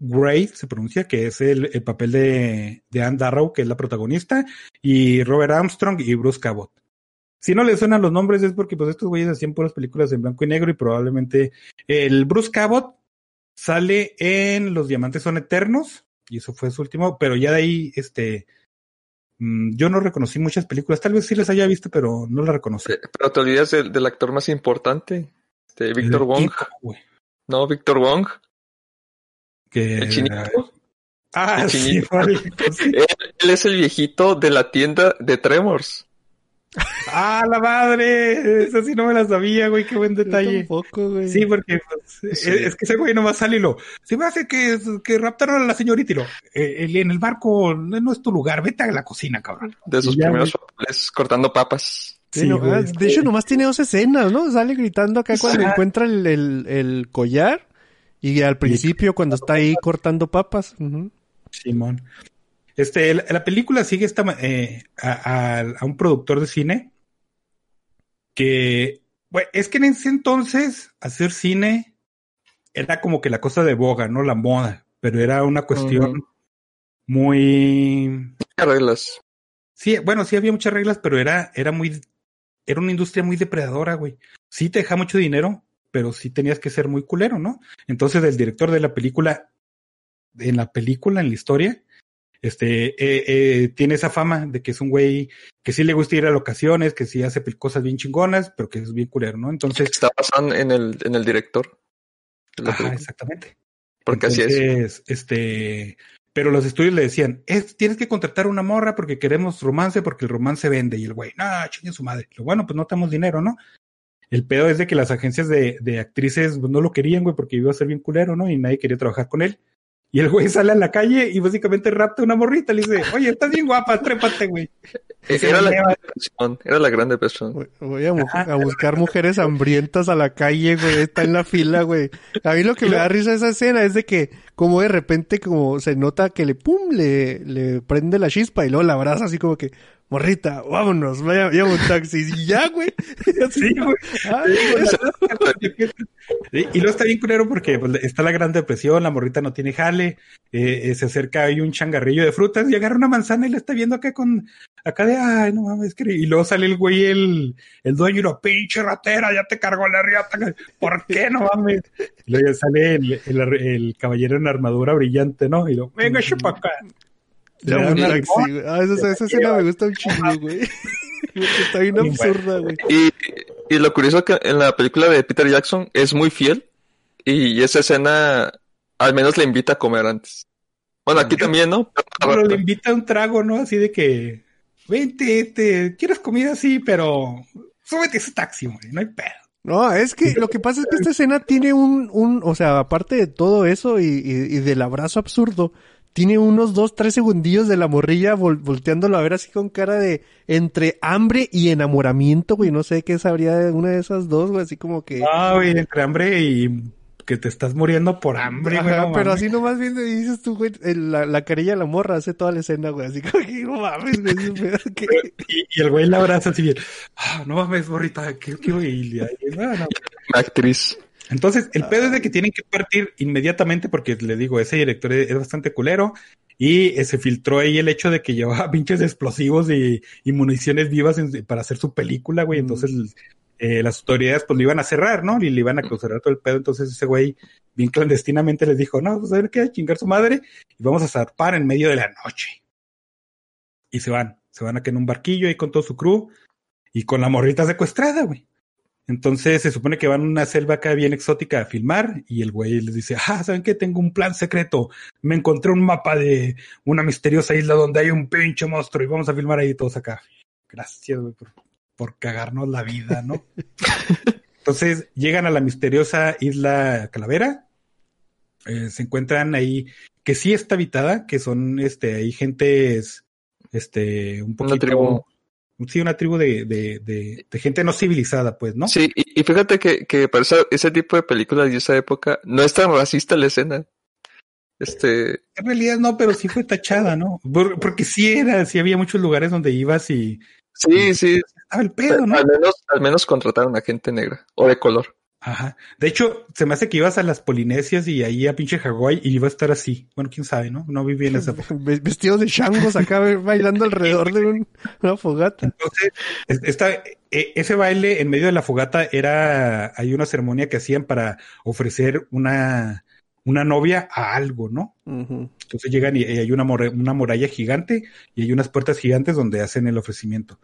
Gray, se pronuncia, que es el, el papel de, de Anne Darrow, que es la protagonista, y Robert Armstrong y Bruce Cabot. Si no le suenan los nombres es porque pues estos güeyes hacían puras películas en blanco y negro y probablemente el Bruce Cabot sale en Los Diamantes son Eternos y eso fue su último, pero ya de ahí, este, mm, yo no reconocí muchas películas, tal vez sí las haya visto, pero no las reconocí. Eh, Pero te olvidas del, del actor más importante, este, Víctor Wong. No, Víctor Wong. Que, El chinito. Ah, el sí, chinito. vale, sí. Él, él es el viejito de la tienda de Tremors. Ah, la madre. Esa sí no me la sabía, güey. Qué buen Yo detalle. tampoco, güey. Sí, porque pues, Sí. es, es que ese güey nomás sale y lo. Se me hace que, que raptaron a la señorita y lo. eh, el- en el barco no es tu lugar. Vete a la cocina, cabrón. De sus ya, primeros papeles cortando papas. Sí, Sí, no, güey, ah, de que- hecho, nomás tiene dos escenas, ¿no? Sale gritando acá cuando encuentra el, el, el collar y al principio cuando está ahí cortando papas. Ujú. Simón. Este, la, la película sigue esta, ma- eh, a, a- a un productor de cine que, bueno, es que en ese entonces hacer cine era como que la cosa de boga, ¿no? La moda, pero era una cuestión muy, ¿Qué reglas? sí, bueno, sí había muchas reglas, pero era, era muy, era una industria muy depredadora, güey. Sí te deja mucho dinero, pero sí tenías que ser muy culero, ¿no? Entonces el director de la película, en la película, en la historia, este, eh, eh, tiene esa fama de que es un güey que sí le gusta ir a locaciones, que sí hace cosas bien chingonas, pero que es bien culero, ¿no? Entonces, Está basado en el, en el director. ajá, exactamente. Porque así es. Este, pero los estudios le decían, es, tienes que contratar una morra porque queremos romance, porque el romance vende. Y el güey, no, chingue su madre. Lo bueno, pues no tenemos dinero, ¿no? El pedo es de que las agencias de, de actrices pues, no lo querían, güey, porque iba a ser bien culero, ¿no? Y nadie quería trabajar con él. Y el güey sale a la calle y básicamente rapta una morrita. Le dice, oye, estás bien guapa, trépate, güey. Eh, Era la gran depresión. Era la gran depresión. Voy- a, mu- a buscar mujeres hambrientas a la calle, güey. Está en la fila, güey. A mí lo que me da risa de esa escena es de que, como de repente, como se nota que le, pum, le, le prende la chispa y luego la abraza así como que, morrita, vámonos, vaya, llama un taxi. Y ya, güey. Sí, güey. Y luego está bien culero porque pues, está la gran depresión, la morrita no tiene jale, eh, eh, se acerca ahí un changarrillo de frutas y agarra una manzana y la está viendo acá con, acá de, ay, no mames, que-". y luego sale el güey, el, el dueño y lo, pinche ratera, ya te cargó la riata, ¿por qué no mames? Y luego ya sale el, el, el caballero en armadura brillante, ¿no? Y lo, venga, chupa acá. Llama un taxi, güey. Ah, esa, esa escena me gusta un chingo, güey. Está bien absurda, güey. Y, y lo curioso es que en la película de Peter Jackson es muy fiel. Y esa escena al menos le invita a comer antes. Bueno, aquí también, ¿no? Pero le invita a un trago, ¿no? Así de que, vente, este, ¿quieres comida? Sí, pero súbete ese taxi, güey, no hay pedo. No, es que lo que pasa es que esta escena tiene un, un, o sea, aparte de todo eso y, y, y del abrazo absurdo, tiene unos dos, tres segundillos de la morrilla vol- volteándolo a ver así con cara de entre hambre y enamoramiento, güey. No sé qué sabría de una de esas dos, güey, así como que. Ah, güey, entre hambre y que te estás muriendo por hambre, güey. Ajá, no pero así nomás viendo y dices tú, güey, el- la, la carilla de la morra hace toda la escena, güey, así como que no mames, güey, que- Y, y el güey la abraza así bien. Ah, no mames, borrita, qué, qué güey. No. Una actriz. Entonces, el pedo es de que tienen que partir inmediatamente porque le digo, ese director es, bastante culero y eh, se filtró ahí el hecho de que llevaba pinches explosivos y, y municiones vivas en- para hacer su película, güey. Mm. Entonces, eh, las autoridades pues lo iban a cerrar, ¿no? Y le iban a clausurar todo el pedo. Entonces, ese güey bien clandestinamente les dijo, no, pues a ver qué, a chingar su madre y vamos a zarpar en medio de la noche. Y se van, se van acá en un barquillo ahí con todo su crew y con la morrita secuestrada, güey. Entonces se supone que van a una selva acá bien exótica a filmar y el güey les dice, ah, ¿saben qué? Tengo un plan secreto. Me encontré un mapa de una misteriosa isla donde hay un pinche monstruo y vamos a filmar ahí todos acá. Gracias, güey, por, por cagarnos la vida, ¿no? Entonces llegan a la misteriosa isla Calavera. Eh, se encuentran ahí que sí está habitada, que son, este, hay gentes, este, un poquito... tribu. Sí, una tribu de, de, de, de gente no civilizada, pues, ¿no? Sí, y, y fíjate que, que para esa- ese tipo de películas de esa época no es tan racista la escena. Este, En realidad no, pero sí fue tachada, ¿no? Por- porque sí era, sí había muchos lugares donde ibas y sí, sí, estaba el pedo, ¿no? al menos, al menos contrataron a gente negra o de color. Ajá. De hecho, se me hace que ibas a las Polinesias y ahí a pinche Hawái y iba a estar así. Bueno, quién sabe, ¿no? No viví en esa época. Ve- Vestidos de changos acá bailando alrededor de un- una fogata. Entonces, es- esta, e- ese baile en medio de la fogata era, hay una ceremonia que hacían para ofrecer una, una novia a algo, ¿no? Entonces llegan y, y hay una, una muralla gigante y hay unas puertas gigantes donde hacen el ofrecimiento.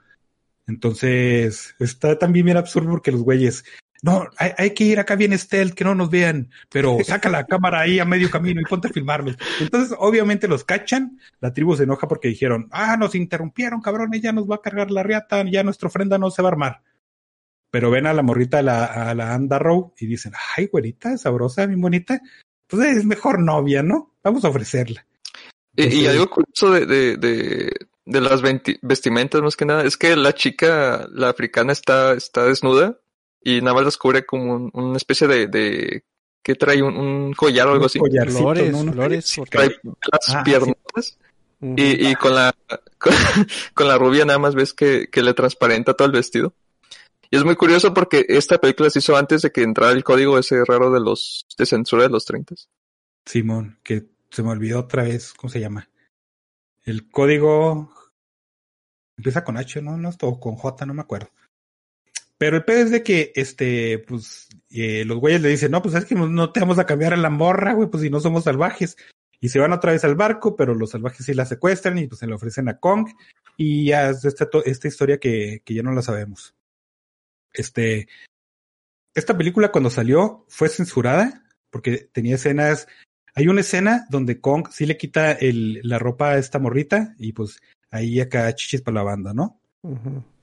Entonces, está también bien absurdo porque los güeyes, no, hay, hay que ir acá bien stealth, que no nos vean, pero saca la cámara ahí a medio camino y ponte a filmarlos. Entonces, obviamente los cachan, la tribu se enoja porque dijeron, ah, nos interrumpieron, cabrones, ya nos va a cargar la riata, ya nuestra ofrenda no se va a armar. Pero ven a la morrita, a la, a la Ann Darrow, y dicen, ay, güerita, sabrosa, bien bonita, pues es mejor novia, ¿no? Vamos a ofrecerla. Y, y algo curioso de, de, de, de las vestimentas más que nada es que la chica, la africana, está, está desnuda y nada más descubre como un- una especie de, de que trae un, un collar o algo así. Collarcito, Flores, ¿no? Flores. Trae las Ah, y, y con la con, con la rubia nada más ves que, que le transparenta todo el vestido. Y es muy curioso porque esta película se hizo antes de que entrara el código ese raro de los de censura de los 30. Simón, que se me olvidó otra vez, ¿cómo se llama? El código empieza con H, ¿no? No todo con J, no me acuerdo. Pero el pedo es de que, este, pues, eh, los güeyes le dicen, no, pues es que no te vamos a cambiar a la morra, güey, pues si no somos salvajes. Y se van otra vez al barco, pero los salvajes sí la secuestran y pues se la ofrecen a Kong. Y ya es esta, esta historia que, que ya no la sabemos. Este, esta película cuando salió fue censurada porque tenía escenas hay una escena donde Kong sí le quita el, la ropa a esta morrita y pues ahí acá chichis para la banda, ¿no?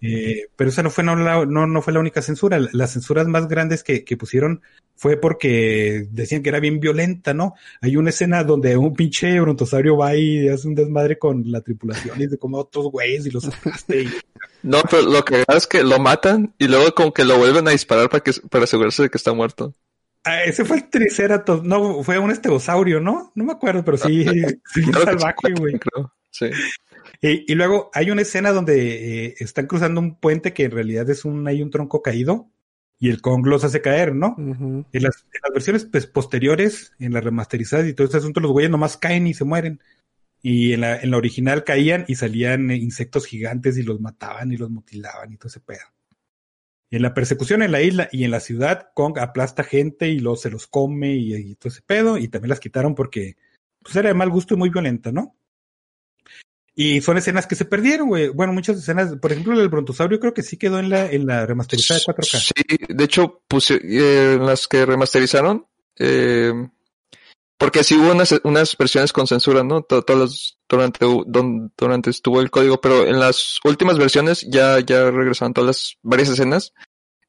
Eh, pero esa no fue, no, la- no, no fue la única censura. Las censuras más grandes que, que pusieron fue porque decían que era bien violenta, ¿no? Hay una escena donde un pinche brontosaurio va y hace un desmadre con la tripulación y se come a otros güeyes y los aplaste y No, pero lo que pasa es que lo matan y luego como que lo vuelven a disparar para que para asegurarse de que está muerto. Ah, ese fue el triceratops, no, fue un estegosaurio, ¿no? No me acuerdo, pero sí, sí, que salvaje, sí, güey. creo. Sí. Y, y luego hay una escena donde eh, están cruzando un puente que en realidad es un, hay un tronco caído y el Kong los hace caer, ¿no? En las, en las versiones pues, posteriores, en las remasterizadas y todo este asunto, los güeyes nomás caen y se mueren. Y en la, en la original caían y salían eh, insectos gigantes y los mataban y los mutilaban y todo ese pedo. Y en la persecución en la isla y en la ciudad, Kong aplasta gente y luego se los come y, y todo ese pedo. Y también las quitaron porque pues, era de mal gusto y muy violenta, ¿no? Y son escenas que se perdieron, güey. Bueno, muchas escenas, por ejemplo, el del brontosaurio creo que sí quedó en la, en la remasterizada de 4K. Sí, de hecho, puse, eh, las que remasterizaron, eh, porque sí hubo unas, unas versiones con censura, ¿no? To- Todas las- durante, don- durante estuvo el código, pero en las últimas versiones ya, ya regresaron todas las varias escenas.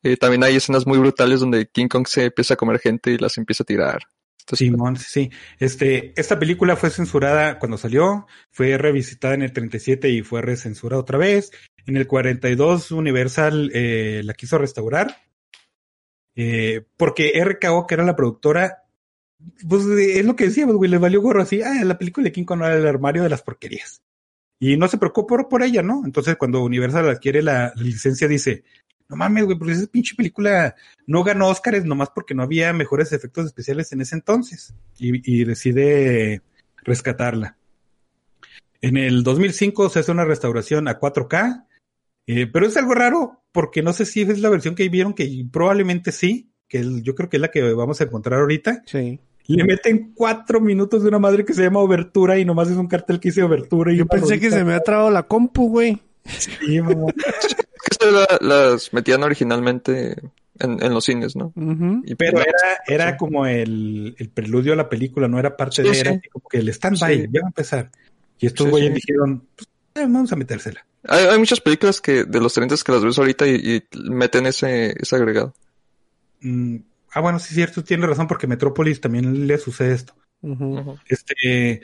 Eh, también hay escenas muy brutales donde King Kong se empieza a comer gente y las empieza a tirar. Entonces, Simón, sí. Este, esta película fue censurada cuando salió, fue revisitada en el 37 y fue recensurada otra vez. En el 42 Universal eh, la quiso restaurar. Eh, porque RKO, que era la productora, pues es lo que decíamos, güey, le valió gorro así, ah, la película de King Kong era el armario de las porquerías. Y no se preocupó por, ella, ¿no? Entonces cuando Universal adquiere la licencia dice, no mames, güey, porque esa pinche película no ganó Óscares nomás porque no había mejores efectos especiales en ese entonces. Y, y decide rescatarla. En el 2005 se hace una restauración a 4K, eh, pero es algo raro porque no sé si es la versión que vieron, que probablemente sí, que es- yo creo que es la que vamos a encontrar ahorita. Sí. Le meten cuatro minutos de una madre que se llama Obertura y nomás es un cartel que dice Obertura. Y Yo pensé que se me ha trabado la compu, güey. Sí, mamá. que se la- las metían originalmente en, en los cines, ¿no? Y Pero pues, era, era como el, el preludio a la película, no era parte Sí, de, sí. era como que el stand-by, Sí. ya va a empezar. Y estos Sí, güeyes sí. dijeron, pues, eh, vamos a metérsela. Hay, hay muchas películas que de los 30 que las ves ahorita y, y meten ese, ese agregado. Mm, ah, bueno, sí es cierto, tiene razón, porque Metrópolis también le sucede esto. Este,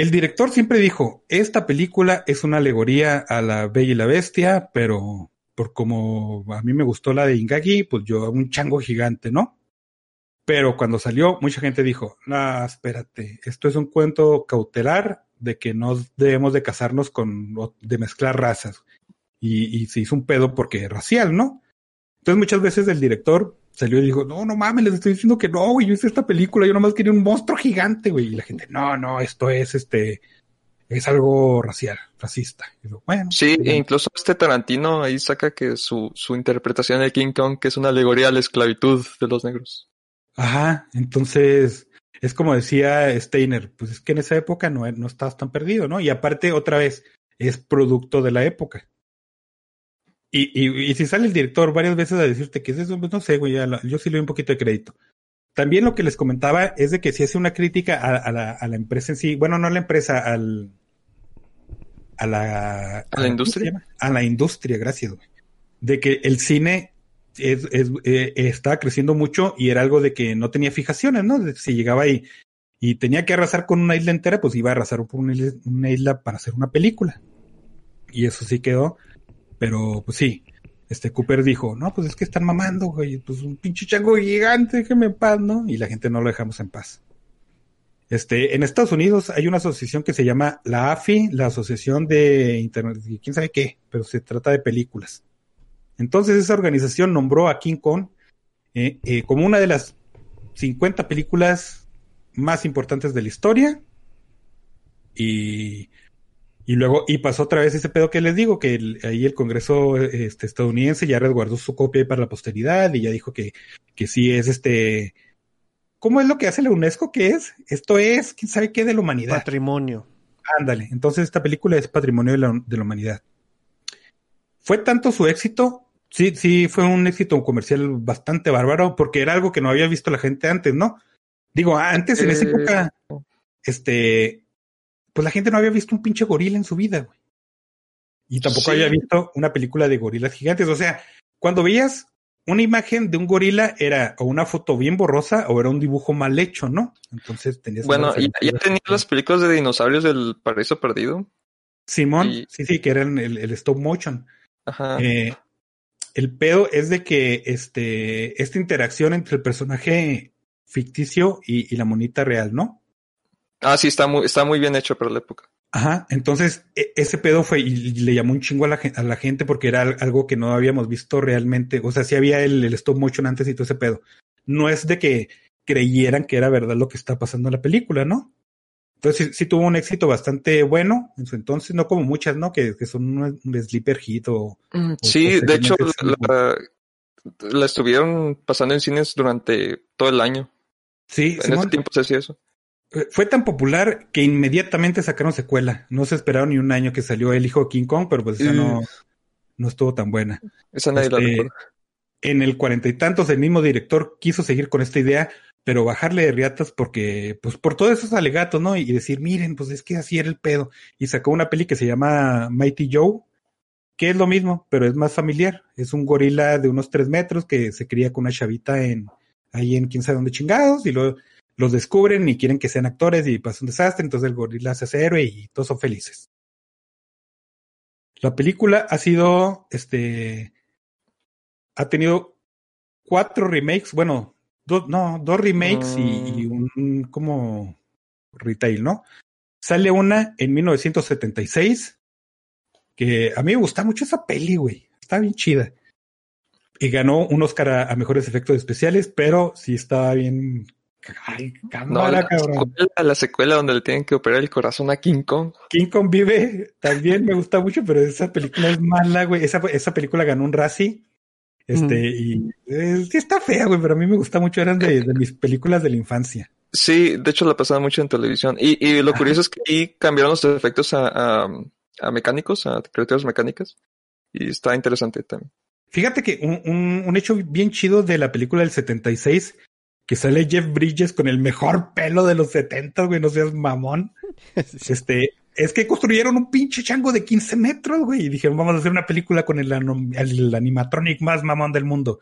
el director siempre dijo, esta película es una alegoría a la Bella y la Bestia, pero por como a mí me gustó la de Ingagi, pues yo un chango gigante, ¿no? Pero cuando salió, mucha gente dijo, no, espérate, esto es un cuento cautelar de que no debemos de casarnos con, de mezclar razas. Y, y se hizo un pedo porque racial, ¿no? Entonces muchas veces el director salió y dijo, no, no mames, les estoy diciendo que no, güey, yo hice esta película, yo nomás quería un monstruo gigante, güey. Y la gente, no, no, esto es este, es algo racial, racista. Y yo, bueno. Sí, e incluso este Tarantino ahí saca que su, su interpretación de King Kong que es una alegoría a la esclavitud de los negros. Ajá, entonces es como decía Steiner, pues es que en esa época no, no estabas tan perdido, ¿no? Y aparte, otra vez, es producto de la época. Y, y, y si sale el director varias veces a decirte que es eso, pues no sé, güey, la- yo sí le doy un poquito de crédito. También lo que les comentaba es de que si hace una crítica a, a la, a la empresa en sí, bueno, no a la empresa, al, a la, ¿A la ¿cómo se industria? A la industria, gracias, güey. De que el cine es, es, eh, estaba creciendo mucho y era algo de que no tenía fijaciones, ¿no? De- Si llegaba ahí y tenía que arrasar con una isla entera, pues iba a arrasar por una isla, una isla para hacer una película. Y eso sí quedó. Pero pues sí, este Cooper dijo, no, pues es que están mamando, güey, pues un pinche chango gigante, déjeme en paz, ¿no? Y la gente no lo dejamos en paz. Este, en Estados Unidos hay una asociación que se llama la AFI, la Asociación de Internet, quién sabe qué, pero se trata de películas. Entonces esa organización nombró a King Kong eh, eh, como una de las 50 películas más importantes de la historia. Y, y luego, y pasó otra vez ese pedo que les digo, que el- ahí el Congreso eh, este, estadounidense ya resguardó su copia ahí para la posteridad y ya dijo que, que sí es este. ¿Cómo es lo que hace la UNESCO? ¿Qué es? Esto es, quién sabe qué de la humanidad. Patrimonio. Ándale. Entonces esta película es patrimonio de la, de la humanidad. Fue tanto su éxito, sí, sí, fue un éxito comercial bastante bárbaro, porque era algo que no había visto la gente antes, ¿no? Digo, antes en esa Eh, época, este, pues la gente no había visto un pinche gorila en su vida, güey. Y tampoco Sí. había visto una película de gorilas gigantes. O sea, cuando veías una imagen de un gorila, era o una foto bien borrosa o era un dibujo mal hecho, ¿no? Entonces tenías Bueno, ya, ya tenía las películas de dinosaurios del Paraíso Perdido. Simón, Y- sí, sí, que eran el, el stop motion. Ajá. Eh, el pedo es de que este, esta interacción entre el personaje ficticio y, y la monita real, ¿no? Ah, sí, está muy, está muy bien hecho para la época. Ajá, entonces e- ese pedo fue y, le llamó un chingo a la, a la gente porque era al- algo que no habíamos visto realmente. O sea, sí había el, el stop motion antes y todo ese pedo. No es de que creyeran que era verdad lo que está pasando en la película, ¿no? Entonces sí, sí tuvo un éxito bastante bueno en su entonces, no como muchas, ¿no? Que, que son un, un sleeper hit o, Mm, O Sí, de hecho, la, la estuvieron pasando en cines durante todo el año. Sí, En Simón, ese tiempo se hacía eso. Eh, fue tan popular que inmediatamente sacaron secuela. No se esperaron ni un año que salió El hijo de King Kong, pero pues esa no, no estuvo tan buena. Esa nadie la Este, recuerda. En el cuarenta y tantos, el mismo director quiso seguir con esta idea, pero bajarle de riatas porque, pues por todos esos alegatos, ¿no? Y decir, miren, pues es que así era el pedo. Y sacó una peli que se llama Mighty Joe, que es lo mismo, pero es más familiar. Es un gorila de unos tres metros que se cría con una chavita en, ahí en quién sabe dónde chingados, y luego los descubren y quieren que sean actores y pasa un desastre, entonces el gorila se hace héroe y todos son felices. La película ha sido, este, ha tenido cuatro remakes, bueno, dos, no, dos remakes y, y un como retail, ¿no? Sale una en 1976, que a mí me gusta mucho esa peli, güey, está bien chida. Y ganó un Oscar a, a mejores efectos especiales, pero sí estaba bien... Ay, No, la cabrón. secuela, la secuela donde le tienen que operar el corazón a King Kong. King Kong vive también me gusta mucho, pero esa película es mala, güey. Esa, esa película ganó un Razzie. Este, y eh, sí está fea, güey, pero a mí me gusta mucho. Eran de, de mis películas de la infancia. Sí, de hecho la pasaban mucho en televisión. Y, y lo curioso es que ahí cambiaron los efectos a, a, a mecánicos, a criaturas mecánicas. Y está interesante también. Fíjate que un, un, un hecho bien chido de la película del 76, que sale Jeff Bridges con el mejor pelo de los 70, güey, no seas mamón. Este, es que construyeron un pinche chango de 15 metros, güey, y dijeron, vamos a hacer una película con el, animatronic más mamón del mundo.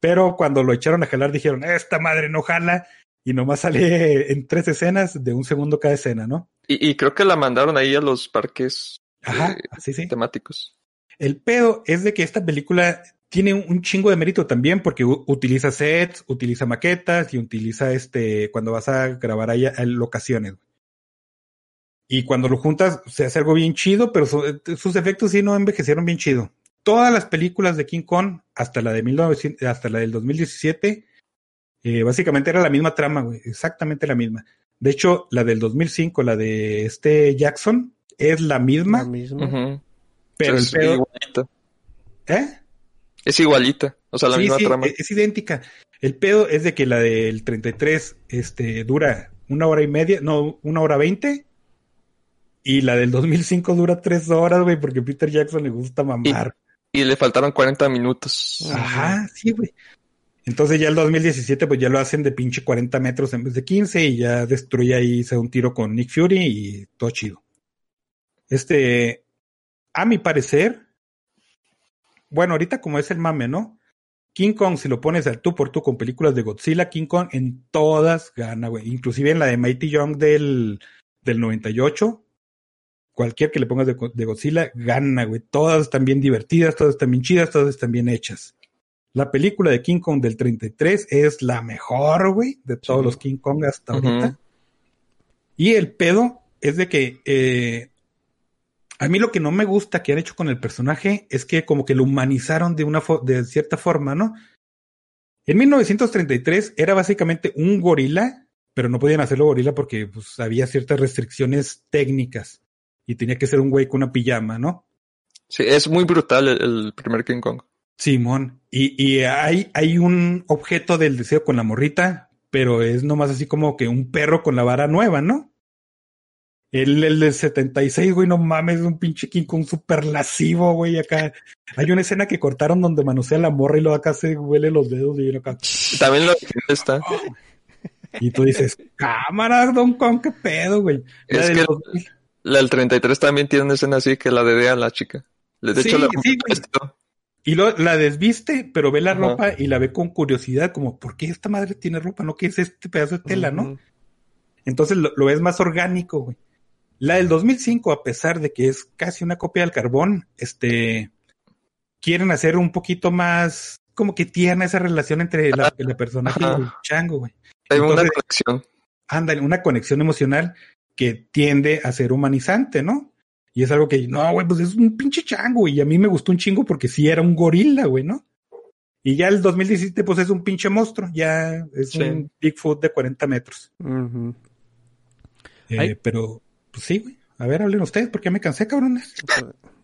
Pero cuando lo echaron a jalar, dijeron, esta madre no jala, y nomás sale en tres escenas de un segundo cada escena, ¿no? Y, y creo que la mandaron ahí a los parques Ajá, eh, así sí. temáticos. El pedo es de que esta película tiene un chingo de mérito también porque utiliza sets, utiliza maquetas y utiliza este cuando vas a grabar ahí a- a locaciones. Y cuando lo juntas se hace algo bien chido, pero su- sus efectos sí no envejecieron bien chido. todas las películas de King Kong, hasta la de 1900, hasta la del 2017, eh, básicamente era la misma trama, güey, exactamente la misma. De hecho, la del 2005, la de este Jackson, es la misma, La misma. Pero el es pedo. ¿eh? Es igualita. O sea, la Sí, misma sí, trama. es, es idéntica. El pedo es de que la del 33 este, dura una hora y media, no, una hora veinte. Y la del 2005 dura tres horas, güey, porque a Peter Jackson le gusta mamar. Y le faltaron 40 minutos. Ajá, sí, güey. Entonces ya el 2017 pues ya lo hacen de pinche 40 metros en vez de 15 y ya destruye ahí, se da un tiro con Nick Fury y todo chido. Este, a mi parecer, bueno, ahorita como es el mame, ¿no? King Kong, si lo pones al tú por tú con películas de Godzilla, King Kong en todas gana, güey. Inclusive en la de Mighty Young del, del 98, cualquier que le pongas de, de Godzilla gana, güey. Todas están bien divertidas, todas están bien chidas, todas están bien hechas. La película de King Kong del 33 es la mejor, güey, de todos Sí. los King Kong hasta ahorita. Y el pedo es de que eh, a mí lo que no me gusta que han hecho con el personaje es que como que lo humanizaron de una fo- de cierta forma, ¿no? En 1933 era básicamente un gorila, pero no podían hacerlo gorila porque pues, había ciertas restricciones técnicas y tenía que ser un güey con una pijama, ¿no? Sí, es muy brutal el, el primer King Kong. Simón. Y, y hay, hay un objeto del deseo con la morrita, pero es nomás así como que un perro con la vara nueva, ¿no? El, el del 76, güey, no mames, es un pinche King Kong súper lascivo, güey, acá. Hay una escena que cortaron donde manosea la morra y luego acá se huele los dedos y uno acá. También lo está. Y tú dices, cámara, Don Kong, qué pedo, güey. La Es del que- 2000. La del 33 también tiene una escena así que la dedea a la chica. De Sí, hecho, la sí, güey. Y lo, la desviste, pero ve la Ajá. ropa y la ve con curiosidad, como, ¿por qué esta madre tiene ropa? ¿No? ¿Qué es este pedazo de tela, no? Entonces lo, lo ves más orgánico, güey. La del 2005, a pesar de que es casi una copia del carbón, este, quieren hacer un poquito más, como que tierna esa relación entre la, la personaje y el chango, güey. Hay una conexión. Ándale, una conexión emocional que tiende a ser humanizante, ¿no? Y es algo que, no, güey, pues es un pinche chango, y a mí me gustó un chingo porque sí era un gorila, güey, ¿no? Y ya el 2017, pues es un pinche monstruo, ya es Sí. un Bigfoot de 40 metros. Eh, pero, pues sí, güey. A ver, hablen ustedes, porque me cansé, cabrones.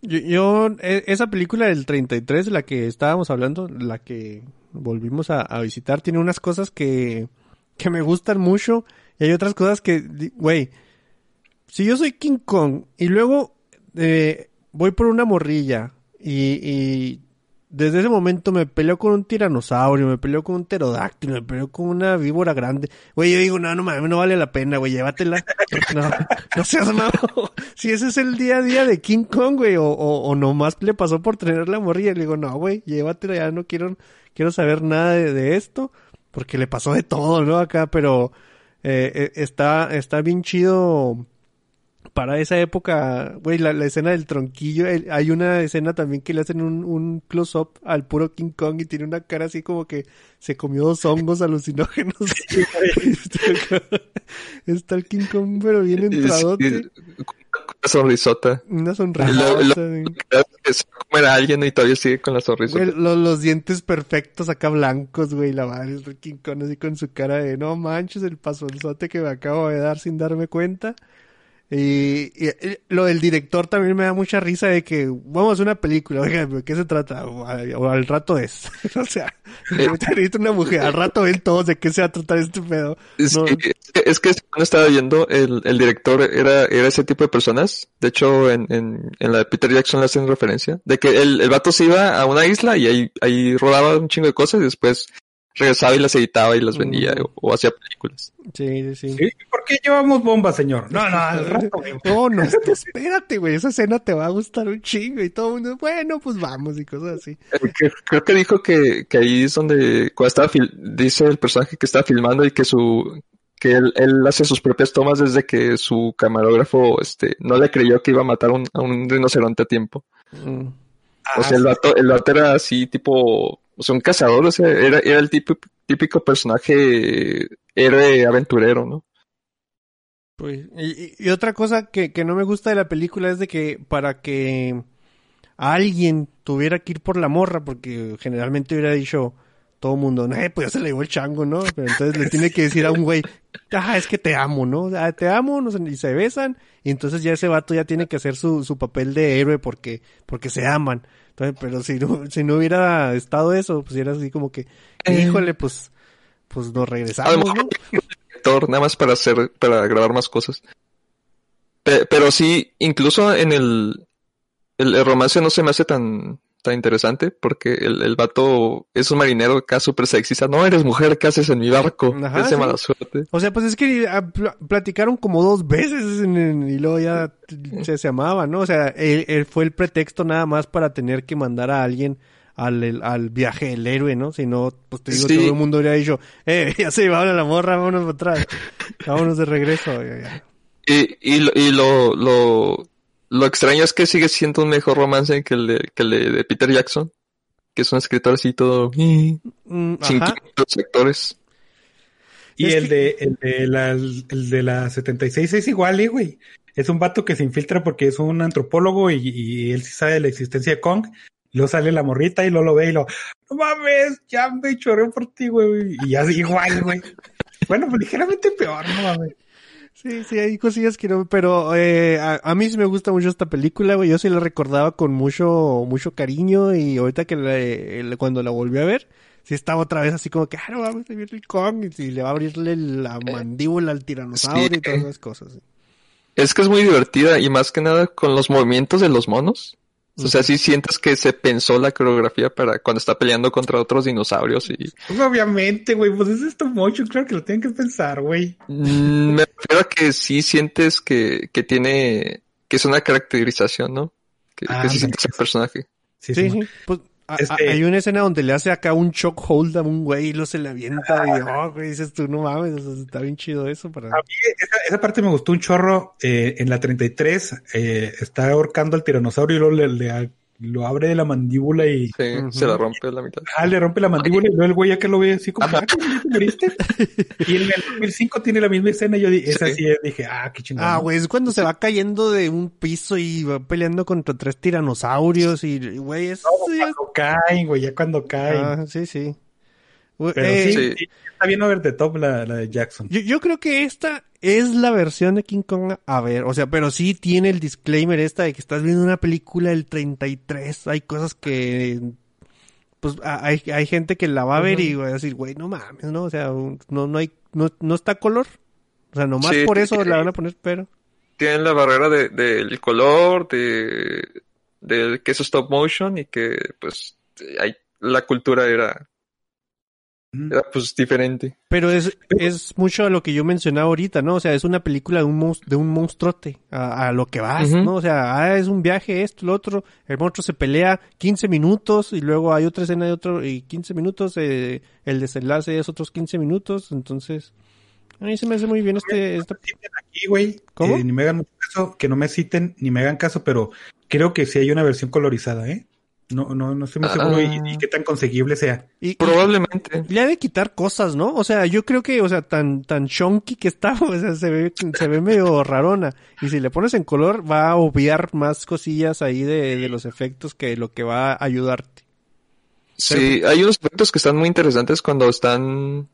Yo, yo- e- esa película del 33, la que estábamos hablando, la que volvimos a, visitar, tiene unas cosas que, que me gustan mucho y hay otras cosas que, güey, si yo soy King Kong y luego eh, voy por una morrilla y desde ese momento me peleo con un tiranosaurio, me peleo con un pterodáctilo, me peleo con una víbora grande. Güey, yo digo, no, no mames, no vale la pena, güey, llévatela. No, no seas malo. Si ese es el día a día de King Kong, güey, o, o, o nomás le pasó por tener la morrilla, le digo, no, güey, llévatela, ya no quiero, quiero saber nada de, de esto, porque le pasó de todo, ¿no? Acá, pero eh, eh, está, está bien chido para esa época, güey, la, la escena del tronquillo, el- hay una escena también que le hacen un, un close-up al puro King Kong y tiene una cara así como que se comió dos hongos alucinógenos. Está el King Kong, pero bien entradote. Sí, una sonrisota. Una Lo- sonrisa. lo- comer a alguien y todavía sigue con la sonrisota. Güey, lo- los dientes perfectos acá blancos, güey, la madre el King Kong así con su cara de no manches el pasonzote que me acabo de dar sin darme cuenta. Y, y, eh, lo del director también me da mucha risa de que vamos a hacer una película, oiga, ¿de qué se trata? O, al- o al rato es. o sea, necesito una mujer, al rato ven todos de qué se va a tratar este pedo. Es, No. que, es que- es que cuando estaba viendo, el, el director era, era ese tipo de personas. De hecho, en, en, en la de Peter Jackson le hacen referencia. De que el, el vato se iba a una isla y ahí, ahí rodaba un chingo de cosas y después regresaba y las editaba y las vendía Mm. o, o hacía películas. Sí, sí, sí. ¿Por qué llevamos bombas, señor? No, no, al rato, güey. No, no, esto, espérate, güey, esa escena te va a gustar un chingo y todo el mundo, bueno, pues vamos y cosas así. Que- Creo que dijo que, que ahí es donde, cuando estaba fil- dice el personaje que estaba filmando y que su, que él, él hace sus propias tomas desde que su camarógrafo, este, no le creyó que iba a matar un- a un rinoceronte a tiempo. Mm. O sea, el vato, el vato era así tipo, o sea, un cazador, o sea, era, era el tipo, típico personaje héroe aventurero, ¿no? Pues, y, y- otra cosa que, que no me gusta de la película es de que para que alguien tuviera que ir por la morra, porque generalmente hubiera dicho todo el mundo, eh, pues ya se le llevó el chango, ¿no? Pero entonces le tiene que decir a un güey, ah, es que te amo, ¿no? Ah, te amo, y se besan, y entonces ya ese vato ya tiene que hacer su, su papel de héroe porque, porque se aman. Entonces, pero si no, si no hubiera estado eso, pues era así como que, híjole, pues, pues nos regresamos, ¿no? un director, nada más para hacer, para grabar más cosas. Pe- pero sí, incluso en el, el, el romance no se me hace tan, interesante porque el, el vato es un marinero acá súper sexista. No, eres mujer, ¿qué haces en mi barco? Ajá, sí. mala suerte. O sea, pues es que ah, pl- platicaron como dos veces en- en- y luego ya se, se amaban, ¿no? O sea, él, él fue el pretexto nada más para tener que mandar a alguien al, el- al viaje del héroe, ¿no? Si no, pues te digo, Sí. todo el mundo habría dicho, eh, ya se llevaron a la morra, vámonos para atrás, vámonos de regreso. ya, ya. Y, y, lo- y lo, lo, lo extraño es que sigue siendo un mejor romance que el de, que el de, de Peter Jackson, que es un escritor así todo, Mm, sin actores. Y Es el, que- de, el, de la, el de la 76 es igual, eh, güey. Es un vato que se infiltra porque es un antropólogo y, y él sí sabe de la existencia de Kong. Y luego sale la morrita y luego lo ve y lo, no mames, ya me choré por ti, güey. Y ya igual, güey. Bueno, pues ligeramente peor, no mames. Sí, sí, hay cosillas que no, pero eh, a, a mí sí me gusta mucho esta película, güey. Yo sí la recordaba con mucho, mucho cariño y ahorita que la- cuando la volví a ver, sí estaba otra vez así como que, ah, no vamos a ver el Kong y, y le va a abrirle la mandíbula al tiranosaurio sí. y todas esas cosas. sí. Es que es muy divertida y más que nada con los movimientos de los monos. O sea, sí sientes que se pensó la coreografía para cuando está peleando contra otros dinosaurios y Pues obviamente, güey, pues es esto mucho, claro que lo tienen que pensar, güey. Mm, me refiero a que sí sientes que, que tiene, que es una caracterización, ¿no? Que, Ah, que sí sientes el personaje. Sí, Sí, sí. Pues, Este- hay una escena donde le hace acá un choke hold a un güey y lo se le avienta y, oh, güey, dices tú, no mames, o sea, está bien chido eso para... A mí esa, esa parte me gustó un chorro. eh, en la 33 eh, está ahorcando al tiranosaurio y luego le, le- lo abre de la mandíbula y Sí, se la rompe a la mitad. ah, le rompe la mandíbula y luego el güey ya que lo ve así como, ah, ¿ya te moriste? y en el 2005 tiene la misma escena y yo di- esa Sí. sí dije, ah, qué chingón. Ah, güey, es cuando se va cayendo de un piso y va peleando contra tres tiranosaurios y, güey, eso No, es- cuando caen, güey, ya cuando caen. Ah, sí, sí. Pero eh, sí, Sí. sí, está bien over the top la, la de Jackson. Yo, yo creo que esta es la versión de King Kong a ver, o sea, pero sí tiene el disclaimer esta de que estás viendo una película del 33, hay cosas que pues hay, hay gente que la va a ver y va a decir, güey, no mames, ¿no? O sea, no no hay no, no está color. O sea, nomás Sí, por eso la van a poner pero. Tienen la barrera de, del color, de, de que es stop motion y que, pues, hay, la cultura era. Era, pues, diferente. Pero es, es mucho a lo que yo mencionaba ahorita, ¿no? O sea, es una película de un, monst- de un monstruote, a, a lo que vas. ¿no? O sea, ah, es un viaje, esto, lo otro, el monstruo se pelea 15 minutos y luego hay otra escena de otro y 15 minutos, eh, el desenlace es otros 15 minutos, entonces, a mí se me hace muy bien este, aquí, güey. ¿Cómo? eh, ni me hagan mucho caso, que no me citen ni me hagan caso, pero creo que sí hay una versión colorizada, ¿eh? No, no, no estoy muy Ah. seguro y, y qué tan conseguible sea. y- y- Probablemente. le ha de quitar cosas, ¿no? O sea, yo creo que, o sea, tan, tan chonky que está, o sea, se ve, se ve medio rarona. Y si le pones en color, va a obviar más cosillas ahí de, de los efectos que lo que va a ayudarte. Sí, hay unos efectos que están muy interesantes cuando están...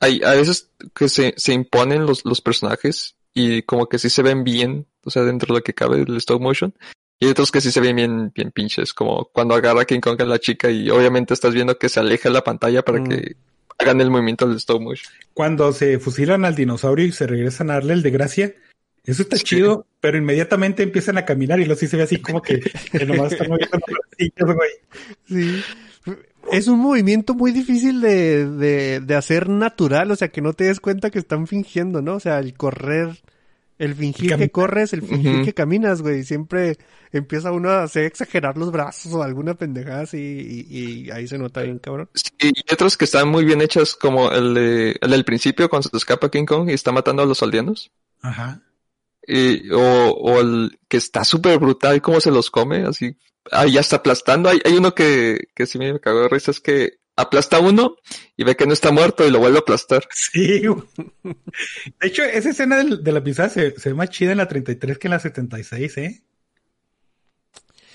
Hay a veces que se, se imponen los, los personajes y como que sí se ven bien, o sea, dentro de lo que cabe del stop motion. Y hay otros que sí se ven bien, bien pinches, como cuando agarra a King Kong a la chica y obviamente estás viendo que se aleja la pantalla para Mm. que hagan el movimiento del stop motion. Cuando se fusilan al dinosaurio y se regresan a darle el de gracia, eso está Sí. chido, pero inmediatamente empiezan a caminar y luego sí se ve así como que, que nomás están moviendo los güey. Sí. Es un movimiento muy difícil de, de, de hacer natural, o sea, que no te des cuenta que están fingiendo, ¿no? O sea, el correr, el fingir que corres, el fingir que caminas, güey. Siempre empieza uno a hacer exagerar los brazos o alguna pendejada así y, y ahí se nota bien, cabrón. Sí, y otros que están muy bien hechas, como el, de, el del principio cuando se te escapa King Kong y está matando a los aldeanos. Ajá. Y, o, o el que está súper brutal cómo se los come, así, ah, ya está aplastando. Hay, hay uno que, que sí me cagó de risa, es que aplasta uno y ve que no está muerto y lo vuelve a aplastar. Sí. De hecho, esa escena de, la pisada se, se ve más chida en la 33 que en la 76, ¿eh?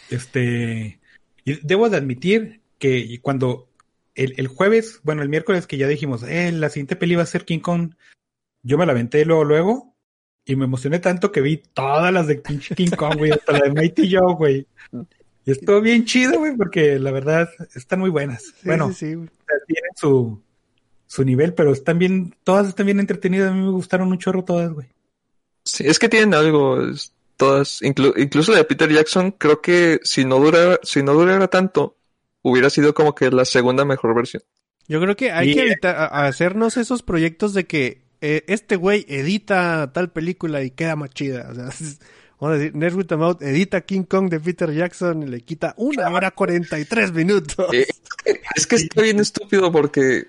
Este, y debo de admitir que cuando el, el jueves, bueno, el miércoles que ya dijimos, eh, la siguiente peli va a ser King Kong, yo me la aventé luego, luego, y me emocioné tanto que vi todas las de King Kong, güey, hasta la de Mighty Joe, güey. Y estuvo bien chido, güey, porque la verdad están muy buenas. Sí, bueno, sí, sí, güey. tienen su, su nivel, pero están bien, todas están bien entretenidas. A mí me gustaron un chorro todas, güey. Sí, es que tienen algo, es- todas, inclu- incluso la de Peter Jackson, creo que si no durara, si no durara tanto, hubiera sido como que la segunda mejor versión. Yo creo que hay Y- que evitar a- a hacernos esos proyectos de que eh, este güey edita tal película y queda más chida. O sea, vamos a decir, a Mouth edita King Kong de Peter Jackson y le quita una hora 43 minutos. Eh, es que está bien estúpido porque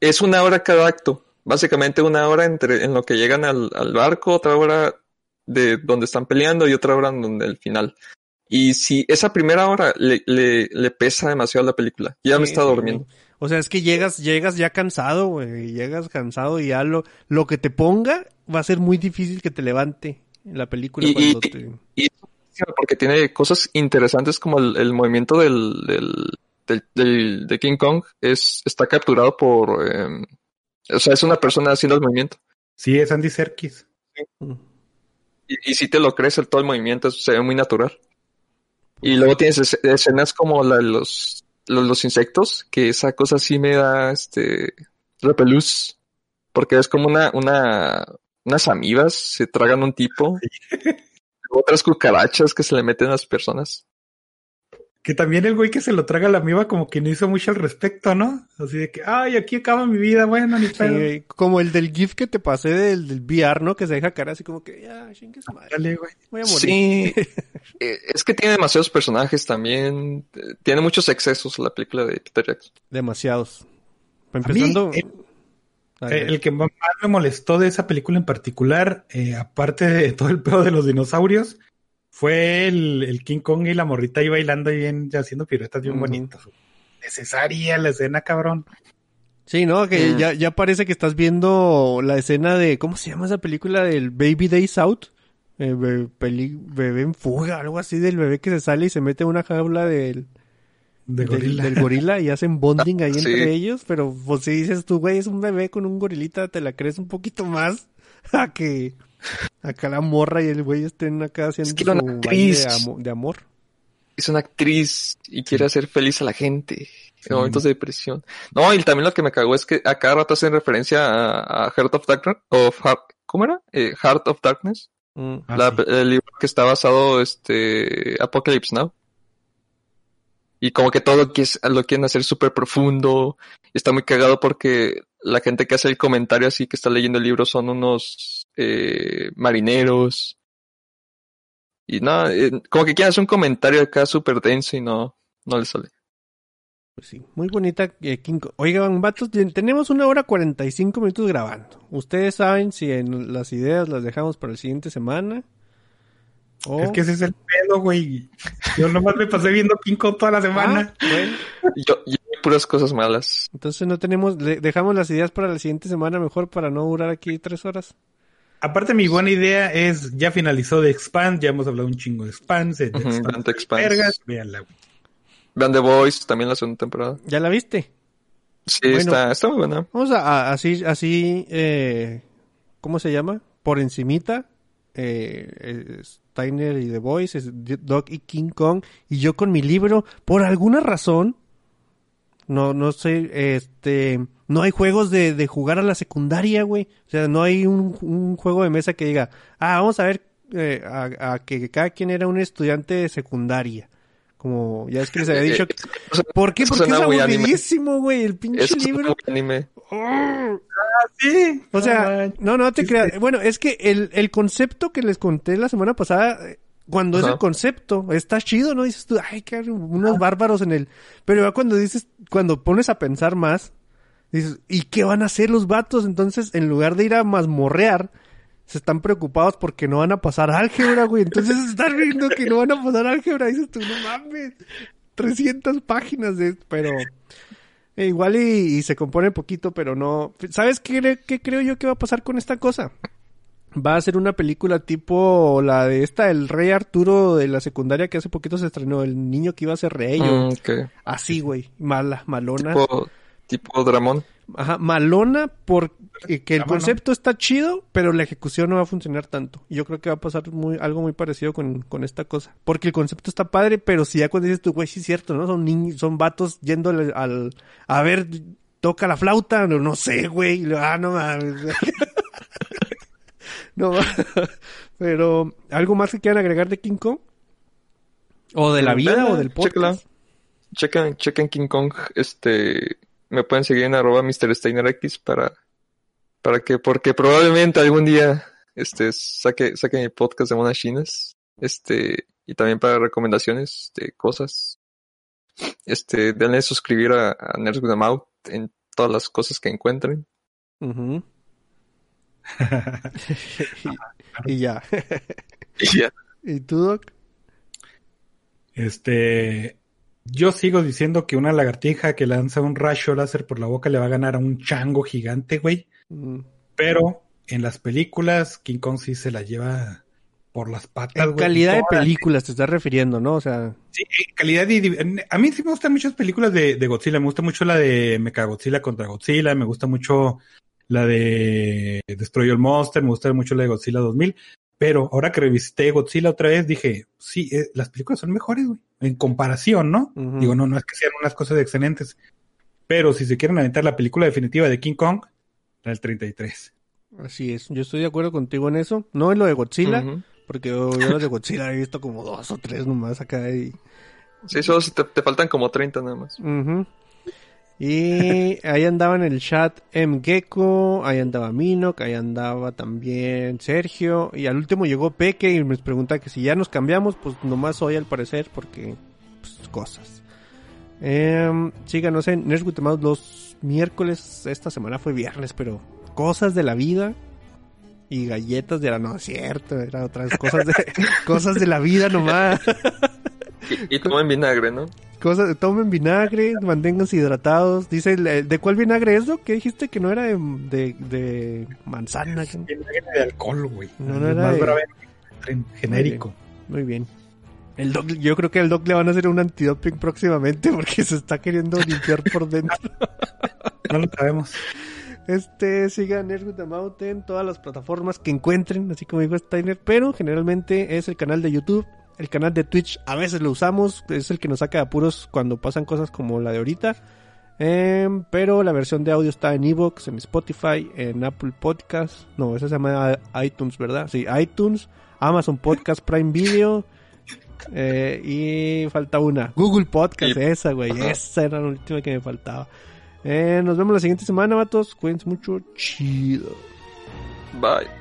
es una hora cada acto. Básicamente una hora entre en lo que llegan al, al barco, otra hora de donde están peleando y otra hora en donde el final. Y si esa primera hora le, le, le pesa demasiado a la película, ya me está durmiendo. O sea, es que llegas, llegas ya cansado, güey. Llegas cansado y ya lo, lo que te ponga va a ser muy difícil que te levante la película Y- cuando y- te... Y porque tiene cosas interesantes como el, el movimiento del, del, del, del- de King Kong es, está capturado por, eh, o sea, es una persona haciendo el movimiento. Sí, es Andy Serkis. Y, y si te lo crees, el, todo el movimiento se ve muy natural. Y luego tienes es- escenas como la de los, los, los insectos, que esa cosa sí me da este repelús. Porque es como una, una, unas amibas, se tragan un tipo. Otras cucarachas que se le meten a las personas. Que también el güey que se lo traga la amiba como que no hizo mucho al respecto, ¿no? Así de que, ay, aquí acaba mi vida, bueno, ni pedo. como el del GIF que te pasé del, del VR, ¿no? Que se deja cara así como que, ya, chingue su madre. Dale, güey. Voy a morir. Sí, eh, es que tiene demasiados personajes también. eh, Tiene muchos excesos la película de Peter Jackson. Demasiados. Empezando... eh, Eh, El que más me molestó de esa película en particular, eh, aparte de todo el pedo de los dinosaurios, fue el, el King Kong y la morrita ahí bailando y bien, haciendo piruetas bien Ujú. bonitos. Necesaria la escena, cabrón. Sí, ¿no? Que Mm. ya, ya parece que estás viendo la escena de, ¿cómo se llama esa película? Del Baby Days Out. Eh, be- peli- bebé en fuga, algo así del bebé que se sale y se mete en una jaula del, De del- gorila. del gorila y hacen bonding ahí Sí. entre ellos. Pero pues si dices tú, güey, es un bebé con un gorilita, te la crees un poquito más a que acá la morra y el güey estén acá haciendo que una baile actriz. de, amo- de amor. Es una actriz y quiere hacer feliz a la gente en momentos de depresión. No, y también lo que me cagó es que a cada rato hacen referencia a, a Heart of Darkness. Of Heart- ¿Cómo era? Eh, Heart of Darkness. Mm. Ah, la- sí. el libro que está basado este Apocalypse Now. Y como que todo lo, que es- lo quieren hacer súper profundo. Está muy cagado porque la gente que hace el comentario así que está leyendo el libro son unos eh, marineros. Y nada, como que quieren hacer un comentario acá súper denso y no, no les sale. Pues sí, muy bonita eh, King Kong. Oigan, vatos, ten- tenemos una hora 45 minutos grabando. Ustedes saben si en las ideas las dejamos para la siguiente semana. Es que ese es el pedo, güey. Yo nomás me pasé viendo King Kong toda la semana. Ah, bueno, Yo, yo puras cosas malas. entonces no tenemos, le- dejamos las ideas para la siguiente semana mejor para no durar aquí tres horas. Aparte, mi buena idea es, ya finalizó de Expand, ya hemos hablado un chingo de Expand, de vean The Expanse. vergas, véanla, güey. Vean The Voice, también la segunda temporada. ¿Ya la viste? Sí, Bueno. está, está muy buena. Vamos a, a- así, así, eh, ¿cómo se llama? Por encimita, eh, eh, Steiner y The Voice, Doc y King Kong, y yo con mi libro, por alguna razón, no, no sé, este, no hay juegos de, de jugar a la secundaria, güey. O sea, no hay un, un juego de mesa que diga, ah, vamos a ver, eh, a que cada quien era un estudiante de secundaria. Como, ya es que les había dicho, Eh, eso- ¿por qué? Porque es aburridísimo, güey, el pinche Eso libro. anime. Sí. O sea, no, no te creas. Bueno, es que el, el concepto que les conté la semana pasada, cuando es el concepto, está chido, ¿no? Dices tú, ay, qué unos bárbaros en el... Pero ya cuando dices, cuando pones a pensar más, dices, ¿y qué van a hacer los vatos? Entonces, en lugar de ir a mazmorrear, se están preocupados porque no van a pasar álgebra, güey. Entonces están viendo que no van a pasar álgebra. Dices tú, no mames, 300 páginas de... Pero... eh, igual y, y se compone poquito, pero no... ¿Sabes qué, qué creo yo que va a pasar con esta cosa? va a ser una película tipo la de esta, el rey Arturo de la secundaria que hace poquito se estrenó, el niño que iba a ser rey. Mm, ok. Así, güey. Mala, malona. Tipo, tipo Dramón. Ajá, malona porque que el concepto está chido, pero la ejecución no va a funcionar tanto. Y Yo creo que va a pasar muy, algo muy parecido con, con esta cosa. Porque el concepto está padre, pero si ya cuando dices tú, güey, sí es cierto, ¿no? Son niños, son vatos yendo al, al- a ver, toca la flauta, no, no sé, güey. Ah, no mames. no, pero, ¿algo más que quieran agregar de King Kong? ¿O de la vida o del Chécala. podcast? Chequen, chequen King Kong, este, me pueden seguir en arroba Mr. Steiner X para, para que, porque probablemente algún día, este, saque, saque mi podcast de monas chinas, este, y también para recomendaciones de cosas. Este, denle suscribir a, a Nerds with a Mouth en todas las cosas que encuentren. Y, y ya. Y ya. ¿Y tú, Doc? Este, yo sigo diciendo que una lagartija que lanza un rayo láser por la boca le va a ganar a un chango gigante, güey. Mm. Pero en las películas, King Kong sí se la lleva por las patas, En güey. calidad de películas te estás refiriendo, ¿no? O sea, Sí, en calidad y div- A mí sí me gustan muchas películas de, de Godzilla. Me gusta mucho la de Mechagodzilla contra Godzilla. Me gusta mucho la de Destroy All Monster. Me gusta mucho la de Godzilla 2000. Pero ahora que revisité Godzilla otra vez, dije, sí, eh, las películas son mejores, güey. En comparación, ¿no? Digo, no, no es que sean unas cosas excelentes. Pero si se quieren aventar la película definitiva de King Kong, la del 33. así es. Yo estoy de acuerdo contigo en eso. No en lo de Godzilla, porque yo, yo los de Godzilla he visto como dos o tres nomás acá y... Sí, solo si te, te faltan como 30 nada más. Y ahí andaba en el chat M. Ahí andaba Minok, ahí andaba también Sergio, y al último llegó Peque y me pregunta que si ya nos cambiamos, pues nomás hoy al parecer, porque pues, cosas. Eh, síganos en Nerds Mouse los miércoles, esta semana fue viernes, pero cosas de la vida y galletas de la... No, cierto, eran otras cosas de, cosas de la vida nomás. Y, y tomen vinagre, ¿no? Cosas, tomen vinagre, manténganse hidratados. Dice, ¿de cuál vinagre es lo que dijiste que no era de, de, de manzana? Vinagre de alcohol, güey. No, era más de- genérico. Muy bien. El doc, yo creo que al doc le van a hacer un antidoping próximamente porque se está queriendo limpiar por dentro. No lo sabemos. Este, sigan Nerd with the Mountain, todas las plataformas que encuentren, así como dijo Steiner, pero generalmente es el canal de YouTube, el canal de Twitch, a veces lo usamos, es el que nos saca de apuros cuando pasan cosas como la de ahorita. Em, pero la versión de audio está en Evox, en Spotify, en Apple Podcast, no, esa se llama iTunes, ¿verdad? Sí, iTunes, Amazon Podcast, Prime Video, eh, y falta una, Google Podcast, esa, güey, Ajá. esa era la última que me faltaba. Eh, nos vemos la siguiente semana, vatos. Cuídense mucho. Chido. Bye.